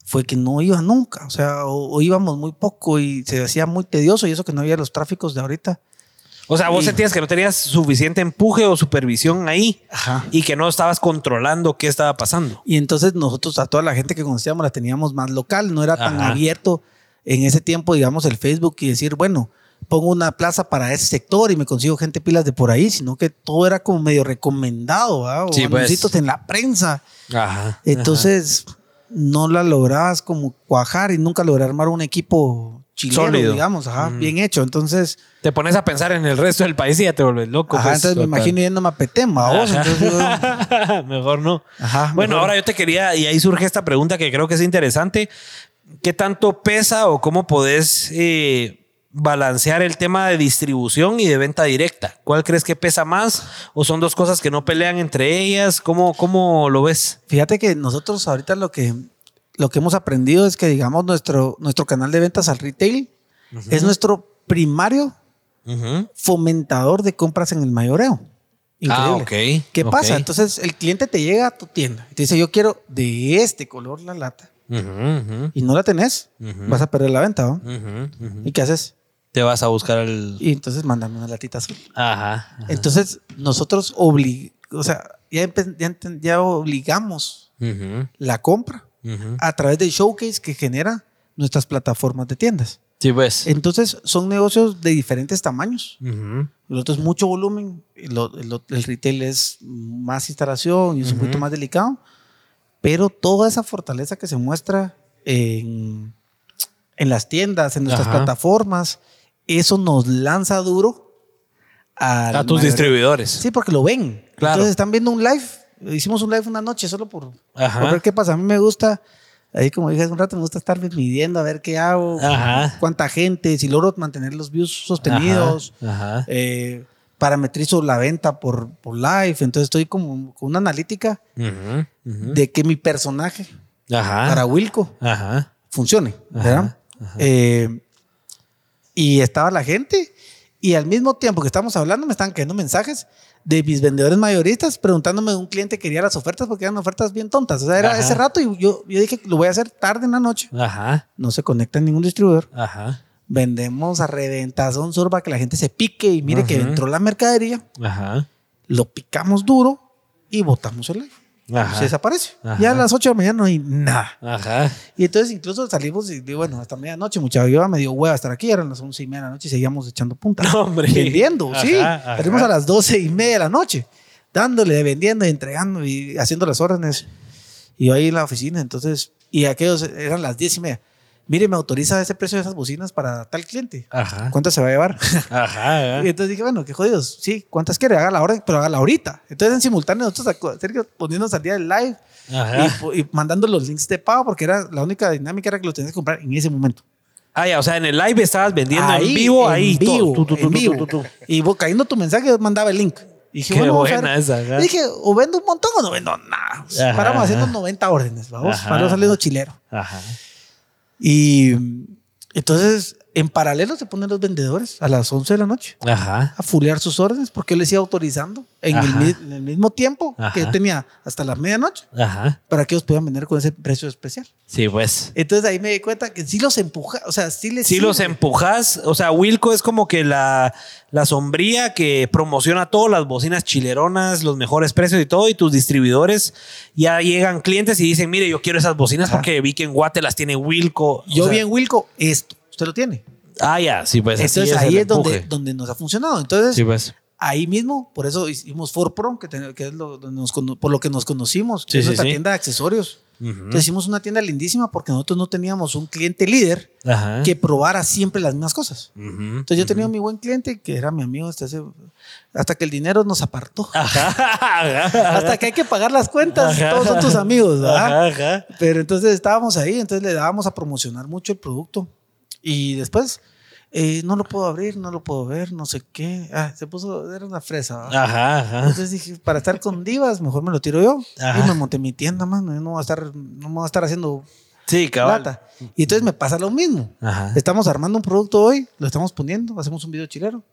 fue que no iba nunca. O sea, o, íbamos muy poco y se hacía muy tedioso y eso que no había los tráficos de ahorita. O sea, vos sentías que no tenías suficiente empuje o supervisión ahí y que no estabas controlando qué estaba pasando. Y entonces nosotros a toda la gente que conocíamos la teníamos más local, no era tan abierto en ese tiempo, digamos, el Facebook y decir, bueno, pongo una plaza para ese sector y me consigo gente pilas de por ahí, sino que todo era como medio recomendado, ¿verdad? o sí, pues. en la prensa. Ajá, Entonces no la lograbas como cuajar y nunca logré armar un equipo chileno, digamos, ajá, bien hecho. Entonces te pones a pensar en el resto del país y ya te vuelves loco. Ajá, pues. entonces me imagino yéndome a Petema, vos. Mejor no. Ajá, bueno, ahora yo te quería, y ahí surge esta pregunta que creo que es interesante. ¿Qué tanto pesa o cómo podés eh, balancear el tema de distribución y de venta directa? ¿Cuál crees que pesa más? ¿O son dos cosas que no pelean entre ellas? ¿Cómo, cómo lo ves? Fíjate que nosotros ahorita lo que, lo que hemos aprendido es que, digamos, nuestro, nuestro canal de ventas al retail es nuestro primario fomentador de compras en el mayoreo. Ah, Increíble. ¿Qué pasa? Entonces el cliente te llega a tu tienda y te dice, yo quiero de este color la lata. Y no la tenés, vas a perder la venta. ¿Y qué haces? Te vas a buscar el. Y entonces mándame una latita azul. Ajá. Entonces, nosotros oblig... o sea, ya, ya, obligamos la compra a través del showcase que genera nuestras plataformas de tiendas. Sí, pues. Entonces, son negocios de diferentes tamaños. El otro es mucho volumen, el, el, retail es más instalación y es un poquito más delicado. Pero toda esa fortaleza que se muestra en, en las tiendas, en nuestras plataformas, eso nos lanza duro a tus distribuidores. Sí, porque lo ven. Claro. Entonces están viendo un live. Hicimos un live una noche solo por, ver qué pasa. A mí me gusta, ahí como dije hace un rato, me gusta estar midiendo a ver qué hago, cuánta gente, si logro mantener los views sostenidos. Eh, parametrizo la venta por, por live. Entonces estoy como con una analítica de que mi personaje para Wilco funcione. ¿verdad? Eh, y estaba la gente y al mismo tiempo que estamos hablando me estaban cayendo mensajes de mis vendedores mayoristas preguntándome de un cliente que quería las ofertas porque eran ofertas bien tontas. O sea, era ese rato y yo, yo dije, lo voy a hacer tarde en la noche. Ajá. No se conecta en ningún distribuidor. Ajá. Vendemos a reventazón para que la gente se pique y mire que entró la mercadería. Ajá. Lo picamos duro y botamos el live se desaparece. Ya a las 8 de la mañana no hay nada. Ajá. Y entonces incluso salimos y digo, bueno, hasta medianoche, muchachos. Yo me dio hueva estar aquí, eran las 11 y media de la noche y seguíamos echando punta. No, hombre. Vendiendo, sí. Salimos a las 12 y media de la noche, dándole, vendiendo entregando y haciendo las órdenes. Y yo ahí en la oficina, entonces, y aquellos eran las 10 y media mire, me autoriza ese precio de esas bocinas para tal cliente. Ajá. ¿Cuántas se va a llevar? Ajá. y entonces dije, bueno, qué jodidos. Sí, ¿cuántas quiere? Haga la orden, pero hágala ahorita. Entonces, en simultáneo, nosotros, Sergio, poniéndonos al día del live y, mandando los links de pago, porque era la única dinámica era que lo tenías que comprar en ese momento. Ah, ya, o sea, en el live estabas vendiendo en vivo, ahí. Vivo, en vivo. Y vos, cayendo tu mensaje, mandaba el link. Y dije, Qué buena esa. Y dije, o vendo un montón o no vendo nada. Paramos haciendo 90 órdenes, vamos, para no saliendo chilero. Ajá. Y entonces, en paralelo se ponen los vendedores a las 11 de la noche a fulear sus órdenes porque él les iba autorizando en el, mismo tiempo que yo tenía hasta la medianoche para que ellos puedan vender con ese precio especial. Sí, pues. Entonces ahí me di cuenta que sí los empuja, o sea, sí les. Sí los empujas, o sea, Wilco es como que la, la sombría que promociona todas las bocinas chileronas, los mejores precios y todo, y tus distribuidores ya llegan clientes y dicen, mire, yo quiero esas bocinas porque vi que en Guate las tiene Wilco. Yo vi en Wilco esto, usted lo tiene. Ah, ya, sí, pues. Entonces ahí es donde, donde nos ha funcionado. Entonces, sí, pues ahí mismo, por eso hicimos For Pro, que, es lo, por lo que nos conocimos, que es nuestra tienda de accesorios. Entonces hicimos una tienda lindísima porque nosotros no teníamos un cliente líder que probara siempre las mismas cosas. Entonces yo tenía mi buen cliente que era mi amigo hasta, hasta que el dinero nos apartó. hasta que hay que pagar las cuentas, todos son tus amigos. Pero entonces estábamos ahí, entonces le dábamos a promocionar mucho el producto. Y después eh, no lo puedo abrir, no lo puedo ver, no sé qué. Ah, se puso, era una fresa. Ajá, ajá. Entonces dije, para estar con divas, mejor me lo tiro yo. Y me monté mi tienda, man. No voy a estar, no voy a estar haciendo sí, plata. Y entonces me pasa lo mismo. Estamos armando un producto hoy, lo estamos poniendo, hacemos un video chilero.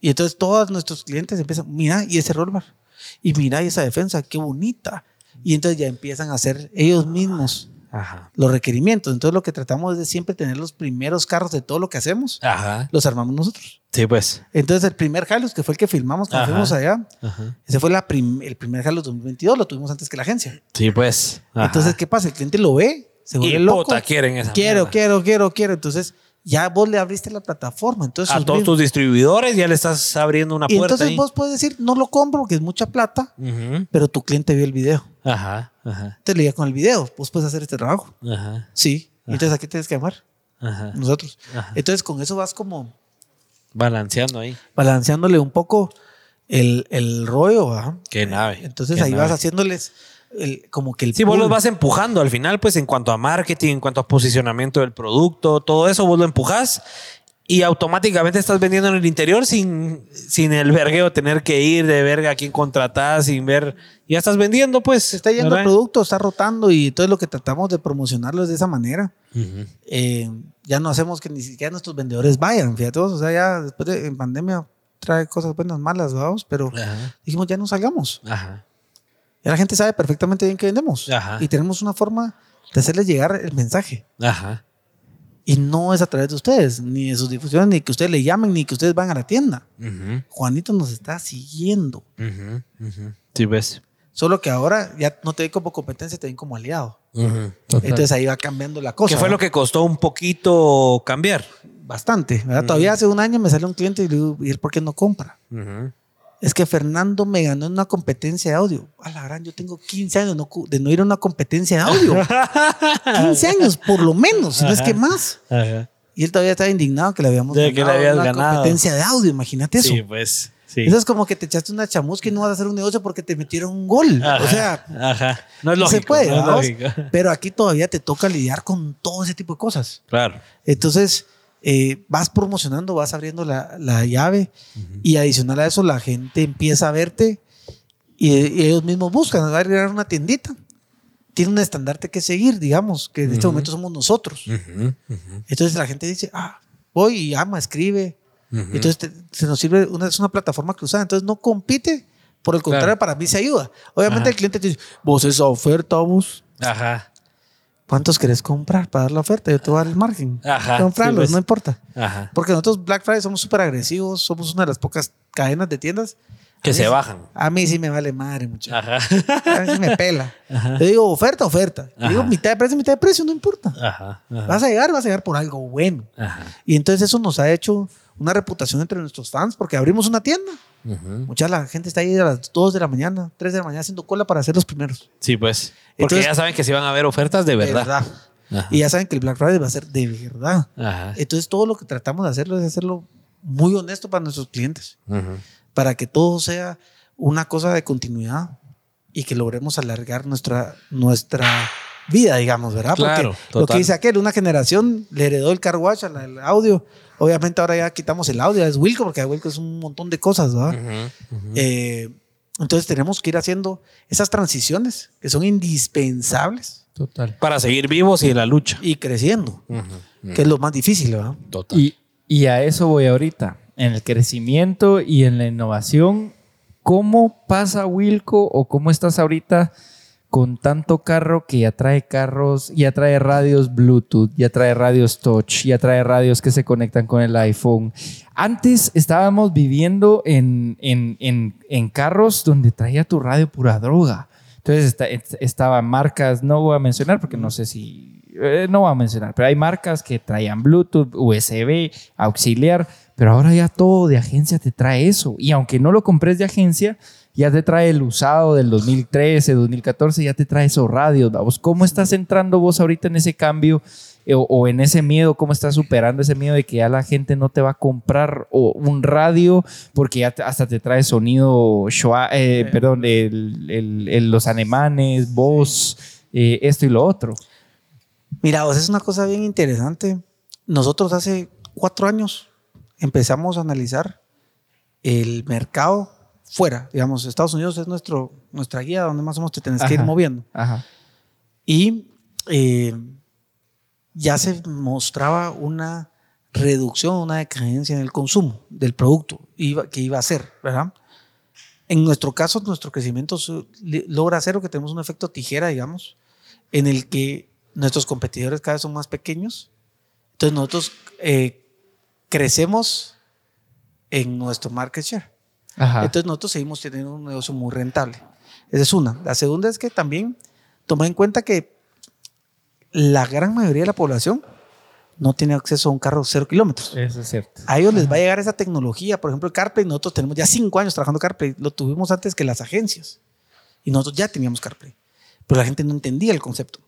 Y entonces todos nuestros clientes empiezan, mira, y ese rollbar. Y mira, y esa defensa, qué bonita. Y entonces ya empiezan a hacer ellos mismos los requerimientos. Entonces lo que tratamos es de siempre tener los primeros carros de todo lo que hacemos. Los armamos nosotros. Sí, pues. Entonces el primer Halos, que fue el que filmamos cuando fuimos allá, ese fue la el primer Halos 2022, lo tuvimos antes que la agencia. Sí, pues. Entonces, ¿qué pasa? El cliente lo ve, se vuelve loco. quieren esa quiero, quiero, quiero, quiero. Entonces ya vos le abriste la plataforma. Entonces, a todos tus distribuidores ya le estás abriendo una puerta. Y entonces vos puedes decir, no lo compro porque es mucha plata, pero tu cliente vio el video. Ajá, ajá. Te leía con el video, vos puedes hacer este trabajo. Ajá. Sí. Entonces aquí tienes que llamar. Ajá. Nosotros. Entonces con eso vas como... Balanceando ahí. Balanceándole un poco el, el rollo. ¿verdad? Qué nave. Entonces ahí vas haciéndoles como que el Sí, vos los vas empujando al final, pues en cuanto a marketing, en cuanto a posicionamiento del producto, todo eso vos lo empujas y automáticamente estás vendiendo en el interior sin, sin el vergueo tener que ir de verga a quién contratás, sin ver. Ya estás vendiendo, pues. Está yendo el producto, está rotando y todo lo que tratamos de promocionarlo es de esa manera. Eh, ya no hacemos que ni siquiera nuestros vendedores vayan, fíjate, o sea, ya después de en pandemia trae cosas buenas, malas, vamos, pero dijimos ya no salgamos. Ajá. Y la gente sabe perfectamente bien que vendemos. Y tenemos una forma de hacerles llegar el mensaje. Ajá. Y no es a través de ustedes, ni de sus difusiones, ni que ustedes le llamen, ni que ustedes van a la tienda. Juanito nos está siguiendo. Sí, ves. Solo que ahora ya no te ven como competencia, te ven como aliado. Entonces ahí va cambiando la cosa. ¿Qué fue lo que costó un poquito cambiar? Bastante. Todavía hace un año me salió un cliente y le digo, ¿y él por qué no compra? Es que Fernando me ganó en una competencia de audio. A la gran, yo tengo 15 años de no ir a una competencia de audio. 15 años, por lo menos, si no es que más. Y él todavía estaba indignado que le habíamos de que le una competencia de audio, imagínate eso. Sí, pues. Sí. Eso es como que te echaste una chamusca y no vas a hacer un negocio porque te metieron un gol. o sea, no es lógico. Se puede, no pero aquí todavía te toca lidiar con todo ese tipo de cosas. Claro. Entonces, eh, vas promocionando, vas abriendo la, llave y adicional a eso la gente empieza a verte y, ellos mismos buscan, va a agregar una tiendita. Tiene un estandarte que seguir, digamos, que en este momento somos nosotros. Entonces la gente dice, ah, voy y ama, escribe. Entonces se nos sirve, una, es una plataforma cruzada, entonces no compite, por el contrario, para mí se ayuda. Obviamente el cliente te dice, vos esa oferta, vos. Ajá. ¿Cuántos querés comprar para dar la oferta? Yo te voy a dar el margen. Ajá, Comprarlos, pues. no importa. Ajá. Porque nosotros Black Friday somos súper agresivos, somos una de las pocas cadenas de tiendas que se bajan. A mí sí me vale madre. Ajá. A mí sí me pela. Ajá. Yo digo oferta, oferta. Yo digo mitad de precio, mitad de precio, no importa. Ajá. Vas a llegar, vas a llegar por algo bueno. Ajá. Y entonces eso nos ha hecho una reputación entre nuestros fans porque abrimos una tienda. Mucha la gente está ahí a las 2 de la mañana, 3 de la mañana haciendo cola para ser los primeros. Sí, pues. Porque ya saben que si van a haber ofertas de verdad. Y ya saben que el Black Friday va a ser de verdad. Entonces todo lo que tratamos de hacerlo es hacerlo muy honesto para nuestros clientes. Para que todo sea una cosa de continuidad y que logremos alargar nuestra, nuestra vida, digamos, ¿verdad? Porque lo que dice aquel, una generación le heredó el car wash al audio Obviamente ahora ya quitamos el audio, es Wilco, porque Wilco es un montón de cosas, ¿verdad? Eh, entonces tenemos que ir haciendo esas transiciones que son indispensables. Total. Para seguir vivos y en la lucha. Y creciendo, que es lo más difícil, ¿verdad? Total. Y, y a eso voy ahorita, en el crecimiento y en la innovación. ¿Cómo pasa Wilco o cómo estás ahorita con tanto carro que ya trae carros, ya trae radios Bluetooth, ya trae radios touch, ya trae radios que se conectan con el iPhone. Antes estábamos viviendo en, en, carros donde traía tu radio pura droga. Entonces estaban marcas, no voy a mencionar porque no sé si, eh, no voy a mencionar, pero hay marcas que traían Bluetooth, USB, auxiliar, pero ahora ya todo de agencia te trae eso. Y aunque no lo compres de agencia, ya te trae el usado del 2013, 2014, ya te trae esos radios. ¿vos? ¿Cómo estás entrando vos ahorita en ese cambio eh, o, en ese miedo? ¿Cómo estás superando ese miedo de que ya la gente no te va a comprar o un radio porque ya hasta te trae sonido, eh, perdón, los alemanes, voz, eh, esto y lo otro? Mira, vos es una cosa bien interesante. Nosotros hace cuatro años empezamos a analizar el mercado fuera. Digamos, Estados Unidos es nuestro, nuestra guía donde más o menos te tienes que ir moviendo. Y eh, ya se mostraba una reducción, una decadencia en el consumo del producto que iba a ser, ¿verdad? En nuestro caso, nuestro crecimiento logra hacer que tenemos un efecto tijera, digamos, en el que nuestros competidores cada vez son más pequeños. Entonces nosotros eh, crecemos en nuestro market share. Entonces nosotros seguimos teniendo un negocio muy rentable. Esa es una. La segunda es que también toma en cuenta que la gran mayoría de la población no tiene acceso a un carro cero kilómetros. Eso es cierto. A ellos les va a llegar esa tecnología. Por ejemplo, el CarPlay, nosotros tenemos ya cinco años trabajando CarPlay. Lo tuvimos antes que las agencias. Y nosotros ya teníamos CarPlay. Pero la gente no entendía el concepto.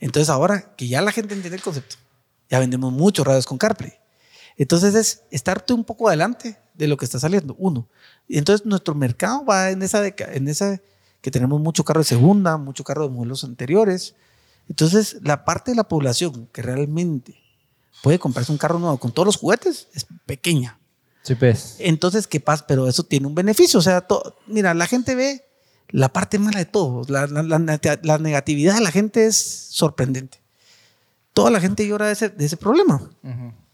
Entonces ahora que ya la gente entiende el concepto, ya vendemos muchos radios con CarPlay. Entonces es estarte un poco adelante de lo que está saliendo, uno. Y entonces nuestro mercado va en esa, en esa que tenemos mucho carro de segunda, mucho carro de modelos anteriores. Entonces la parte de la población que realmente puede comprarse un carro nuevo con todos los juguetes es pequeña. Sí, pues. Entonces, ¿qué pasa? Pero eso tiene un beneficio. O sea, mira, la gente ve la parte mala de todo. La, la, negatividad de la gente es sorprendente. Toda la gente llora de ese, de ese problema.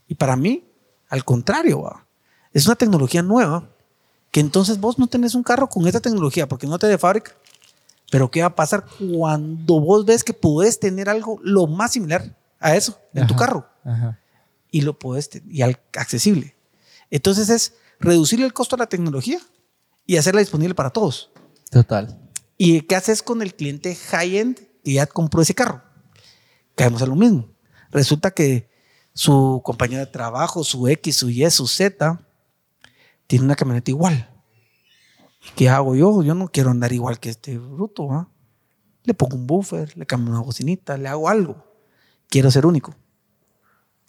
Y para mí, al contrario, es una tecnología nueva que entonces vos no tenés un carro con esta tecnología porque no te de fábrica. Pero ¿qué va a pasar cuando vos ves que puedes tener algo lo más similar a eso en tu carro? Y lo puedes y accesible. Entonces es reducir el costo de la tecnología y hacerla disponible para todos. Total. ¿Y qué haces con el cliente high-end que ya compró ese carro? Caemos a lo mismo. Resulta que su compañero de trabajo, su X, su Y, su Z, tiene una camioneta igual. ¿Qué hago yo? Yo no quiero andar igual que este bruto. Le pongo un buffer, le cambio una bocinita, le hago algo. Quiero ser único.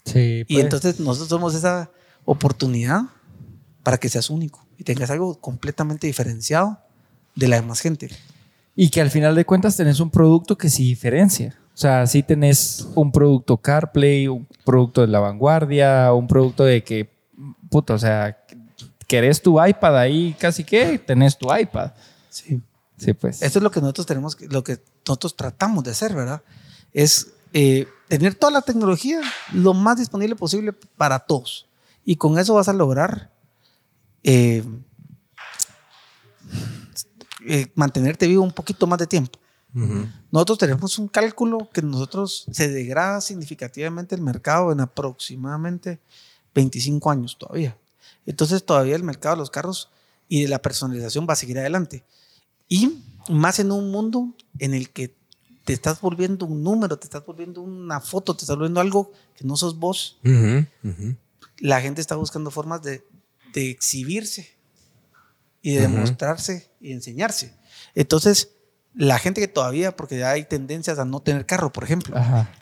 Sí, Y pues. entonces nosotros somos esa oportunidad para que seas único y tengas algo completamente diferenciado de la demás gente. Y que al final de cuentas tenés un producto que sí diferencia. O sea, si tenés un producto CarPlay, un producto de la vanguardia, un producto de que, puta, o sea, querés tu iPad ahí casi que tenés tu iPad. Sí. Sí, pues. Esto es lo que nosotros tenemos, lo que nosotros tratamos de hacer, ¿verdad? Es eh, tener toda la tecnología lo más disponible posible para todos. Y con eso vas a lograr eh, eh, mantenerte vivo un poquito más de tiempo. Nosotros tenemos un cálculo que nosotros se degrada significativamente el mercado en aproximadamente 25 años todavía. Entonces todavía el mercado de los carros y de la personalización va a seguir adelante. Y más en un mundo en el que te estás volviendo un número, te estás volviendo una foto, te estás volviendo algo que no sos vos. La gente está buscando formas de, de exhibirse y de demostrarse y enseñarse. Entonces, la gente que todavía, porque hay tendencias a no tener carro, por ejemplo.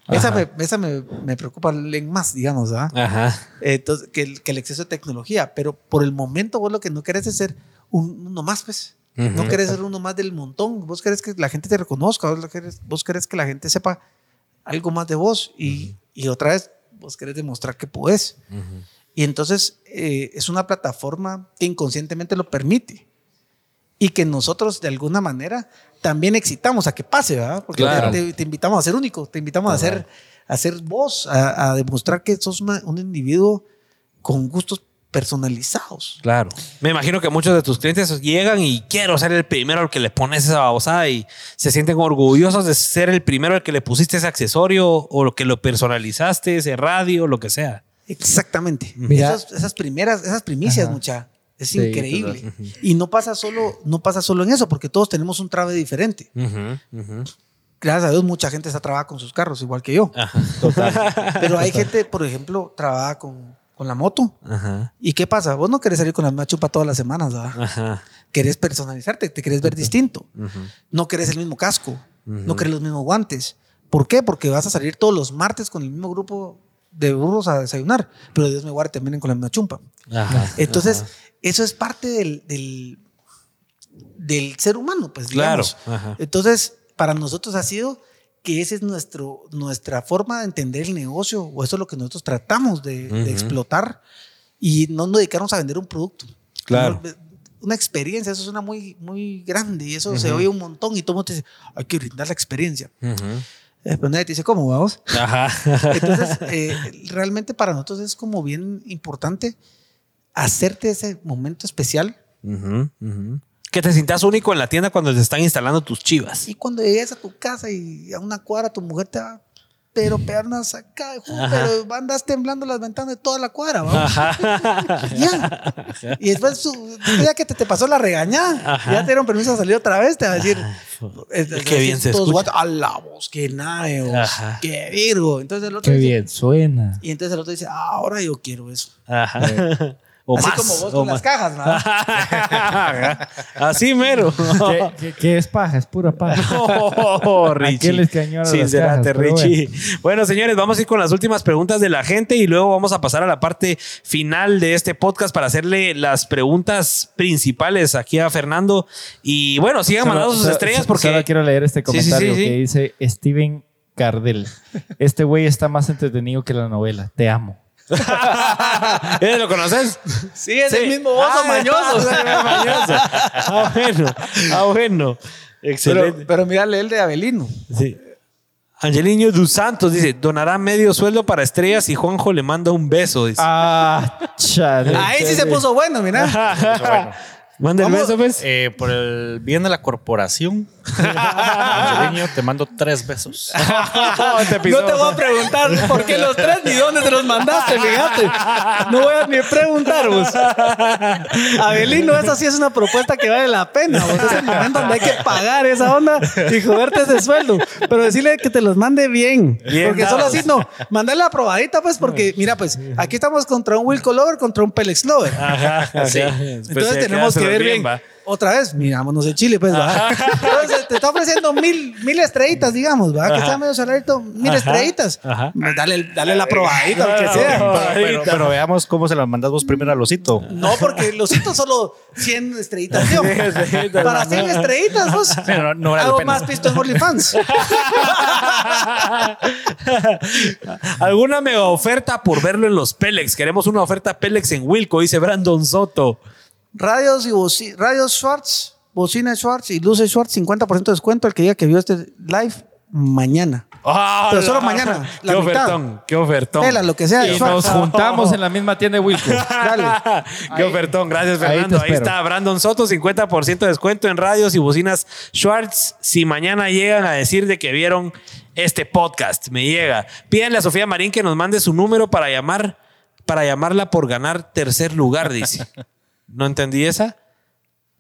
esa, Me, esa me, me, preocupa más, digamos, Ajá. Entonces, que el, que el, exceso de tecnología. Pero por el momento vos lo que no querés es ser uno más, pues. No querés ser uno más del montón. Vos querés que la gente te reconozca. Vos querés, vos querés que la gente sepa algo más de vos. Y, y otra vez, vos querés demostrar que podés. Y entonces eh, es una plataforma que inconscientemente lo permite y que nosotros de alguna manera también excitamos a que pase, ¿verdad? Porque te, invitamos a ser único, te invitamos a ser, a ser vos, a, demostrar que sos un individuo con gustos personalizados. Claro. Me imagino que muchos de tus clientes llegan y quiero ser el primero al que le pones esa babosada y se sienten orgullosos de ser el primero al que le pusiste ese accesorio o lo que lo personalizaste, ese radio, lo que sea. Exactamente. Esas, primeras, esas primicias, mucha. Es increíble. Y no pasa, solo, no pasa solo en eso, porque todos tenemos un trabe diferente. Gracias a Dios, mucha gente está trabajando con sus carros, igual que yo. Pero hay gente, por ejemplo, trabaja con, con la moto. Ajá. ¿Y qué pasa? Vos no querés salir con la misma chupa todas las semanas, ¿verdad? Ajá. Querés personalizarte, te querés ver distinto. No querés el mismo casco, no querés los mismos guantes. ¿Por qué? Porque vas a salir todos los martes con el mismo grupo de burros a desayunar, pero Dios me guarde también con la misma chumpa. Ajá. Entonces, eso es parte del, del, del ser humano, pues Claro. digamos. Ajá. Entonces, para nosotros ha sido que esa es nuestro, nuestra forma de entender el negocio, o eso es lo que nosotros tratamos de, de Ujú. explotar y no nos dedicarnos a vender un producto. Claro. Una experiencia, eso suena muy, muy grande y eso se oye un montón y todo el mundo te dice, hay que brindar la experiencia. Ujú. Eh, Pero nadie te dice, ¿cómo vamos? Ajá. Entonces, eh, realmente para nosotros es como bien importante hacerte ese momento especial. Que te sientas único en la tienda cuando te están instalando tus chivas. Y cuando llegues a tu casa y a una cuadra tu mujer te va, pero pegar una sacada de jugo, Ajá. pero andas temblando las ventanas de toda la cuadra, ¿vamos? Ya. Y después, su- ya que te, te pasó la regañada, Ajá. ya te dieron permiso a salir otra vez, te va a decir, eh, te va a Qué bien decir se todos, escucha. "What? a la voz, qué nave, vos, qué virgo. Entonces el otro Qué dice- bien suena. Y entonces el otro dice, "Ah, ahora yo quiero eso. Ajá. O Así más, como vos o con las cajas, ¿no? Así mero. ¿Qué, qué- qué es paja? Es pura paja. Oh, Richie. les cañó a las Sinceramente, cajas? Richie. Bueno. señores, vamos a ir con las últimas preguntas de la gente y luego vamos a pasar a la parte final de este podcast para hacerle las preguntas principales aquí a Fernando. Y bueno, sigan Solo- mandando sus solo- estrellas solo porque. quiero leer este Sí, sí, sí, comentario sí. que dice Steven Cardell. Este güey está más entretenido que la novela. Te amo. ¿Eh, ¿Lo conoces? Sí, es Sí. el mismo oso Ah, mañoso. es el mismo mañoso. Ah, bueno. Ah, bueno. Excelente. Pero, pero mírale el de Abelino. Sí. Angelino dos Santos dice: donará medio sueldo para estrellas y Juanjo le manda un beso. Dice. Ah, chale. Ahí sí se puso bueno, mira. Manda el beso, pues. Eh, por el bien de la corporación, Angelino, te mando tres besos. No te voy a preguntar por qué los tres ni dónde te los mandaste, fíjate. No voy a ni preguntar, vos. Abelino, esa sí es una propuesta que vale la pena. Vos. Es el momento donde hay que pagar esa onda y joderte ese sueldo. Pero decirle que te los mande bien. Bien porque solo así no. Mandale la probadita, pues, porque mira, pues aquí estamos contra un Wilco Lover, contra un Pelex Lover. Ajá, Sí. ajá. Entonces Pues, tenemos que ver bien. Otra vez, mirámonos en Chile, pues, ¿va? Entonces te está ofreciendo mil, mil estrellitas, digamos, ¿va? Que está medio saladito, mil Ajá. estrellitas. Ajá. Dale, dale la probadita, aunque sea. Pero, pero veamos cómo se las mandas vos primero al osito. No, porque los hitos solo 100 estrellitas, estrellitas, Para no. 100 estrellitas, vos. no- no vale la Hago pena. más pisto en OnlyFans. ¿Alguna mega oferta por verlo en los Pelex? Queremos una oferta Pelex en Wilco, dice Brandon Soto. Radios y boci- radios Schwartz, bocina Schwartz y luces Schwartz, 50% de descuento. El que diga que vio este live mañana. Pero solo mañana, la qué mitad. ofertón, qué ofertón. Tela, lo que sea. Y Schwartz. nos juntamos en la misma tienda de Wilco. Dale. Qué ofertón, gracias Fernando. Ahí, está Brandon Soto, 50% de descuento en radios y bocinas Schwartz. Si mañana llegan a decir de que vieron este podcast, me llega. Pídanle a Sofía Marín que nos mande su número para llamar, para llamarla por ganar tercer lugar, dice. ¿No entendí esa?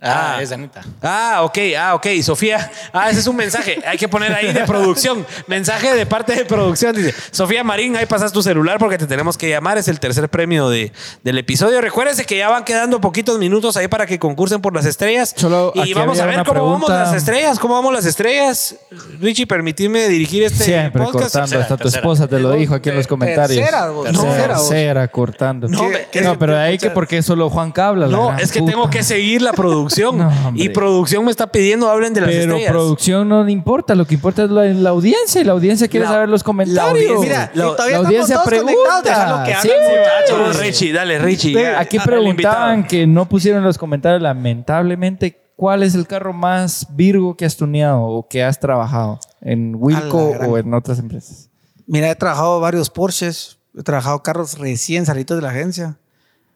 Ah, Ah. es Anita. Ah, ok, ah, ok. Sofía, ah, ese es un mensaje. Hay que poner ahí de producción. Mensaje de parte de producción. Dice, Sofía Marín, ahí pasas tu celular porque te tenemos que llamar. Es el tercer premio de, del episodio. Recuérdense que ya van quedando poquitos minutos ahí para que concursen por las estrellas. Solo y vamos a ver cómo vamos las estrellas. ¿Cómo vamos las estrellas? Richie, permitidme dirigir este Siempre podcast. cortando. Tercera, Hasta tu tercera. esposa te lo dijo aquí en los comentarios. Tercera, vos. Tercera, Tercera, vos. cortando. No, No, pero de ahí que porque solo Juan Cabla. la No, es que puta. tengo que seguir la producción. No, y producción me está pidiendo hablen de las Pero estrellas. producción no importa, lo que importa es la, la audiencia y la audiencia quiere La- saber los la comentarios. audiencia- Mira, La- todavía la audiencia todos pregunta. conectados. Déjalo que Sí, hablen, Muchachos. Richie, dale, Richie. Ya, Aquí preguntaban que no pusieron en los comentarios, lamentablemente, ¿cuál es el carro más Virgo que has tuneado o que has trabajado en Wilco la o en otras empresas? Mira, he trabajado varios Porsches, he trabajado carros recién salidos de la agencia,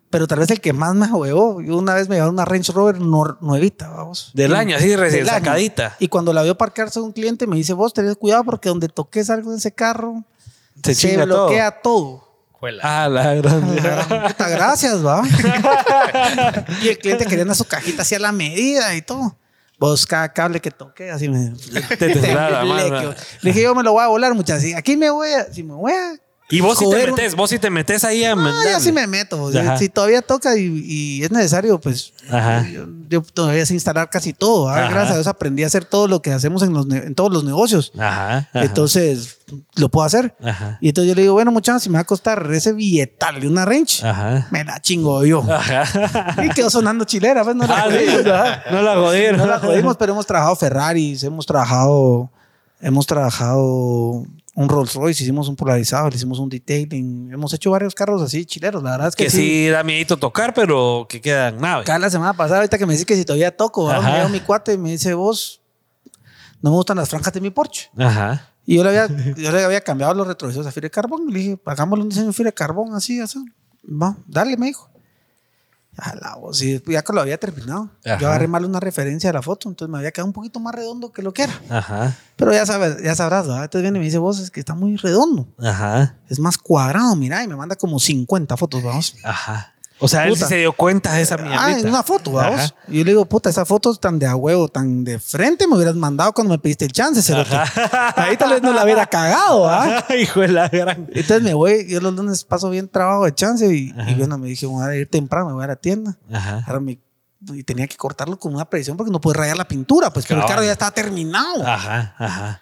pero tal vez el que más me huevó, yo una vez me llevaron una Range Rover nuevita, vamos. Del Y- año, así recién año. sacadita. Y cuando la vio parquearse un cliente me dice, vos tenés cuidado porque donde toques algo en ese carro, Se todo. bloquea todo. Juela. Ah, la grande. Puta, gracias, va. y el cliente quería su cajita así a la medida y todo. Vos cada cable que toque, así me. Te la mano. Le dije, yo me lo voy a volar, muchachos. Aquí me voy a. Si me voy a Y vos sí te metes, vos sí te metes ahí a No, yo sí me meto. Si todavía toca y, es necesario, pues Yo, todavía sé instalar casi todo. Gracias a Dios aprendí a hacer todo lo que hacemos en, los, en todos los negocios. Entonces, lo puedo hacer. Y entonces yo le digo, bueno, muchachos, si me va a costar ese billetal de una range, me la chingo yo. Y quedó sonando chilera, pues no la ah, jodimos. no la jodimos. No la jodimos, pero hemos trabajado Ferraris, hemos trabajado, hemos trabajado un Rolls Royce, hicimos un polarizado, le hicimos un detailing, hemos hecho varios carros así chileros, la verdad es que, que sí, da miedo tocar, pero que quedan nada. Cada la semana pasada, ahorita que me dice que si todavía toco, me dio mi cuate y me dice, vos, no me gustan las franjas de mi Porsche. Ajá. Y yo le había, yo le había cambiado los retrovisores a fibra de carbón. Le dije, hagámosle un diseño de fibra de carbón, así, así. Va, dale, me dijo. Ya que lo había terminado. Yo agarré mal una referencia de la foto, entonces me había quedado un poquito más redondo que lo que era. Ajá. Pero ya sabes, ya sabrás, ¿verdad? Entonces viene y me dice, vos, es que está muy redondo. Ajá. Es más cuadrado, mira, y me manda como 50 fotos, vamos. Ajá. O sea, él se dio cuenta de esa mierda. Ah, en una foto, vamos. Y yo le digo, puta, esa foto tan de a huevo, tan de frente, me hubieras mandado cuando me pediste el chance, Ahí tal vez no la hubiera cagado, ¿ah? Hijo de la gran. Entonces me voy, yo los lunes paso bien trabajo de chance y, bueno, me dije, voy a ir temprano, me voy a la tienda. Ajá. Ahora me, y tenía que cortarlo con una presión porque no puede rayar la pintura, pues, pero el carro ya estaba terminado. Ajá, ajá.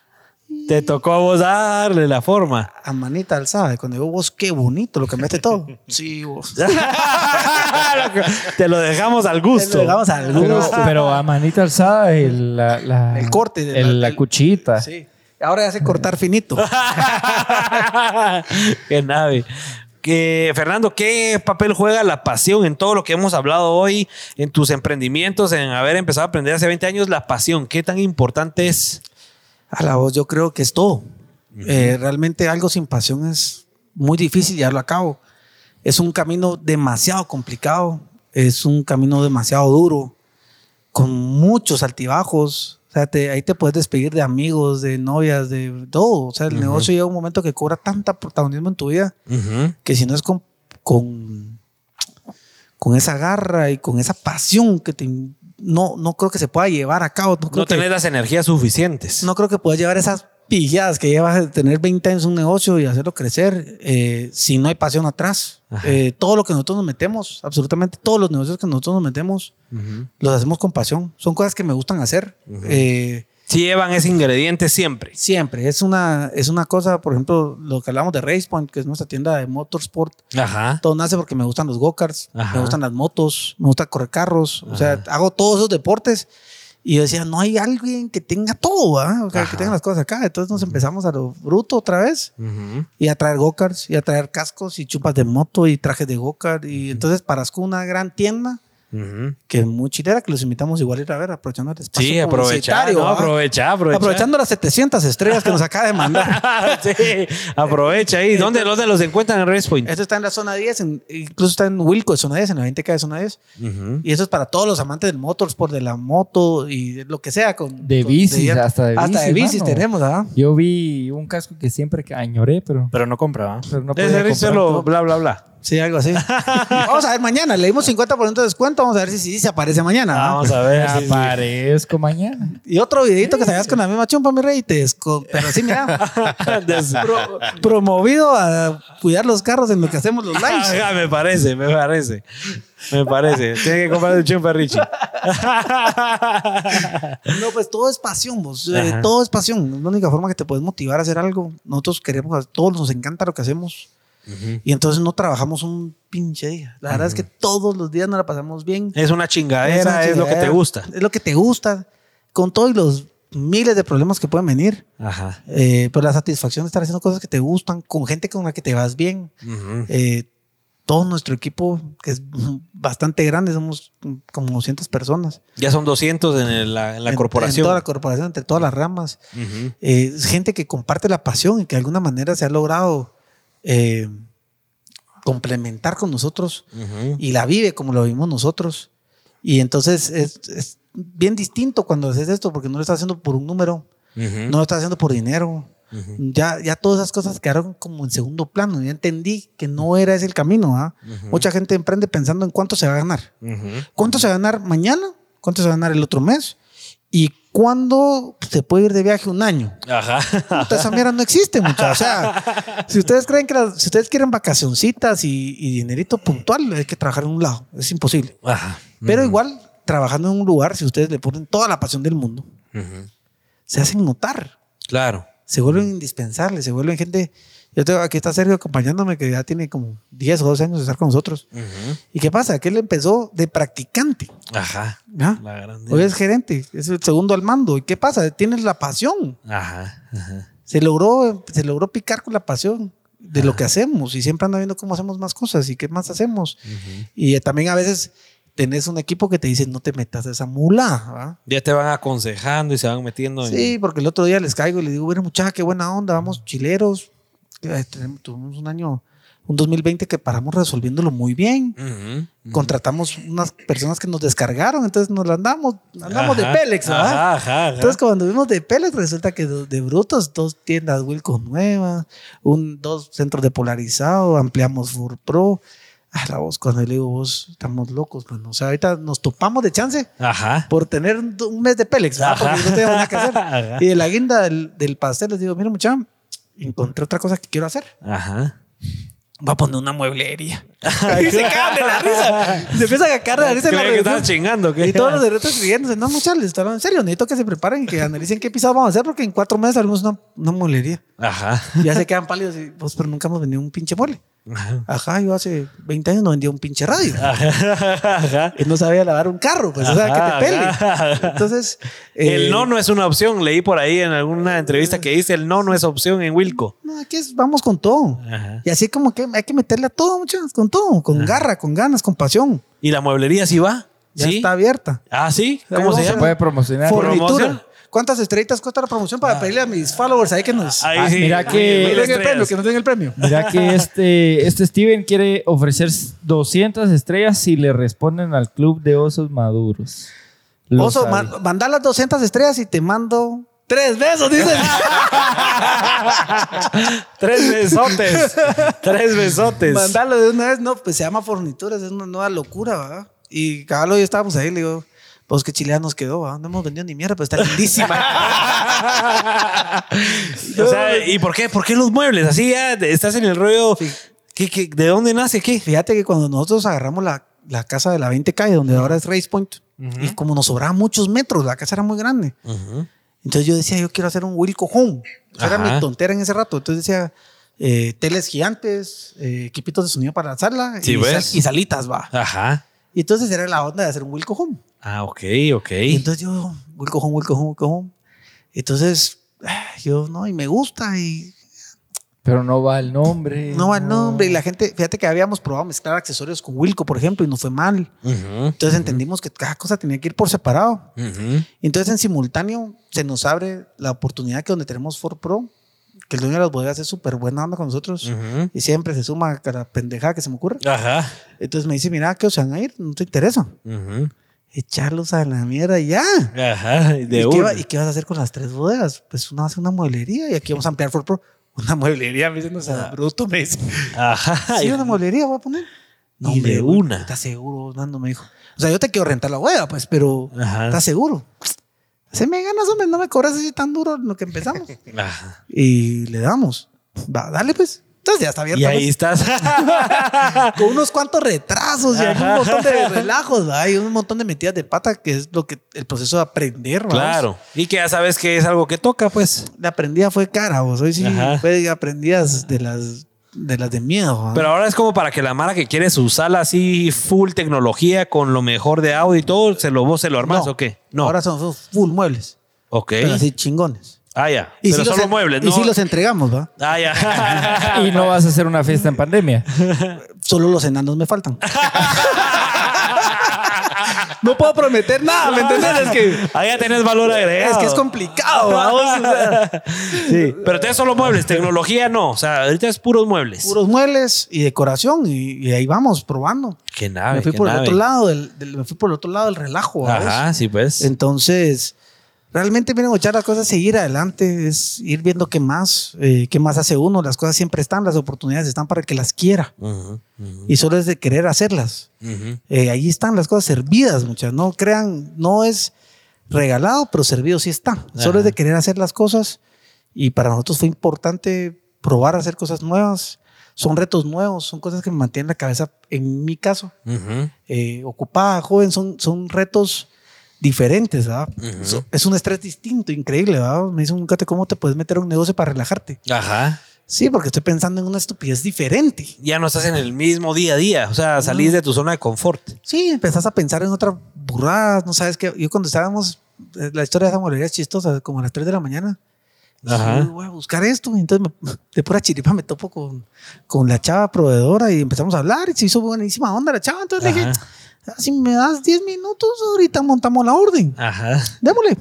Te tocó a vos darle la forma. A manita alzada. Cuando digo vos, qué bonito, lo cambiaste todo. Sí, vos. Te lo dejamos al gusto. Te lo dejamos al gusto. Pero, a manita alzada, el, el corte. De la, cuchita. Sí. Ahora ya sé cortar finito. qué nave. Que, Fernando, ¿qué papel juega la pasión en todo lo que hemos hablado hoy, en tus emprendimientos, en haber empezado a aprender hace 20 años? La pasión, ¿qué tan importante es? A la voz yo creo que es todo. Eh, realmente algo sin pasión es muy difícil llevarlo a cabo. Es un camino demasiado complicado, es un camino demasiado duro, con muchos altibajos. O sea, ahí te puedes despedir de amigos, de novias, de todo. O sea, el negocio llega un momento que cobra tanta protagonismo en tu vida que si no es con, con, con esa garra y con esa pasión que te no, no creo que se pueda llevar a cabo. No, no tener las energías suficientes. No creo que puedas llevar esas pijadas que llevas de tener 20 años un negocio y hacerlo crecer eh, si no hay pasión atrás. Eh, todo lo que nosotros nos metemos, absolutamente todos los negocios que nosotros nos metemos, los hacemos con pasión. Son cosas que me gustan hacer. Si llevan ese ingrediente siempre. Siempre. Es una, es una cosa, por ejemplo, lo que hablamos de RacePoint, que es nuestra tienda de motorsport. Ajá. Todo nace porque me gustan los go-karts, me gustan las motos, me gusta correr carros. O sea, hago todos esos deportes. Y yo decía, no hay alguien que tenga todo, O sea, que tenga las cosas acá. Entonces nos empezamos a lo bruto otra vez. Y a traer go-karts, y a traer cascos, y chupas de moto, y trajes de go-kart. Y entonces Parasco una gran tienda que es muy chilera, que los invitamos igual a ir a ver, aprovechando el espacio. Sí, aprovechar, no, aprovecha, aprovecha. Aprovechando las 700 estrellas que nos acaba de mandar. sí, aprovecha ahí. ¿Dónde, ¿Dónde, los encuentran en Respoint? Esto está en la zona 10, incluso está en Wilco de zona 10, en la 20K de zona 10. Y eso es para todos los amantes del motorsport, de la moto y lo que sea. Con, de bicis, hasta de bicis. Hasta de bicis tenemos, ¿ah? Yo vi un casco que siempre añoré, pero. Pero no compraba. Pero no podía bla, bla, bla. Sí, algo así. vamos a ver mañana. Le dimos 50% de descuento. Vamos a ver si sí se aparece mañana. Vamos a ver. Si aparezco mañana. Y otro videito que salgas con la misma chumpa, mi rey. Te Pero sí, mira. promovido a cuidar los carros en lo que hacemos los lives. Ah, me parece, me parece. Me parece. Tiene que comprar el chumpa Richie. no, pues todo es pasión, vos. Eh, todo es pasión. Es la única forma que te puedes motivar a hacer algo. Nosotros queremos, a todos nos encanta lo que hacemos. Y entonces no trabajamos un pinche día. La verdad es que todos los días nos la pasamos bien. Es una chingadera, es, lo que te gusta. Es lo que te gusta. Con todos los miles de problemas que pueden venir. Ajá. Eh, pero la satisfacción de estar haciendo cosas que te gustan, con gente con la que te vas bien. Eh, todo nuestro equipo, que es bastante grande, somos como 200 personas. Ya son 200 en la, en la corporación. En toda la corporación, entre todas las ramas. Eh, gente que comparte la pasión y que de alguna manera se ha logrado eh, complementar con nosotros y la vive como lo vimos nosotros. Y entonces es, bien distinto cuando haces esto porque no lo estás haciendo por un número, no lo estás haciendo por dinero. Ya, ya todas esas cosas quedaron como en segundo plano. Ya entendí que no era ese el camino. ¿ah? Mucha gente emprende pensando en cuánto se va a ganar. ¿Cuánto se va a ganar mañana? ¿Cuánto se va a ganar el otro mes? ¿Y ¿cuándo se puede ir de viaje un año? Ajá. esa mierda no existe, muchachos. O sea, si ustedes creen que si ustedes quieren vacacioncitas y, dinerito puntual, hay que trabajar en un lado. Es imposible. Ajá. Pero igual, trabajando en un lugar, si ustedes le ponen toda la pasión del mundo, se hacen notar. Claro. Se vuelven indispensables, se vuelven gente yo tengo, aquí está Sergio acompañándome, que ya tiene como 10 o 12 años de estar con nosotros. ¿Y qué pasa? Que él empezó de practicante. Ajá. Hoy es gerente, es el segundo al mando. ¿Y qué pasa? Tienes la pasión. Ajá. Se, logró, se logró picar con la pasión de lo que hacemos y siempre anda viendo cómo hacemos más cosas y qué más hacemos. Y también a veces tenés un equipo que te dice no te metas a esa mula. Ya te van aconsejando y se van metiendo. Sí, porque el otro día les caigo y les digo, bueno, muchacha, qué buena onda, vamos chileros, tuvimos un año, un 2020 que paramos resolviéndolo muy bien. Contratamos unas personas que nos descargaron, entonces nos la andamos, andamos de Pélex, Entonces cuando vimos de Pélex resulta que de, brutos, dos tiendas Wilco nuevas, un, dos centros de polarizado, ampliamos Fur Pro. Ah, la voz, cuando le digo vos, estamos locos, pues, o sea, ahorita nos topamos de chance por tener un mes de Pélex, porque no tenemos nada que hacer. Y de la guinda del, del pastel les digo, mira, muchachos, encontré otra cosa que quiero hacer. Ajá. Va a poner una mueblería. y se cagan de la risa. Se empieza a cagar de la risa. que estaba chingando. Y todos los derechos riéndose. No, muchachos, están en serio. Necesito que se preparen y que analicen qué pisado vamos a hacer porque en cuatro meses haremos una, una mueblería. Ajá. Ya se quedan pálidos y pues, pero nunca hemos vendido un pinche mueble. Ajá. yo hace 20 años no vendía un pinche radio. Ajá. Y no sabía lavar un carro, pues, o sea, que te pele. Entonces. el eh, no no es una opción. Leí por ahí en alguna entrevista que dice el no no es opción en Wilco. No, aquí es, vamos con todo. Y así como que hay que meterle a todo, muchachos, con todo, con garra, con ganas, con pasión. ¿Y la mueblería sí va? Ya está abierta. Ah, sí. ¿Cómo se llama? puede promocionar. Fornitura. ¿Cuántas estrellitas cuesta la promoción para ah. pedirle a mis followers ahí que nos. Ah, mira que. el premio, que nos den el premio. Mira que este, este Steven quiere ofrecer 200 estrellas si le responden al club de osos maduros. Oso, manda las 200 estrellas y te mando Tres besos, dice. Tres besotes. Tres besotes. Mandalo de una vez, no, pues se llama Fornituras, es una nueva locura, ¿verdad? Y cabal, hoy estábamos ahí, le digo, pues qué chilea nos quedó, no hemos vendido ni mierda, pero está lindísima. o sea, ¿y por qué? ¿Por qué los muebles? Así ya estás en el rollo. de dónde nace qué? Fíjate que cuando nosotros agarramos la, la casa de la 20 calle, donde ahora es Race Point, y como nos sobraban muchos metros, la casa era muy grande. Entonces yo decía, yo quiero hacer un Wilco Home. era mi tontera en ese rato. Entonces decía, eh, teles gigantes, eh, equipitos de sonido para la sala y, salitas, va. Ajá. Y entonces era la onda de hacer un Wilco Home. Ah, ok, ok. Y entonces yo, Wilco Home, Wilco Home, Wilco Home. Entonces, ah, yo, no, y me gusta y... Pero no va el nombre. No va el nombre. Y la gente, fíjate que habíamos probado mezclar accesorios con Wilco, por ejemplo, y no fue mal. Entonces entendimos que cada cosa tenía que ir por separado. Entonces en simultáneo se nos abre la oportunidad que donde tenemos Ford Pro, que el dueño de las bodegas es súper buena onda con nosotros y siempre se suma a la pendejada que se me ocurre. Ajá. Entonces me dice, mira, ¿qué os van a ir? ¿No te interesa? Echarlos a la mierda y ya. Ajá. De ¿Y, qué ¿Y, qué vas a hacer con las tres bodegas? Pues una hace una mueblería y aquí vamos a ampliar Ford Pro. Una mueblería, me dicen, o sea, bruto, me dice. Ajá. Sí, una mueblería voy a poner. No, y de una. ¿Estás seguro, Nando? Me dijo. O sea, yo te quiero rentar la hueá, pues, pero ¿estás seguro? Se me ganas, hombre, no me cobras así tan duro en lo que empezamos. Y le damos. Va, dale pues. Entonces ya está abierto. Y ahí pues. estás. Con unos cuantos retrasos y hay un montón de relajos, hay un montón de metidas de pata que es lo que el proceso de aprender. Claro. Y que ya sabes que es algo que toca, pues. La aprendida fue cara, vos. Hoy sí fue aprendidas de las de las de miedo. Pero ahora es como para que la Mara que quiere su sala así full tecnología con lo mejor de audio y todo, ¿se lo, vos se lo armas o qué? No. Ahora son full muebles. Ok. Pero así chingones. Ah, ya. Y Pero si solo muebles, ¿no? Y si los entregamos, ¿va? Ah, ya. y no vas a hacer una fiesta en pandemia. Solo los enanos me faltan. no puedo prometer nada, ¿me entiendes? Es que. Ahí ya tenés valor agregado. Es que es complicado, vamos. sí. Pero tenés solo muebles, tecnología no. O sea, ahorita es puros muebles. Puros muebles y decoración. Y, ahí vamos probando. Qué nave. Me fui por el otro lado del, me fui por el otro lado del relajo. Ajá, sí, pues. Entonces realmente miren, echar las cosas, seguir adelante, es ir viendo qué más, eh, qué más hace uno. Las cosas siempre están, las oportunidades están para el que las quiera. Y solo es de querer hacerlas. Eh, ahí están las cosas servidas, muchas. No crean, no es regalado, pero servido sí está. Solo es de querer hacer las cosas y para nosotros fue importante probar a hacer cosas nuevas. Son retos nuevos, son cosas que me mantienen la cabeza, en mi caso, eh, ocupada, joven, son, son retos diferentes, ¿verdad? Es un estrés distinto, increíble, ¿verdad? Me dice un gato, ¿cómo te puedes meter a un negocio para relajarte? Ajá. Sí, porque estoy pensando en una estupidez diferente. Ya no estás en el mismo día a día, o sea, salís de tu zona de confort. Sí, empezás a pensar en otra burrada, no sabes qué. Yo cuando estábamos, eh, la historia de esa molería es chistosa, como a las 3 de la mañana. Ajá. voy a buscar esto. Y entonces de pura chiripa me topo con, con la chava proveedora y empezamos a hablar y se hizo buenísima onda la chava. Entonces le dije, si me das 10 minutos, ahorita montamos la orden. Ajá. Démosle.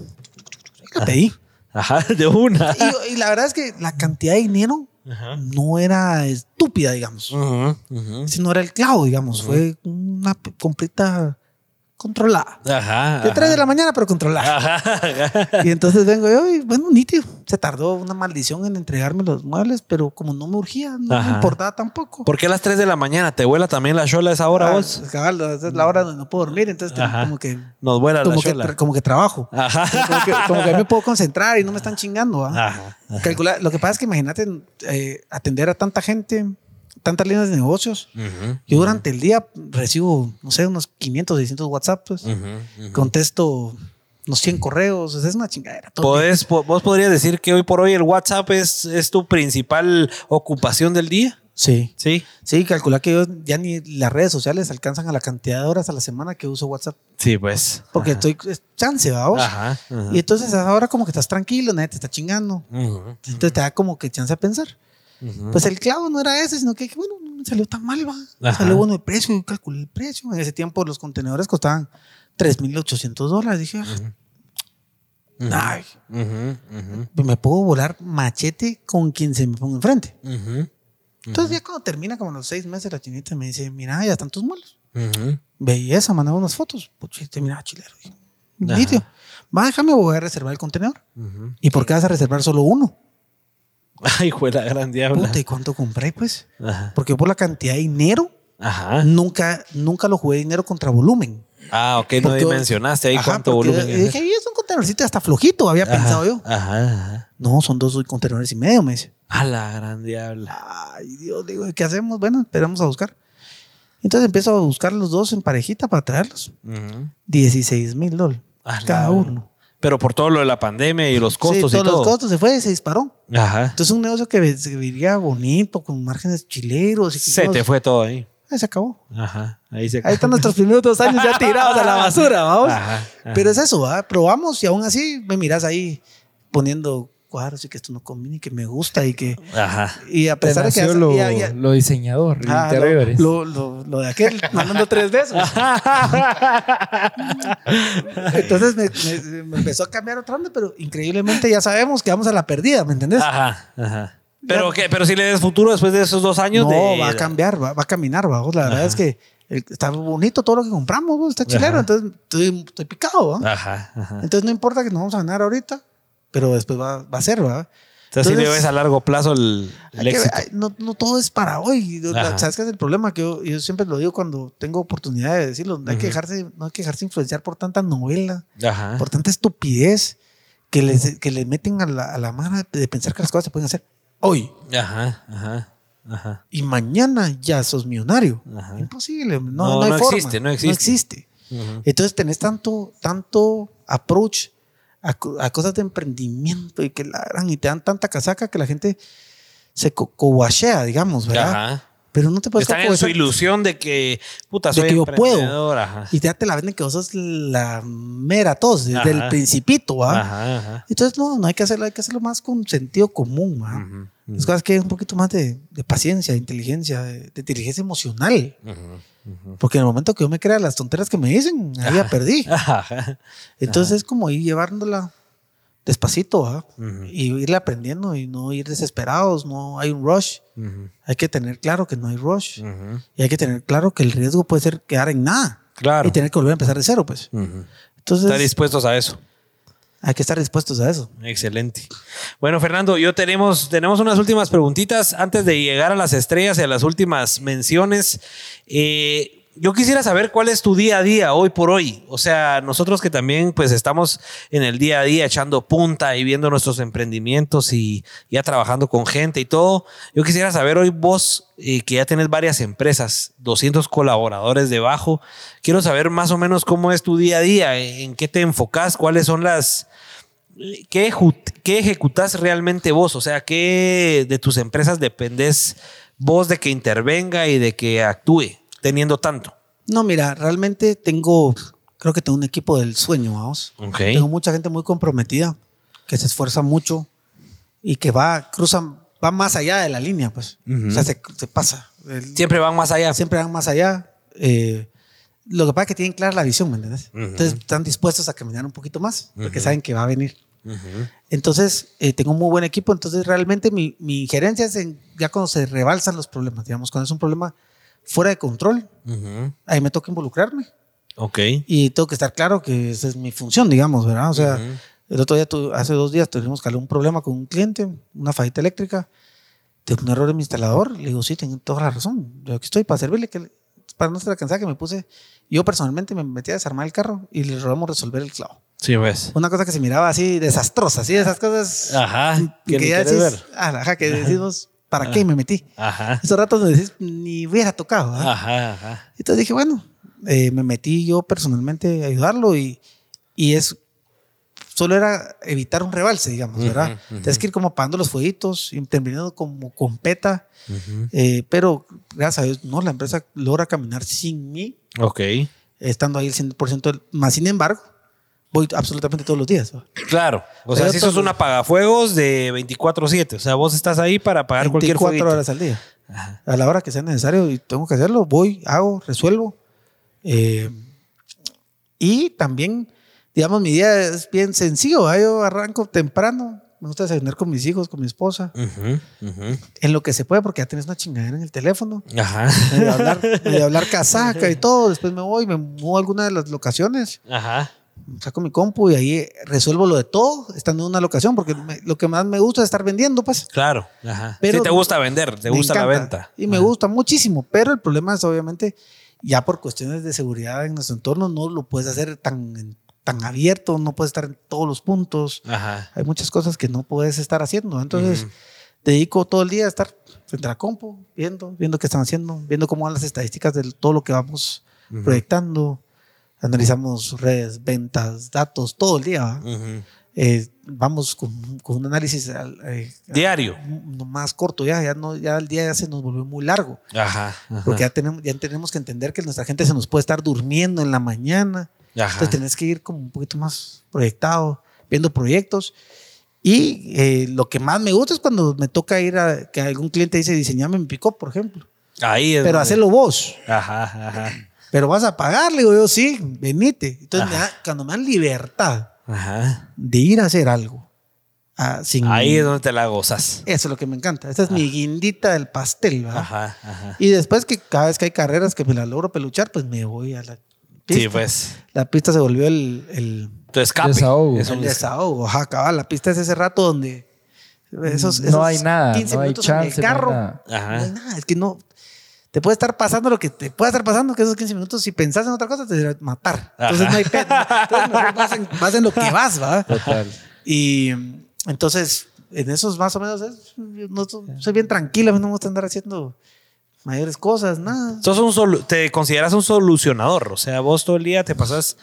La pedí. Ajá, de una. Y, y, la verdad es que la cantidad de dinero no era estúpida, digamos. sino era el clavo, digamos. Fue una completa controlada. Ajá, de 3 de la mañana, pero controlada. y entonces vengo yo y bueno, nítido. Se tardó una maldición en entregarme los muebles, pero como no me urgía, no me importaba tampoco. ¿Por qué a las 3 de la mañana? ¿Te vuela también la chola a esa hora ah, vos? Cabal, es la hora donde no puedo dormir, entonces como que... Nos vuela como la chola. como que trabajo. Como, que, como que me puedo concentrar y no me están chingando. Calcular, lo que pasa es que imagínate eh, atender a tanta gente tantas líneas de negocios. Yo durante el día recibo, no sé, unos 500, 600 WhatsApp, pues. contesto unos 100 correos, es una chingadera. ¿Vos podrías decir que hoy por hoy el WhatsApp es, es tu principal ocupación del día? Sí. Sí. Sí, calcula que yo ya ni las redes sociales alcanzan a la cantidad de horas a la semana que uso WhatsApp. Sí, pues. Porque estoy chance, vamos. Ajá, Y entonces ahora como que estás tranquilo, nadie te está chingando. Entonces te da como que chance a pensar. Pues el clavo no era ese, sino que, bueno, no me salió tan mal, va. Salió bueno el precio, yo calculé el precio. En ese tiempo los contenedores costaban 3.800 dólares. Dije, ay, pues me puedo volar machete con quien se me ponga enfrente. Entonces ya cuando termina como los seis meses la chinita me dice, mira, ya están tus muelos. Belleza, mandaba unas fotos. Puchiste, mira, chilero. Litio. Va, déjame, voy a reservar el contenedor. ¿Y por qué vas a reservar solo uno? Ay, fue la gran diabla. Puta, ¿y cuánto compré, pues? Porque por la cantidad de dinero, Nunca, nunca lo jugué dinero contra volumen. Ah, ok, no dimensionaste ahí cuánto volumen. es. Dije, es un contenercito hasta flojito, había pensado yo. Ajá, No, son dos contenedores y medio, me dice. A la gran diabla. Ay, Dios, digo, ¿qué hacemos? Bueno, esperamos a buscar. Entonces empiezo a buscar los dos en parejita para traerlos. 16 mil dólares cada uno. Pero por todo lo de la pandemia y los costos sí, y todo. los costos se fue, se disparó. Ajá. Entonces un negocio que se viviría bonito, con márgenes chileros. Y se te fue todo ahí. Ahí se acabó. Ajá. Ahí se acabó. Ahí están nuestros primeros dos años ya tirados a la basura, vamos. Ajá, Pero es eso, ¿va? probamos y aún así me miras ahí poniendo cuadros y que esto no combina y que me gusta y que. Ajá. Y a pesar de que. Lo, lo diseñador, lo, lo, lo, de aquel, mandando tres besos. Entonces me, me, empezó a cambiar otra onda, pero increíblemente ya sabemos que vamos a la perdida, ¿me entendés? Ajá, ajá. Pero, que, pero si le des futuro después de esos dos años. No, va a cambiar, va, va a caminar, vamos. La verdad es que está bonito todo lo que compramos, está chileno, entonces estoy, estoy picado. Ajá, ajá, Entonces no importa que nos vamos a ganar ahorita, pero después va, va a ser, ¿verdad? Entonces, si le ves a largo plazo el, éxito. no, no, todo es para hoy. ¿Sabes qué es el problema? Que yo, siempre lo digo cuando tengo oportunidad de decirlo. No hay, que, dejarse, no hay que dejarse influenciar por tanta novela, por tanta estupidez que, les, que le meten a la, a la mano de pensar que las cosas se pueden hacer hoy. Ajá, ajá. Ajá. Y mañana ya sos millonario. Imposible. No, no, hay forma. existe, no existe. No existe. Entonces tenés tanto, tanto approach a, cosas de emprendimiento y que la gran y te dan tanta casaca que la gente se cobachea, digamos, ¿verdad? Pero no te puedes Están en su ilusión de que, puta, soy de que yo puedo. Y ya te la venden que vos sos la mera tos, desde el principito, ¿va? Entonces, no, no hay que hacerlo, hay que hacerlo más con sentido común, ¿va? Es cosas que es un poquito más de, paciencia, de inteligencia, de, inteligencia emocional. Porque en el momento que yo me crea las tonteras que me dicen, ahí ya perdí. Entonces es como ir llevándola despacito y irle aprendiendo y no ir desesperados, no hay un rush. Hay que tener claro que no hay rush y hay que tener claro que el riesgo puede ser quedar en nada claro. y tener que volver a empezar de cero, pues. Entonces, Estar dispuestos a eso. Hay que estar dispuestos a eso. Excelente. Bueno, Fernando, yo tenemos, tenemos unas últimas preguntitas antes de llegar a las estrellas y a las últimas menciones. Eh, yo quisiera saber cuál es tu día a día hoy por hoy. O sea, nosotros que también pues estamos en el día a día echando punta y viendo nuestros emprendimientos y ya trabajando con gente y todo. Yo quisiera saber hoy vos eh, que ya tenés varias empresas, 200 colaboradores debajo. Quiero saber más o menos cómo es tu día a día, en qué te enfocas, cuáles son las... ¿Qué, ejecutas realmente vos? O sea, ¿qué de tus empresas dependes vos de que intervenga y de que actúe? Teniendo tanto? No, mira, realmente tengo, creo que tengo un equipo del sueño, vamos. Tengo mucha gente muy comprometida, que se esfuerza mucho y que va, cruza, va más allá de la línea, pues. O sea, se, pasa. siempre van más allá. Siempre van más allá. Eh, lo que pasa es que tienen clara la visión, ¿me entiendes? Entonces están dispuestos a caminar un poquito más, porque saben que va a venir. Entonces, eh, tengo un muy buen equipo, entonces realmente mi, mi injerencia es en, ya cuando se rebalsan los problemas, digamos, cuando es un problema fuera de control, ahí me toca involucrarme. Ok. Y tengo que estar claro que esa es mi función, digamos, ¿verdad? O sea, el otro día, hace dos días, tuvimos que un problema con un cliente, una fallita eléctrica, de un error en mi instalador. Le digo, sí, tengo toda la razón. Yo aquí estoy para servirle, que, para no estar cansada que me puse. Yo personalmente me metí a desarmar el carro y le robamos resolver el clavo. Sí, ves. Una cosa que se miraba así desastrosa, así, esas cosas. Ajá. Que, ya decís, ver. ajá, que decimos, ¿Para qué me metí? Ajá. Esos ratos me decís, ni hubiera tocado. Ajá, ajá. Entonces dije, bueno, eh, me metí yo personalmente a ayudarlo y, y es solo era evitar un rebalse, digamos, ¿verdad? Tienes que ir como apagando los fueguitos, interviniendo como con peta, eh, pero gracias a Dios, no, la empresa logra caminar sin mí. Ok. Estando ahí el 100% más. Sin embargo, voy absolutamente todos los días. Claro. O sea, si sos un apagafuegos de 24-7. O sea, vos estás ahí para apagar cualquier fuego. 24 horas al día. A la hora que sea necesario y tengo que hacerlo, voy, hago, resuelvo. Eh, y también, digamos, mi día es bien sencillo. Yo arranco temprano. Me gusta desayunar con mis hijos, con mi esposa. En lo que se puede, porque ya tienes una chingadera en el teléfono. Ajá. Me hablar, hablar casaca y todo. Después me voy, me muevo a alguna de las locaciones. Ajá saco mi compu y ahí resuelvo lo de todo estando en una locación, porque lo que más me gusta es estar vendiendo, pues. Claro, ajá. Pero sí te gusta vender, te gusta la venta. Y me gusta muchísimo, pero el problema es obviamente ya por cuestiones de seguridad en nuestro entorno no lo puedes hacer tan, tan abierto, no puedes estar en todos los puntos. Ajá. Hay muchas cosas que no puedes estar haciendo. Entonces, dedico todo el día a estar frente a la compu, viendo, viendo qué están haciendo, viendo cómo van las estadísticas de todo lo que vamos proyectando analizamos redes, ventas, datos, todo el día. Eh, vamos con, un análisis eh, diario. más corto ya ya no ya el día ya se nos volvió muy largo. Ajá, porque ya tenemos ya tenemos que entender que nuestra gente se nos puede estar durmiendo en la mañana. Entonces tenés que ir como un poquito más proyectado viendo proyectos. Y eh, lo que más me gusta es cuando me toca ir a que algún cliente dice diseñame mi pick por ejemplo. Ahí pero hacerlo vos. Ajá ajá pero vas a pagarle, digo yo, sí, venite. Entonces, cuando me dan libertad de ir a hacer algo. Ah, Ahí es donde te la gozas. Eso es lo que me encanta. Esta es mi guindita del pastel. Y después que cada vez que hay carreras que me la logro peluchar, pues me voy a la pista. Sí, pues. La pista se volvió el... el tu escape. Desahogo. Es un desahogo. Ajá, La pista es ese rato donde... Esos, no hay nada. no hay chance. En el carro, no, hay nada. Es que no te puede estar pasando lo que te puede estar pasando, que esos 15 minutos, si pensás en otra cosa, te a matar. Entonces no hay pet. Entonces vas en, lo que vas, ¿va? Total. Y entonces, en esos más o menos, es, no, soy bien tranquila, no me gusta andar haciendo mayores cosas, nada. un te consideras un solucionador, o sea, vos todo el día te pasas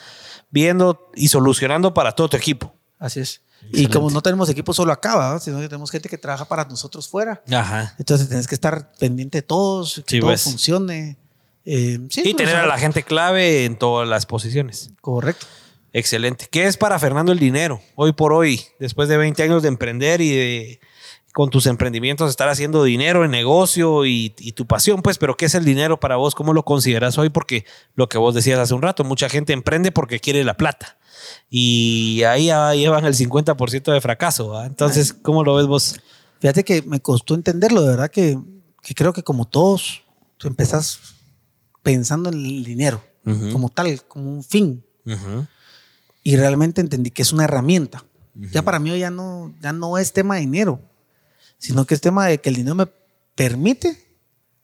viendo y solucionando para todo tu equipo. Así es. Y como no tenemos equipo solo acá, sino que tenemos gente que trabaja para nosotros fuera. Ajá. Entonces tienes que estar pendiente de todos, que todo funcione. Eh, y pues, tener a la gente clave en todas las posiciones. Correcto. Excelente. ¿Qué es para Fernando el dinero hoy por hoy, después de 20 años de emprender y de con tus emprendimientos estar haciendo dinero en negocio y, y, tu pasión, pues, pero ¿qué es el dinero para vos? ¿Cómo lo consideras hoy? Porque lo que vos decías hace un rato, mucha gente emprende porque quiere la plata y ahí ya llevan el 50% de fracaso. Entonces, ¿cómo lo ves vos? Fíjate que me costó entenderlo, de verdad que, que creo que como todos, tú empezás pensando en el dinero como tal, como un fin. Y realmente entendí que es una herramienta. Ya para mí ya no, ya no es tema de dinero, sino que es tema de que el dinero me permite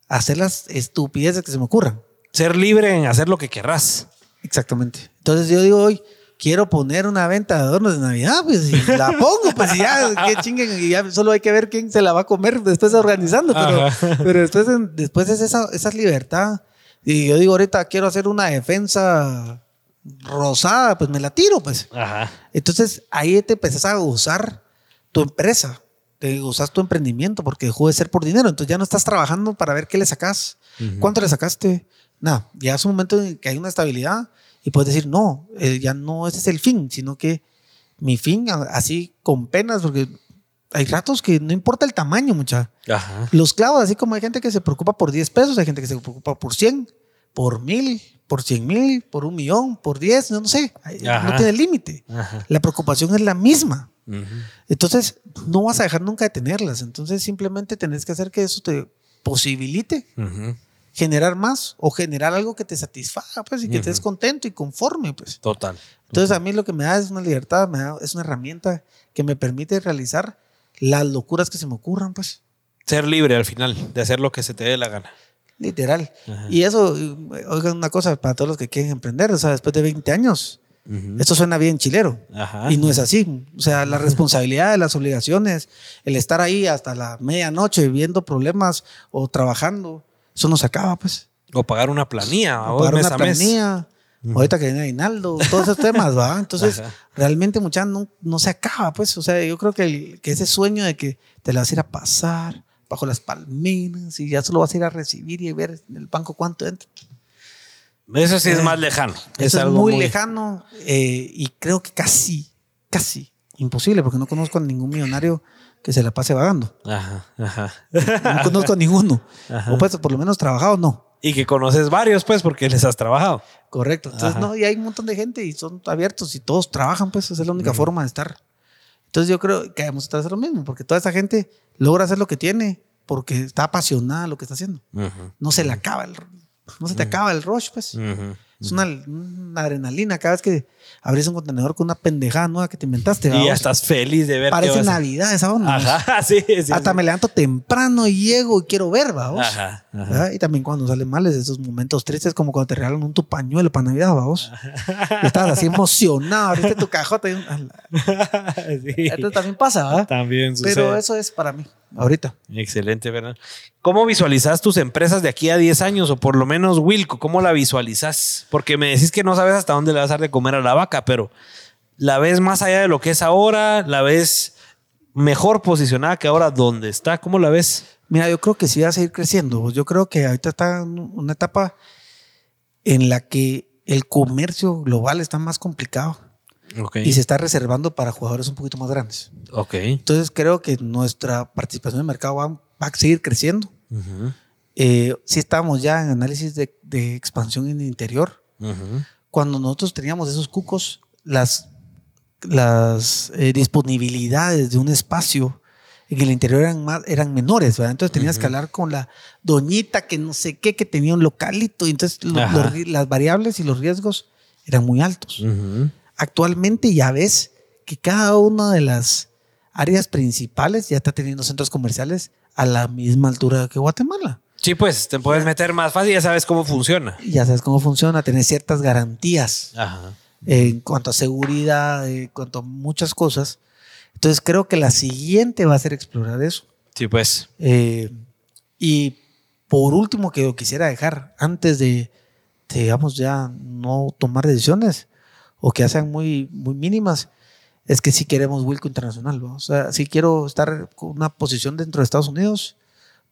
hacer las estupideces que se me ocurran. Ser libre en hacer lo que querrás. Exactamente. Entonces yo digo hoy, quiero poner una venta de adornos de Navidad, pues y la pongo, pues y ya, qué chinguen, y ya solo hay que ver quién se la va a comer después organizando, pero, pero después, después es esa, esa libertad. Y yo digo, ahorita quiero hacer una defensa rosada, pues me la tiro, pues. Ajá. Entonces ahí te empezás a usar tu empresa, te usas tu emprendimiento porque dejó de ser por dinero. Entonces ya no estás trabajando para ver qué le sacas, cuánto le sacaste. Nada, ya es un momento en que hay una estabilidad y puedes decir, no, eh, ya no ese es el fin, sino que mi fin, así con penas, porque hay ratos que no importa el tamaño, mucha. Los clavos, así como hay gente que se preocupa por 10 pesos, hay gente que se preocupa por 100, por 1000, por 100 mil, por un millón, por 10, no, no sé, no tiene límite. La preocupación es la misma. Entonces, no vas a dejar nunca de tenerlas. Entonces, simplemente tenés que hacer que eso te posibilite generar más o generar algo que te satisfaga, pues, y que estés contento y conforme, pues. Total. Entonces, a mí lo que me da es una libertad, me da, es una herramienta que me permite realizar las locuras que se me ocurran, pues. Ser libre al final, de hacer lo que se te dé la gana. Literal. Y eso, oigan una cosa para todos los que quieren emprender, o sea, después de 20 años, esto suena bien chilero. Y no es así. O sea, la responsabilidad de las obligaciones, el estar ahí hasta la medianoche viendo problemas o trabajando, eso no se acaba, pues. O pagar una planilla. O pagar una planilla. Ahorita que viene Aguinaldo, todos esos temas, ¿va? Entonces, realmente mucha no, no, se acaba, pues. O sea, yo creo que, que ese sueño de que te la vas a ir a pasar bajo las palmeras y ya solo vas a ir a recibir y ver en el banco cuánto entra. Eso sí es eh, más lejano. Eso es, muy, lejano eh, y creo que casi, casi imposible porque no conozco a ningún millonario que se la pase vagando. Ajá, ajá. No conozco a ninguno. O pues por lo menos trabajado no. Y que conoces varios, pues, porque les has trabajado. Correcto. Entonces, no, y hay un montón de gente y son abiertos y todos trabajan, pues, esa es la única forma de estar. Entonces, yo creo que debemos estar hacer lo mismo, porque toda esa gente logra hacer lo que tiene porque está apasionada lo que está haciendo. No se le acaba el, no se te acaba el rush, pues. Es una, adrenalina cada vez que abrís un contenedor con una pendejada nueva que te inventaste. Y ya estás feliz de ver. Parece Navidad esa onda. Ajá, sí, sí Hasta me levanto temprano y llego y quiero ver, vamos. Ajá, Y también cuando salen males esos momentos tristes, como cuando te regalan un tu pañuelo para Navidad, vamos. estás así emocionado, abriste tu cajota. Y... sí. Entonces también pasa, ¿verdad? También sucede. Pero eso es para mí ahorita. Excelente, ¿verdad? ¿Cómo visualizas tus empresas de aquí a 10 años? O por lo menos, Wilco, ¿cómo la visualizas? Porque me decís que no sabes hasta dónde le vas a dar de comer a la vaca, pero ¿la ves más allá de lo que es ahora? ¿La ves mejor posicionada que ahora donde está? ¿Cómo la ves? Mira, yo creo que sí va a seguir creciendo. Yo creo que ahorita está una etapa en la que el comercio global está más complicado. Y se está reservando para jugadores un poquito más grandes. Okay. Entonces creo que nuestra participación en el mercado va, a seguir creciendo. Eh, sí estamos ya en análisis de, expansión en el interior. Cuando nosotros teníamos esos cucos, las, las eh, disponibilidades de un espacio en el interior eran, más, eran menores, ¿verdad? Entonces tenías que hablar con la doñita que no sé qué, que tenía un localito. Y entonces las variables y los riesgos eran muy altos actualmente ya ves que cada una de las áreas principales ya está teniendo centros comerciales a la misma altura que Guatemala. Sí, pues te puedes meter más fácil, ya sabes cómo funciona. Ya sabes cómo funciona, tener ciertas garantías en cuanto a seguridad, en cuanto a muchas cosas. Entonces creo que la siguiente va a ser explorar eso. Sí, pues. Eh, y por último que yo quisiera dejar, antes de, digamos, ya no tomar decisiones, o que sean muy, muy mínimas, es que si queremos Wilco Internacional. O sea, si quiero estar con una posición dentro de Estados Unidos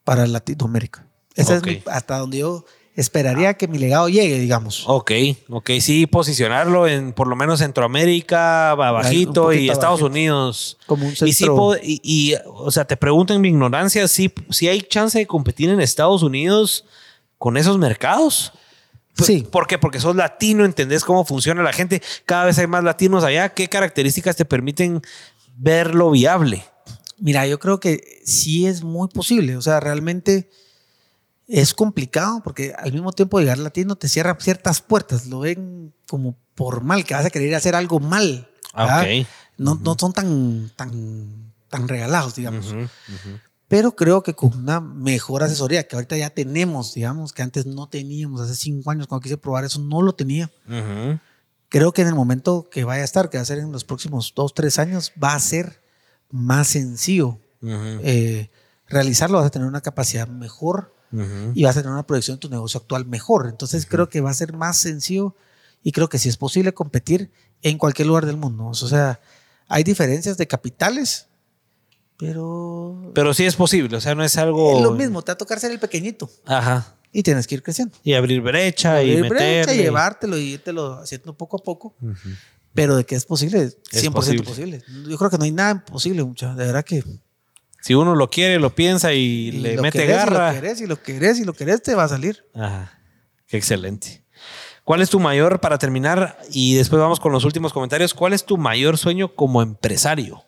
para Latinoamérica. Esa es hasta donde yo esperaría que mi legado llegue, digamos. Ok, ok, sí, posicionarlo en por lo menos Centroamérica, bajito y Estados Unidos. Como un centro. Y, y, o sea, te pregunto en mi ignorancia, si si hay chance de competir en Estados Unidos con esos mercados. Sí. ¿Por qué? Porque sos latino, entendés cómo funciona la gente. Cada vez hay más latinos allá. ¿Qué características te permiten verlo viable? Mira, yo creo que sí es muy posible. O sea, realmente es complicado porque al mismo tiempo llegar latino te cierra ciertas puertas. Lo ven como por mal, que vas a querer hacer algo mal. Ah, okay. no, no son tan, tan, tan regalados, digamos. pero creo que con una mejor asesoría que ahorita ya tenemos, digamos, que antes no teníamos, hace cinco años cuando quise probar eso no lo tenía. Creo que en el momento que vaya a estar, que va a ser en los próximos dos, tres años, va a ser más sencillo eh, realizarlo, vas a tener una capacidad mejor y vas a tener una proyección de tu negocio actual mejor. Entonces creo que va a ser más sencillo y creo que sí es posible competir en cualquier lugar del mundo. O sea, hay diferencias de capitales, pero... Pero sí es posible, o sea, no es algo... Es lo mismo, te va a tocar ser el pequeñito. Ajá. Y tienes que ir creciendo. Y abrir brecha y brecha y llevártelo y irtelo haciendo poco a poco. Pero de que es posible, 100% posible. Yo creo que no hay nada imposible, mucha. De verdad que si uno lo quiere, lo piensa y, le mete garra. Y lo querés y lo querés y lo querés, te va a salir. Ajá. Qué excelente. ¿Cuál es tu mayor, para terminar, y después vamos con los últimos comentarios, cuál es tu mayor sueño como empresario?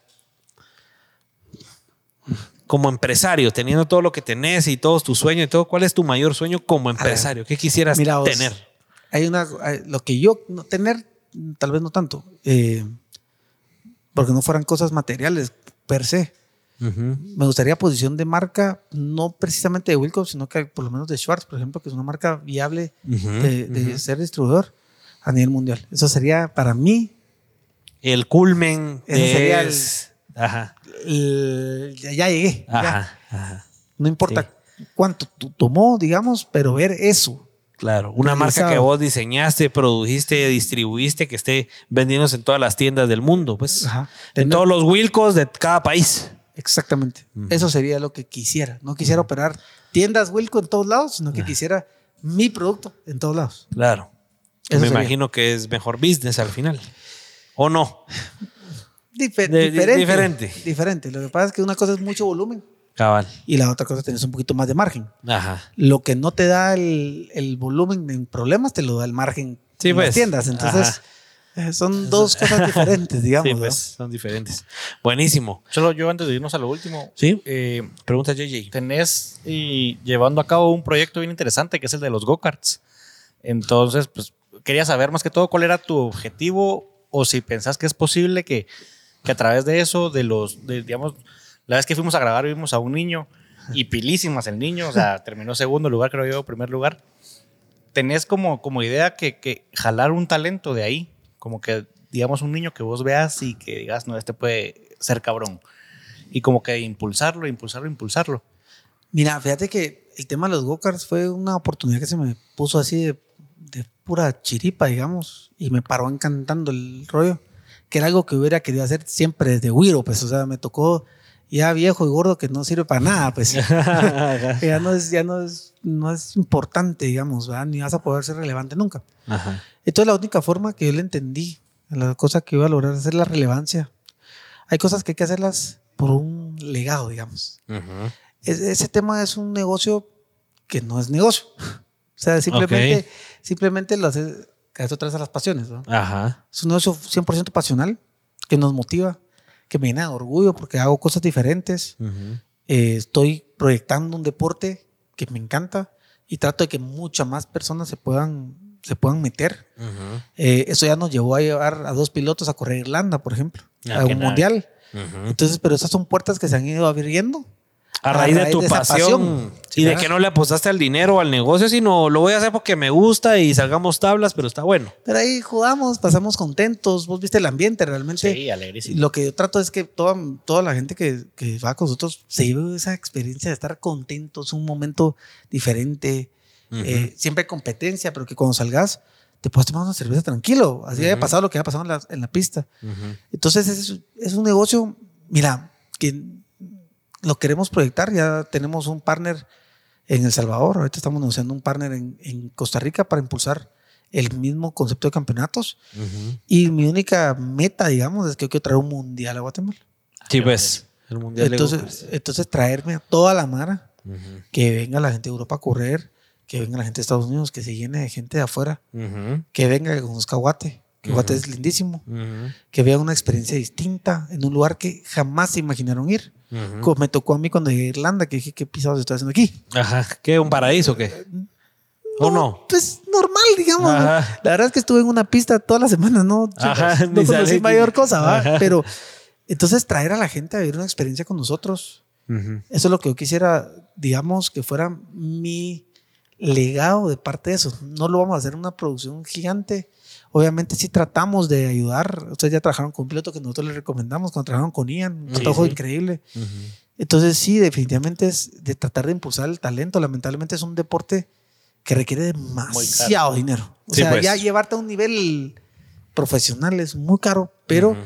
Como empresario, teniendo todo lo que tenés y todos tus sueños y todo, ¿cuál es tu mayor sueño como empresario? ¿Qué quisieras tener? Hay una, lo que yo, tener, tal vez no tanto, eh, porque no fueran cosas materiales per se me gustaría posición de marca, no precisamente de Wilco, sino que por lo menos de Schwartz, por ejemplo, que es una marca viable de, ser distribuidor a nivel mundial. Eso sería para mí. El culmen. Ese sería el, Ajá. ya, llegué. No importa cuánto tomó, digamos, pero ver eso. Claro, una marca que vos diseñaste, produjiste, distribuiste, que esté vendiéndose en todas las tiendas del mundo, pues. En todos los Wilcos de cada país. Exactamente. Eso sería lo que quisiera. No quisiera operar tiendas Wilco en todos lados, sino que quisiera mi producto en todos lados. Claro. Me imagino que es mejor business al final. ¿O no? diferente. diferente. Diferente. Lo que pasa es que una cosa es mucho volumen. Cabal. Y la otra cosa es tener un poquito más de margen. Ajá. Lo que no te da el, volumen en problemas, te lo da el margen sí, en las pues. tiendas. Entonces, eh, son dos cosas diferentes, digamos. Sí, pues, son diferentes. Buenísimo. Solo yo antes de irnos a lo último. Sí. Eh, Pregunta JJ. Tenés y llevando a cabo un proyecto bien interesante que es el de los go-karts. Entonces, pues quería saber más que todo cuál era tu objetivo o si pensás que es posible que, que a través de eso, de los, digamos, la vez que fuimos a grabar vimos a un niño y pilísimas el niño, o sea, terminó segundo lugar, creo yo, primer lugar. Tenés como, como idea que, que jalar un talento de ahí como que, digamos, un niño que vos veas y que digas, no, este puede ser cabrón. Y como que impulsarlo, impulsarlo, impulsarlo. Mira, fíjate que el tema de los go-karts fue una oportunidad que se me puso así de, pura chiripa, digamos, y me paró encantando el rollo, que era algo que hubiera querido hacer siempre desde Wiro, pues, o sea, me tocó ya viejo y gordo que no sirve para nada, pues. ya no es, ya no es, no es importante, digamos, ¿verdad? ni vas a poder ser relevante nunca. Ajá. Entonces la única forma que yo le entendí, la cosa que iba a lograr es la relevancia. Hay cosas que hay que hacerlas por un legado, digamos. ese tema es un negocio que no es negocio. O sea, simplemente, simplemente lo hace, que eso trae a las pasiones. ¿no? Es un negocio 100% pasional que nos motiva, que me llena de orgullo porque hago cosas diferentes. Eh, estoy proyectando un deporte que me encanta y trato de que muchas más personas se puedan se puedan meter. Eh, eso ya nos llevó a llevar a dos pilotos a correr Irlanda, por ejemplo, ah, a un mundial. Entonces, pero esas son puertas que se han ido abriendo. A raíz, de tu pasión, y de que no le apostaste al dinero o al negocio, sino lo voy a hacer porque me gusta y salgamos tablas, pero está bueno. Pero ahí jugamos, pasamos contentos, vos viste el ambiente realmente. Sí, alegre. Lo que yo trato es que toda, toda la gente que, que va con nosotros se lleve esa experiencia de estar contentos, un momento diferente, eh, siempre hay competencia, pero que cuando salgas te puedes tomar una cerveza tranquilo. Así haya pasado lo que ha pasado en la, en la pista. Entonces es, es, un negocio, mira, que lo queremos proyectar. Ya tenemos un partner en El Salvador. Ahorita estamos negociando un partner en, en Costa Rica para impulsar el mismo concepto de campeonatos. Y mi única meta, digamos, es que yo quiero traer un mundial a Guatemala. Sí, pues. El mundial entonces, entonces traerme a toda la mara, que venga la gente de Europa a correr, que venga la gente de Estados Unidos, que se llene de gente de afuera, que venga, que conozca Guate, que Guate es lindísimo, que vea una experiencia distinta en un lugar que jamás se imaginaron ir. Como me tocó a mí cuando llegué a Irlanda, que dije, ¿qué pisados estoy haciendo aquí? Ajá, ¿qué? ¿Un paraíso o qué? ¿O no? Pues normal, digamos. La verdad es que estuve en una pista todas las semanas, ¿no? Ajá, no conocí mayor cosa, ¿va? Pero entonces traer a la gente a vivir una experiencia con nosotros Eso es lo que yo quisiera, digamos, que fuera mi legado de parte de eso. No lo vamos a hacer una producción gigante. Obviamente sí tratamos de ayudar. Ustedes ya trabajaron con un piloto que nosotros les recomendamos cuando trabajaron con Ian, un sí, increíble. Entonces sí, definitivamente es de tratar de impulsar el talento. Lamentablemente es un deporte que requiere demasiado dinero. O sea, pues. ya llevarte a un nivel profesional es muy caro, pero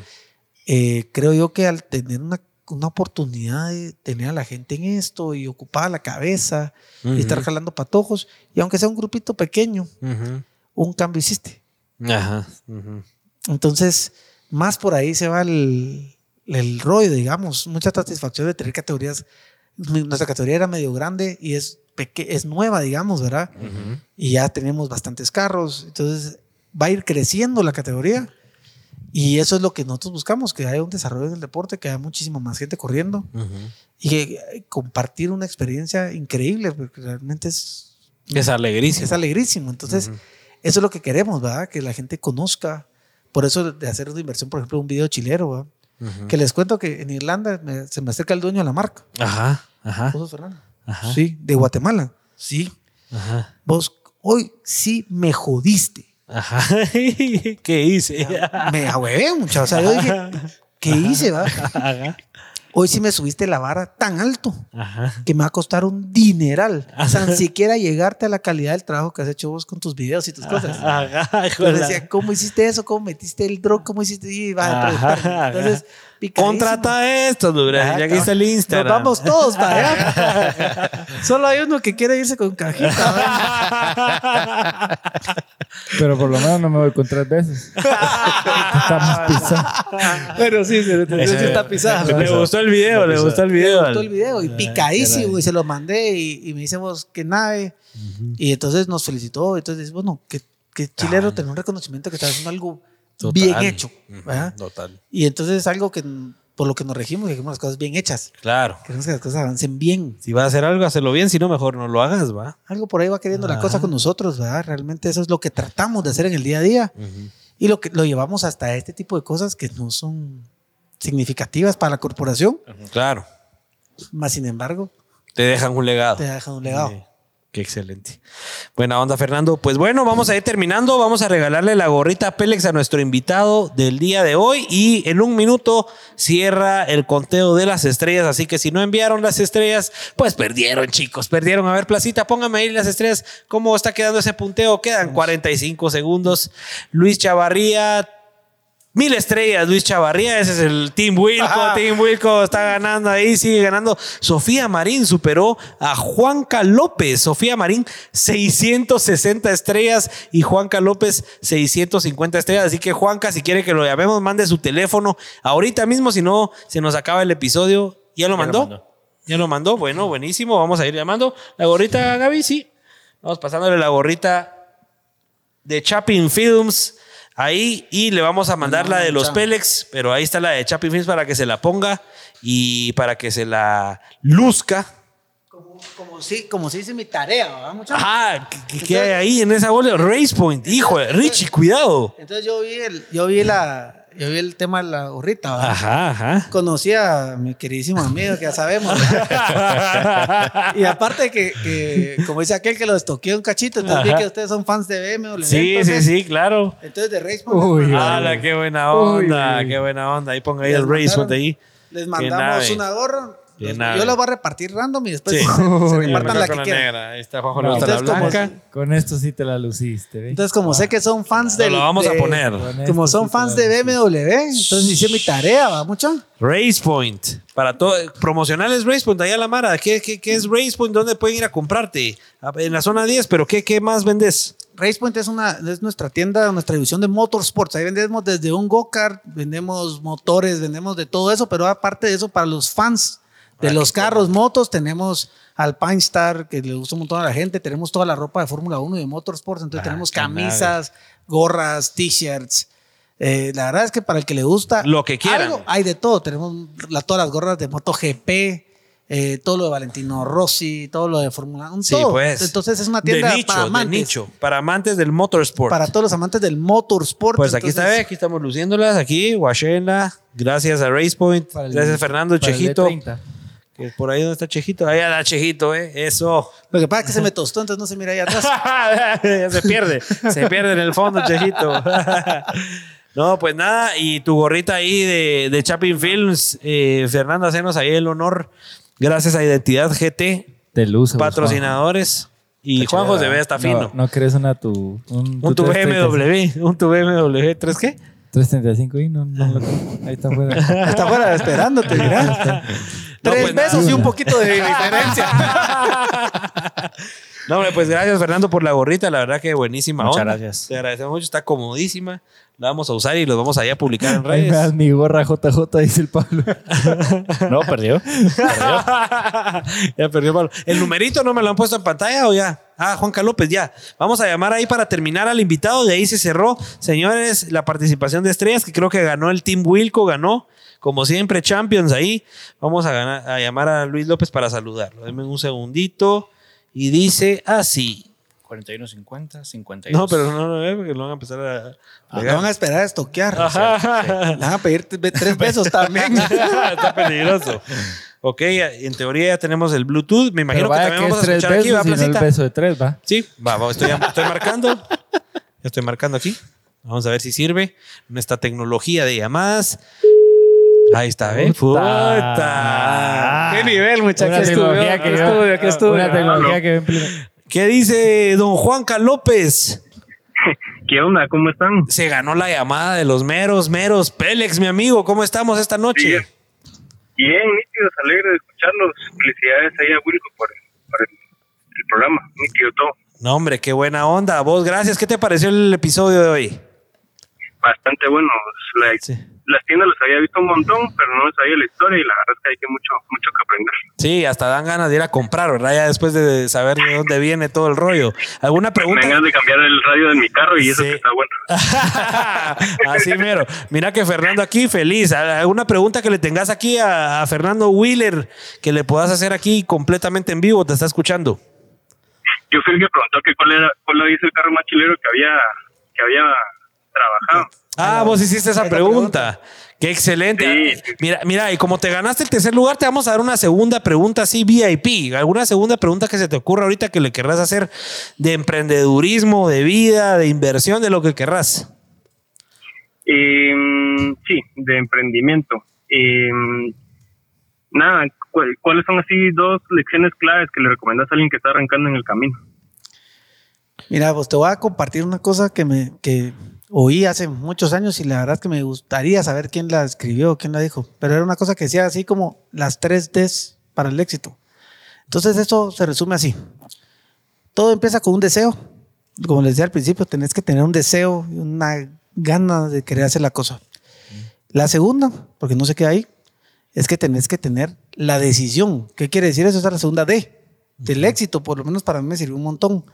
eh, creo yo que al tener una, una, oportunidad de tener a la gente en esto y ocupar la cabeza y estar jalando patojos, y aunque sea un grupito pequeño, un cambio hiciste. Ajá. Entonces, más por ahí se va el, el rollo, digamos, mucha satisfacción de tener categorías. Nuestra categoría era medio grande y es, es nueva, digamos, ¿verdad? Y ya tenemos bastantes carros, entonces va a ir creciendo la categoría. Y eso es lo que nosotros buscamos, que haya un desarrollo del deporte, que haya muchísima más gente corriendo y que, compartir una experiencia increíble, porque realmente es... Es alegrísimo. Es alegrísimo. Entonces, eso es lo que queremos, ¿verdad? Que la gente conozca. Por eso de hacer una inversión, por ejemplo, un video chilero, ¿verdad? Que les cuento que en Irlanda se me acerca el dueño de la marca. Ajá, ajá. ¿Vos sos Fernando? Ajá. Sí, de Guatemala. Sí. Ajá. Vos hoy sí me jodiste. Ajá. ¿Qué hice? Me ahuevé, muchachos. O sea, yo dije, ¿qué hice, va? Ajá hoy sí me subiste la vara tan alto que me va a costar un dineral. O sea, ni siquiera llegarte a la calidad del trabajo que has hecho vos con tus videos y tus cosas. Yo decía, ¿cómo hiciste eso? ¿Cómo metiste el drop? ¿Cómo hiciste? Y va a Entonces, Contrata esto, Dura. Ya que está el Instagram. Nos vamos todos para Solo hay uno que quiere irse con cajita. Pero por lo menos no me voy con tres veces. Estamos pisados. Pero sí, se, está pisado. Le gustó el video, le gustó el video. Le gustó el video y picadísimo. Y se lo mandé y, me hicimos que nave. Y entonces nos felicitó. Entonces, bueno, que, que chilero ah. tener un reconocimiento que está haciendo algo bien hecho. Total. Y entonces es algo que por lo que nos regimos, que las cosas bien hechas. Claro. Queremos que las cosas avancen bien. Si vas a hacer algo, hazlo bien, si no, mejor no lo hagas, va. Algo por ahí va queriendo la cosa con nosotros, ¿verdad? Realmente eso es lo que tratamos de hacer en el día a día. Y lo que lo llevamos hasta este tipo de cosas que no son significativas para la corporación. Claro. Más sin embargo. Te dejan un legado. Te dejan un legado. Qué excelente. Buena onda, Fernando. Pues bueno, vamos a ir terminando. Vamos a regalarle la gorrita Pélex a nuestro invitado del día de hoy. Y en un minuto cierra el conteo de las estrellas. Así que si no enviaron las estrellas, pues perdieron, chicos. Perdieron. A ver, Placita, póngame ahí las estrellas. ¿Cómo está quedando ese punteo? Quedan 45 segundos. Luis Chavarría Mil estrellas, Luis Chavarría, ese es el Team Wilco. Team Wilco está ganando ahí, sigue ganando. Sofía Marín superó a Juanca López. Sofía Marín, 660 estrellas y Juanca López, 650 estrellas. Así que Juanca, si quiere que lo llamemos, mande su teléfono ahorita mismo, si no, se nos acaba el episodio. ¿Ya lo mandó? ¿Ya lo mandó? Bueno, buenísimo. Vamos a ir llamando. La gorrita, Gaby, sí. Vamos pasándole la gorrita de Chapin Films ahí y le vamos a mandar la de los Pélex, pero ahí está la de Chapi Films para que se la ponga y para que se la luzca. Como, como, si, como si hice mi tarea, ¿verdad, muchachos? Ah, ¿qué, hay ahí en esa bola? Race Point, hijo, Richie, cuidado. Entonces yo vi, el, yo vi la, yo vi el tema de la gorrita. ¿verdad? Ajá, ajá. Conocí a mi queridísimo amigo, que ya sabemos. y aparte que, que, como dice aquel que lo estoqueó un cachito, entonces vi que ustedes son fans de BMW. Sí, sí, sí, claro. Entonces de Race Uy, ¡Hala, qué buena onda! ¡Qué buena onda! Ahí ponga ahí el Race de ahí. Les mandamos una gorra yo lo voy a repartir random y después se, repartan la que quieran. Ahí está Juanjo, no, la blanca. Con esto sí te la luciste. Entonces, como sé que son fans de. Lo vamos a poner. Como son fans de BMW, entonces hice mi tarea, ¿va mucho? Race Point. Para todo. Promocionales Race Point, ahí a la Mara. ¿Qué, qué, qué es Race Point? ¿Dónde pueden ir a comprarte? En la zona 10, pero ¿qué, qué más vendes? RacePoint es, una, es nuestra tienda, nuestra división de motorsports. Ahí vendemos desde un go-kart, vendemos motores, vendemos de todo eso, pero aparte de eso, para los fans de los carros, motos, tenemos al Star, que le gusta un montón a la gente. Tenemos toda la ropa de Fórmula 1 y de Motorsports. Entonces ah, tenemos camisas, gorras, t-shirts. Eh, la verdad es que para el que le gusta. Lo que quieran. hay de todo. Tenemos la, todas las gorras de MotoGP. Eh, todo lo de Valentino Rossi, todo lo de Fórmula 1. Sí, pues. Entonces es una tienda para amantes. nicho, para amantes del motorsport. Para todos los amantes del motorsport. Pues aquí está, aquí estamos luciéndolas, aquí, Washena, gracias a RacePoint, gracias Fernando Chejito Que por ahí donde está Chejito. Ahí anda Chejito, ¿eh? Eso. Lo que pasa es que se me tostó, entonces no se mira ahí atrás. se pierde. Se pierde en el fondo, Chejito. no, pues nada. Y tu gorrita ahí de, de Chapin Films, eh, Fernando, hacernos ahí el honor. Gracias a Identidad GT. De luz. Patrocinadores. Y Juan José ve está fino. No, crees una tu. Un, un tu BMW. Un tu BMW. ¿Tres qué? 335 y no, no Ahí está afuera. está afuera esperándote, mira. Tres pues besos y un poquito de diferencia. no, hombre, pues gracias, Fernando, por la gorrita. La verdad que buenísima. Muchas gracias. Te agradecemos mucho. Está comodísima. La vamos a usar y los vamos a a publicar en redes. Ahí mi gorra JJ, dice el Pablo. no, perdió. perdió. ya perdió Pablo. ¿El numerito no me lo han puesto en pantalla o ya? Ah, Juanca López, ya. Vamos a llamar ahí para terminar al invitado. De ahí se cerró, señores, la participación de estrellas, que creo que ganó el Team Wilco, ganó, como siempre, Champions ahí. Vamos a, a llamar a Luis López para saludarlo. Denme un segundito. Y dice así. 41, 50, 52. No, pero no, no, porque lo van a empezar a. Ah, van a esperar a estoquear. Le van a pedir tres pesos también. Está peligroso. Ok, en teoría ya tenemos el Bluetooth. Me imagino que también vamos a escuchar aquí, ¿va, el beso de tres, ¿va? Sí, va, estoy, estoy marcando. Estoy marcando aquí. Vamos a ver si sirve nuestra tecnología de llamadas. Ahí está, ¿eh? Puta. ¿Qué nivel, muchachos? Tecnología que estudio, que estudio. Una tecnología que ¿Qué dice don Juanca López? ¿Qué onda? ¿Cómo están? Se ganó la llamada de los meros, meros. Pélex, mi amigo, ¿cómo estamos esta noche? Bien, nítidos, alegre de escucharlos. Felicidades ahí a Wilco por, el, programa. Nítido todo. No, hombre, qué buena onda. Vos, gracias. ¿Qué te pareció el episodio de hoy? Bastante bueno. sí las tiendas las había visto un montón, pero no sabía la historia y la verdad es que hay que mucho, mucho que aprender. Sí, hasta dan ganas de ir a comprar, ¿verdad? Ya después de saber de dónde viene todo el rollo. ¿Alguna pregunta? Me de cambiar el radio de mi carro y eso que está bueno. Así mero. Mira que Fernando aquí feliz. ¿Alguna pregunta que le tengas aquí a, Fernando Wheeler que le puedas hacer aquí completamente en vivo? Te está escuchando. Yo fui el que preguntó que cuál era, cuál había el carro más chilero que había, que había trabajado. Ah, vos hiciste esa pregunta. Qué excelente. Mira, mira, y como te ganaste el tercer lugar, te vamos a dar una segunda pregunta así VIP. ¿Alguna segunda pregunta que se te ocurra ahorita que le querrás hacer de emprendedurismo, de vida, de inversión, de lo que querrás? Em, sí, de emprendimiento. Em, nada, ¿cuáles son así dos lecciones claves que le recomiendas a alguien que está arrancando en el camino? Mira, pues te voy a compartir una cosa que me que oí hace muchos años y la verdad es que me gustaría saber quién la escribió, quién la dijo, pero era una cosa que decía así como las tres Ds para el éxito. Entonces eso se resume así. Todo empieza con un deseo. Como les decía al principio, tenés que tener un deseo y una gana de querer hacer la cosa. La segunda, porque no se queda ahí, es que tenés que tener la decisión. ¿Qué quiere decir eso? Esa es la segunda D del éxito, por lo menos para mí me sirvió un montón.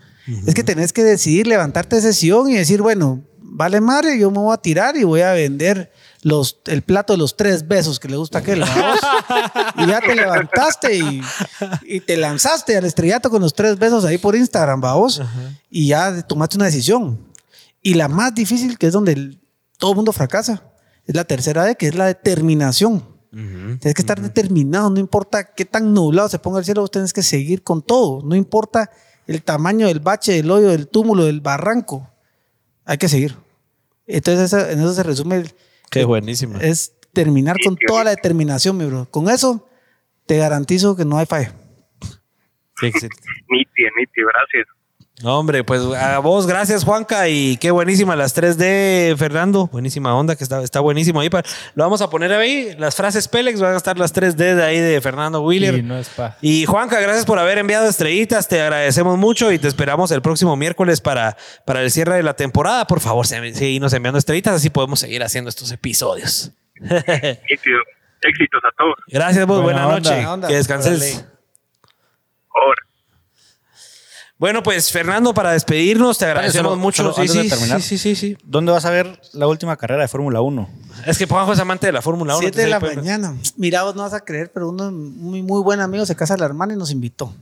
Es que tenés que decidir levantarte de sesión y decir, bueno, vale madre, yo me voy a tirar y voy a vender los, el plato de los tres besos que le gusta a aquel. y ya te levantaste y, te lanzaste al estrellato con los tres besos ahí por Instagram, vamos. Y ya tomaste una decisión. Y la más difícil, que es donde todo el mundo fracasa, es la tercera D, que es la determinación. Tienes que estar determinado, no importa qué tan nublado se ponga el cielo, vos tenés que seguir con todo. No importa el tamaño del bache, del hoyo, del túmulo, del barranco hay que seguir. Entonces, en eso se resume. Qué buenísimo. Es terminar con toda la determinación, mi bro. Con eso, te garantizo que no hay falla. Sí, sí. Nítido, nítido, gracias hombre, pues a vos, gracias Juanca y qué buenísima las 3D, Fernando. Buenísima onda, que está, está buenísimo ahí. lo vamos a poner ahí, las frases Pélex, van a estar las 3D de ahí de Fernando Wheeler. Y, Juanca, gracias por haber enviado estrellitas, te agradecemos mucho y te esperamos el próximo miércoles para, para el cierre de la temporada. Por favor, seguimos enviando estrellitas, así podemos seguir haciendo estos episodios. Éxitos a todos. Gracias vos, buena, noche. Que descanses. Bueno, pues Fernando, para despedirnos, te agradecemos mucho. sí, sí, sí, sí, sí, ¿Dónde vas a ver la última carrera de Fórmula 1? Es que Juanjo es amante de la Fórmula 1. Siete de la mañana. Mira, vos no vas a creer, pero uno muy, muy buen amigo se casa la hermana y nos invitó.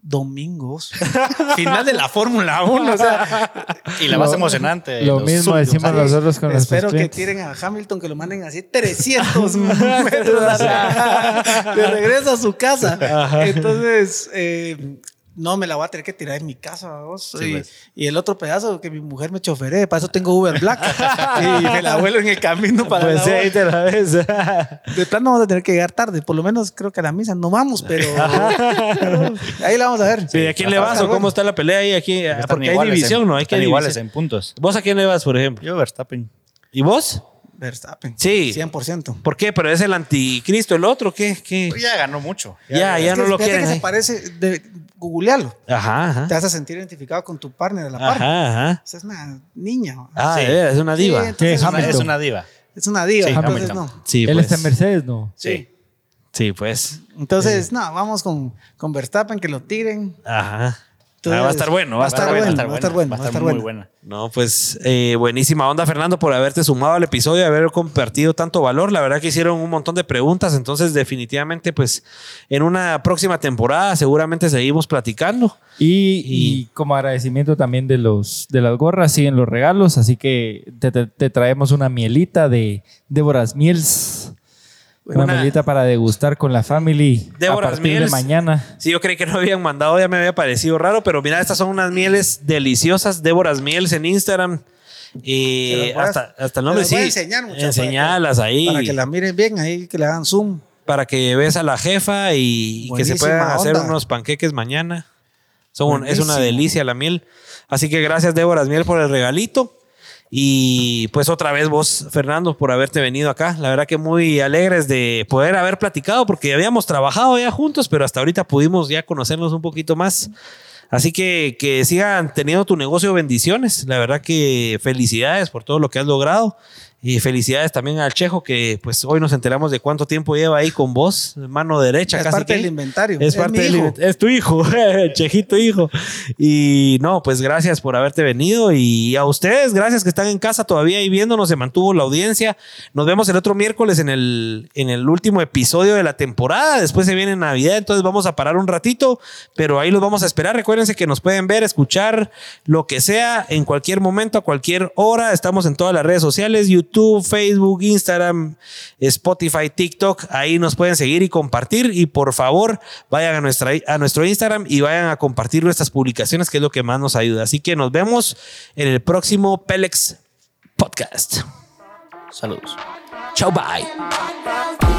domingos. Final de la Fórmula 1. O sea, y la más emocionante. Lo mismo decimos nosotros con Espero que tiren a Hamilton, que lo manden así 300 metros de regreso a su casa. Entonces, eh, no, me la voy a tener que tirar en mi casa, vos. Pues. y, el otro pedazo que mi mujer me choferé, para eso tengo Uber Black. y me la vuelo en el camino para pues la ahí te la ves. De plano vamos a tener que llegar tarde, por lo menos creo que a la misa no vamos, pero, ahí la vamos a ver. Sí, ¿a quién le vas o cómo está la pelea ahí? Aquí, porque hay división, ¿no? Hay que iguales en puntos. ¿Vos a quién le vas, por ejemplo? Yo Verstappen. ¿Y vos? Verstappen. Sí. 100%. ¿Por qué? ¿Pero es el anticristo el otro? ¿Qué? qué? Pues ya ganó mucho. Ya, ya, no lo quieren. que se parece, de, googlealo. Ajá, ajá. Te vas a sentir identificado con tu partner de la par. Ajá, es una niña. Ah, es una diva. Sí, es, una, es, una, diva. Es una diva. Sí, entonces, no. Sí, Él pues. está en Mercedes, ¿no? Sí. Sí, pues. Entonces, no, vamos con, con Verstappen, que lo tiren. Ajá. Ah, va a estar bueno, va a estar, bueno, va a estar bueno, va a estar muy buena. No, pues eh, buenísima onda, Fernando, por haberte sumado al episodio y haber compartido tanto valor. La verdad que hicieron un montón de preguntas, entonces definitivamente, pues en una próxima temporada seguramente seguimos platicando. Y, como agradecimiento también de los de las gorras, siguen los regalos, así que te, traemos una mielita de Déboras Miels una, melita para degustar con la family a partir de mañana. Sí, yo creí que no habían mandado, ya me había parecido raro, pero mira, estas son unas mieles deliciosas, Déboras Mieles en Instagram. Y hasta, hasta el nombre sí. enseñar, Enseñarlas ahí. Para que la miren bien, ahí que le hagan zoom. Para que ves a la jefa y, que se puedan hacer unos panqueques mañana. Son, es una delicia la miel. Así que gracias, Déboras Miel, por el regalito. Y pues otra vez vos, Fernando, por haberte venido acá. La verdad que muy alegres de poder haber platicado porque habíamos trabajado ya juntos, pero hasta ahorita pudimos ya conocernos un poquito más. Así que que sigan teniendo tu negocio bendiciones. La verdad que felicidades por todo lo que has logrado. Y felicidades también al Chejo, que pues hoy nos enteramos de cuánto tiempo lleva ahí con vos, mano derecha. Es parte del inventario. Es, parte del inventario. Es tu hijo, Chejito hijo. Y no, pues gracias por haberte venido. Y a ustedes, gracias que están en casa todavía y viéndonos, se mantuvo la audiencia. Nos vemos el otro miércoles en el, en el último episodio de la temporada. Después se viene Navidad, entonces vamos a parar un ratito, pero ahí los vamos a esperar. Recuérdense que nos pueden ver, escuchar, lo que sea, en cualquier momento, a cualquier hora. Estamos en todas las redes sociales, YouTube Facebook, Instagram, Spotify, TikTok. Ahí nos pueden seguir y compartir. Y por favor, vayan a, a nuestro Instagram y vayan a compartir nuestras publicaciones, que es lo que más nos ayuda. Así que nos vemos en el próximo Pelex Podcast. Saludos. Chao, bye.